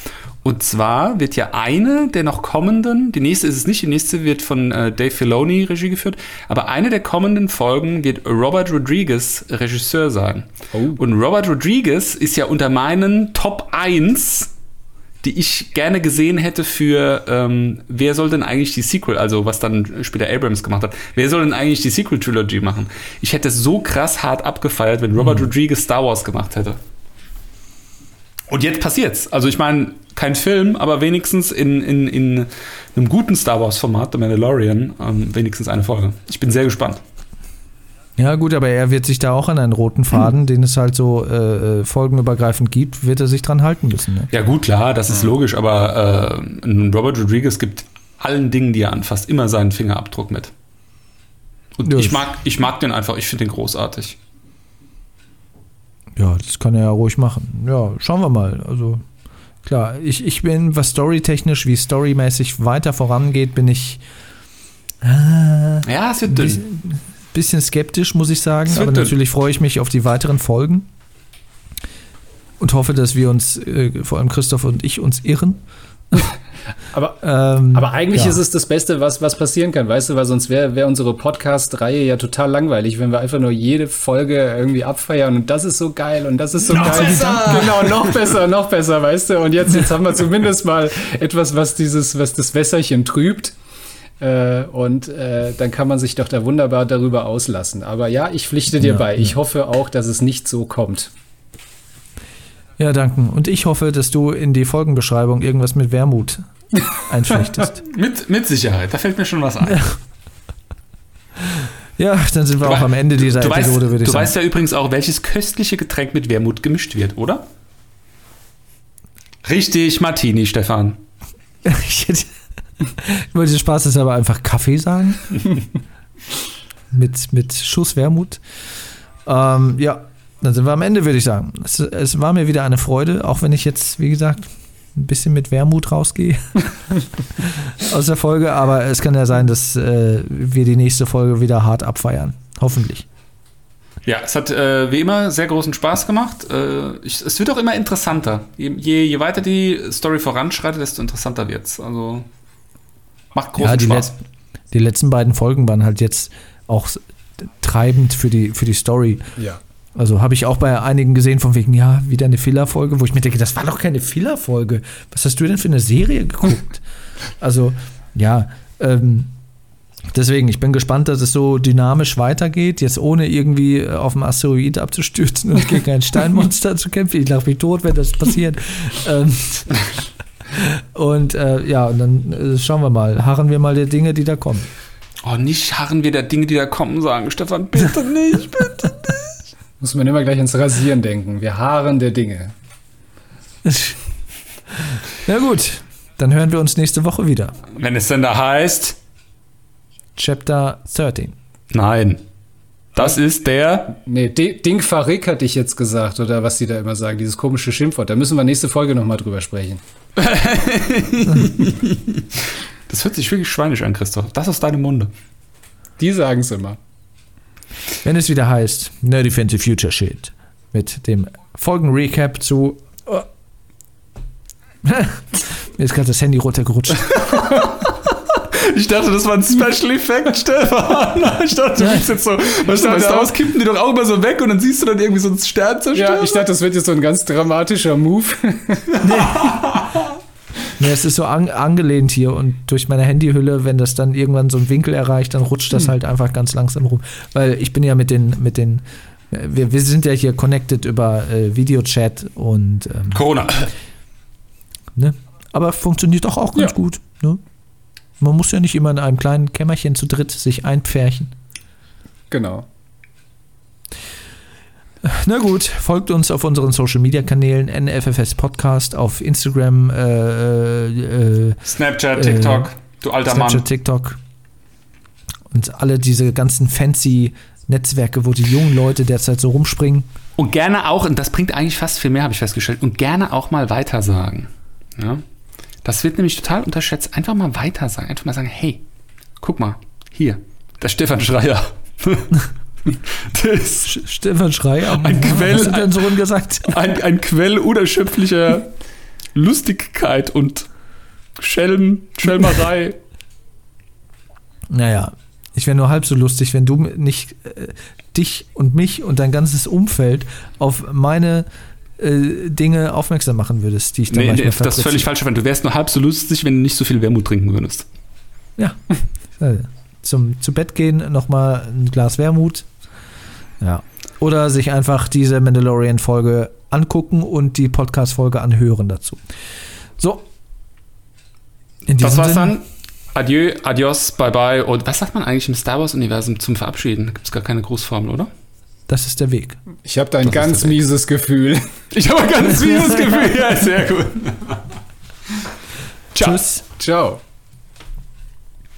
Und zwar wird ja eine der noch kommenden, die nächste ist es nicht, die nächste wird von äh, Dave Filoni Regie geführt, aber eine der kommenden Folgen wird Robert Rodriguez Regisseur sein. Oh. Und Robert Rodriguez ist ja unter meinen Top 1 die ich gerne gesehen hätte für, ähm, wer soll denn eigentlich die Sequel, also was dann später Abrams gemacht hat, wer soll denn eigentlich die Sequel-Trilogy machen? Ich hätte es so krass hart abgefeiert, wenn Robert mhm. Rodriguez Star Wars gemacht hätte. Und jetzt passiert's. Also ich meine, kein Film, aber wenigstens in, in, in einem guten Star Wars-Format, The Mandalorian, ähm, wenigstens eine Folge. Ich bin sehr gespannt. Ja, gut, aber er wird sich da auch an einen roten Faden, mhm. den es halt so äh, äh, folgenübergreifend gibt, wird er sich dran halten müssen. Ne? Ja, gut, klar, das ist logisch, aber äh, Robert Rodriguez gibt allen Dingen, die er anfasst, immer seinen Fingerabdruck mit. Und ja, ich, mag, ich mag den einfach, ich finde den großartig. Ja, das kann er ja ruhig machen. Ja, schauen wir mal. Also, klar, ich, ich bin, was storytechnisch, wie storymäßig weiter vorangeht, bin ich. Äh, ja, es wird dünn bisschen skeptisch, muss ich sagen. Aber natürlich freue ich mich auf die weiteren Folgen und hoffe, dass wir uns, äh, vor allem Christoph und ich, uns irren. aber, ähm, aber eigentlich ja. ist es das Beste, was, was passieren kann, weißt du, weil sonst wäre wär unsere Podcast-Reihe ja total langweilig, wenn wir einfach nur jede Folge irgendwie abfeiern und das ist so geil und das ist so noch geil. Besser. Genau, noch besser, noch besser, weißt du. Und jetzt, jetzt haben wir zumindest mal etwas, was dieses, was das Wässerchen trübt. Äh, und äh, dann kann man sich doch da wunderbar darüber auslassen. Aber ja, ich pflichte dir ja, bei. Ich ja. hoffe auch, dass es nicht so kommt. Ja, danke. Und ich hoffe, dass du in die Folgenbeschreibung irgendwas mit Wermut einflechtest. mit, mit Sicherheit, da fällt mir schon was ein. Ja. Dann sind wir du auch am Ende dieser du Episode, weißt, würde ich du sagen. Du weißt ja übrigens auch, welches köstliche Getränk mit Wermut gemischt wird, oder? Richtig, Martini, Stefan. ich hätte ich wollte Spaß ist aber einfach Kaffee sagen. mit, mit Schuss Wermut. Ähm, ja, dann sind wir am Ende, würde ich sagen. Es, es, war mir wieder eine Freude, auch wenn ich jetzt, wie gesagt, ein bisschen mit Wermut rausgehe aus der Folge. Aber es kann ja sein, dass äh, wir die nächste Folge wieder hart abfeiern. Hoffentlich. Ja, es hat äh, wie immer sehr großen Spaß gemacht. Äh, ich, es wird auch immer interessanter. Je, je, je, weiter die Story voranschreitet, desto interessanter wird es. Also Macht großen ja, die Spaß. Let die letzten beiden Folgen waren halt jetzt auch treibend für die, für die Story. Ja. Also habe ich auch bei einigen gesehen, von wegen, ja, wieder eine Filler-Folge, wo ich mir denke, das war doch keine Filler-Folge. Was hast du denn für eine Serie geguckt? also, ja, ähm, deswegen, ich bin gespannt, dass es so dynamisch weitergeht, jetzt ohne irgendwie auf dem Asteroid abzustürzen und gegen ein Steinmonster zu kämpfen. Ich lache mich tot, wenn das passiert. ähm, und äh, ja, und dann äh, schauen wir mal, harren wir mal der Dinge, die da kommen. Oh, nicht harren wir der Dinge, die da kommen, sagen Stefan, bitte nicht, bitte nicht. Muss man immer gleich ins Rasieren denken. Wir harren der Dinge. Na gut, dann hören wir uns nächste Woche wieder. Wenn es denn da heißt Chapter 13. Nein. Das ist der. Nee, Ding Farik hatte ich jetzt gesagt, oder was die da immer sagen, dieses komische Schimpfwort. Da müssen wir nächste Folge nochmal drüber sprechen. das hört sich wirklich schweinisch an, Christoph. Das aus deinem Munde. Die sagen es immer. Wenn es wieder heißt Nerdy Fancy Future Shit mit dem Folgen-Recap zu. Oh. Mir ist gerade das Handy runtergerutscht. Ich dachte, das war ein Special Effekt, Stefan. Ich dachte, du bist jetzt so, weißt du, bei Star Wars kippen die doch auch immer so weg und dann siehst du dann irgendwie so einen Stern zerstören. Ja, ich dachte, das wird jetzt so ein ganz dramatischer Move. Nee. Nee, es ist so an, angelehnt hier und durch meine Handyhülle, wenn das dann irgendwann so einen Winkel erreicht, dann rutscht das hm. halt einfach ganz langsam rum. Weil ich bin ja mit den, mit den, wir, wir sind ja hier connected über äh, Videochat und ähm, Corona. Ne? Aber funktioniert doch auch ganz ja. gut. Ne? Man muss ja nicht immer in einem kleinen Kämmerchen zu dritt sich einpferchen. Genau. Na gut, folgt uns auf unseren Social Media Kanälen NFFS Podcast auf Instagram, äh, äh, Snapchat, TikTok, äh, du alter Snapchat, Mann. TikTok und alle diese ganzen fancy Netzwerke, wo die jungen Leute derzeit so rumspringen. Und gerne auch, und das bringt eigentlich fast viel mehr, habe ich festgestellt, und gerne auch mal weitersagen. Ja? Das wird nämlich total unterschätzt. Einfach mal weitersagen. Einfach mal sagen, hey, guck mal, hier, der Stefan Schreier. das Stefan Schreier, ein Quell, was dein Sohn gesagt? Ein, ein Quell unerschöpflicher Lustigkeit und Schelm, Schelmerei. Naja, ich wäre nur halb so lustig, wenn du nicht äh, dich und mich und dein ganzes Umfeld auf meine äh, Dinge aufmerksam machen würdest, die ich dann nee, nee, Das ist völlig falsch, Du wärst nur halb so lustig, wenn du nicht so viel Wermut trinken würdest. Ja. Zum zu Bett gehen nochmal ein Glas Wermut. Ja. Oder sich einfach diese Mandalorian-Folge angucken und die Podcast-Folge anhören dazu. So. das war's Sinn, dann. Adieu, adios, bye bye. Und was sagt man eigentlich im Star Wars-Universum zum Verabschieden? Da gibt es gar keine Großformel, oder? Das ist der Weg. Ich habe da ein das ganz mieses Gefühl. Ich habe ein ganz mieses Gefühl. Ja, sehr gut. Ciao. Tschüss. Ciao.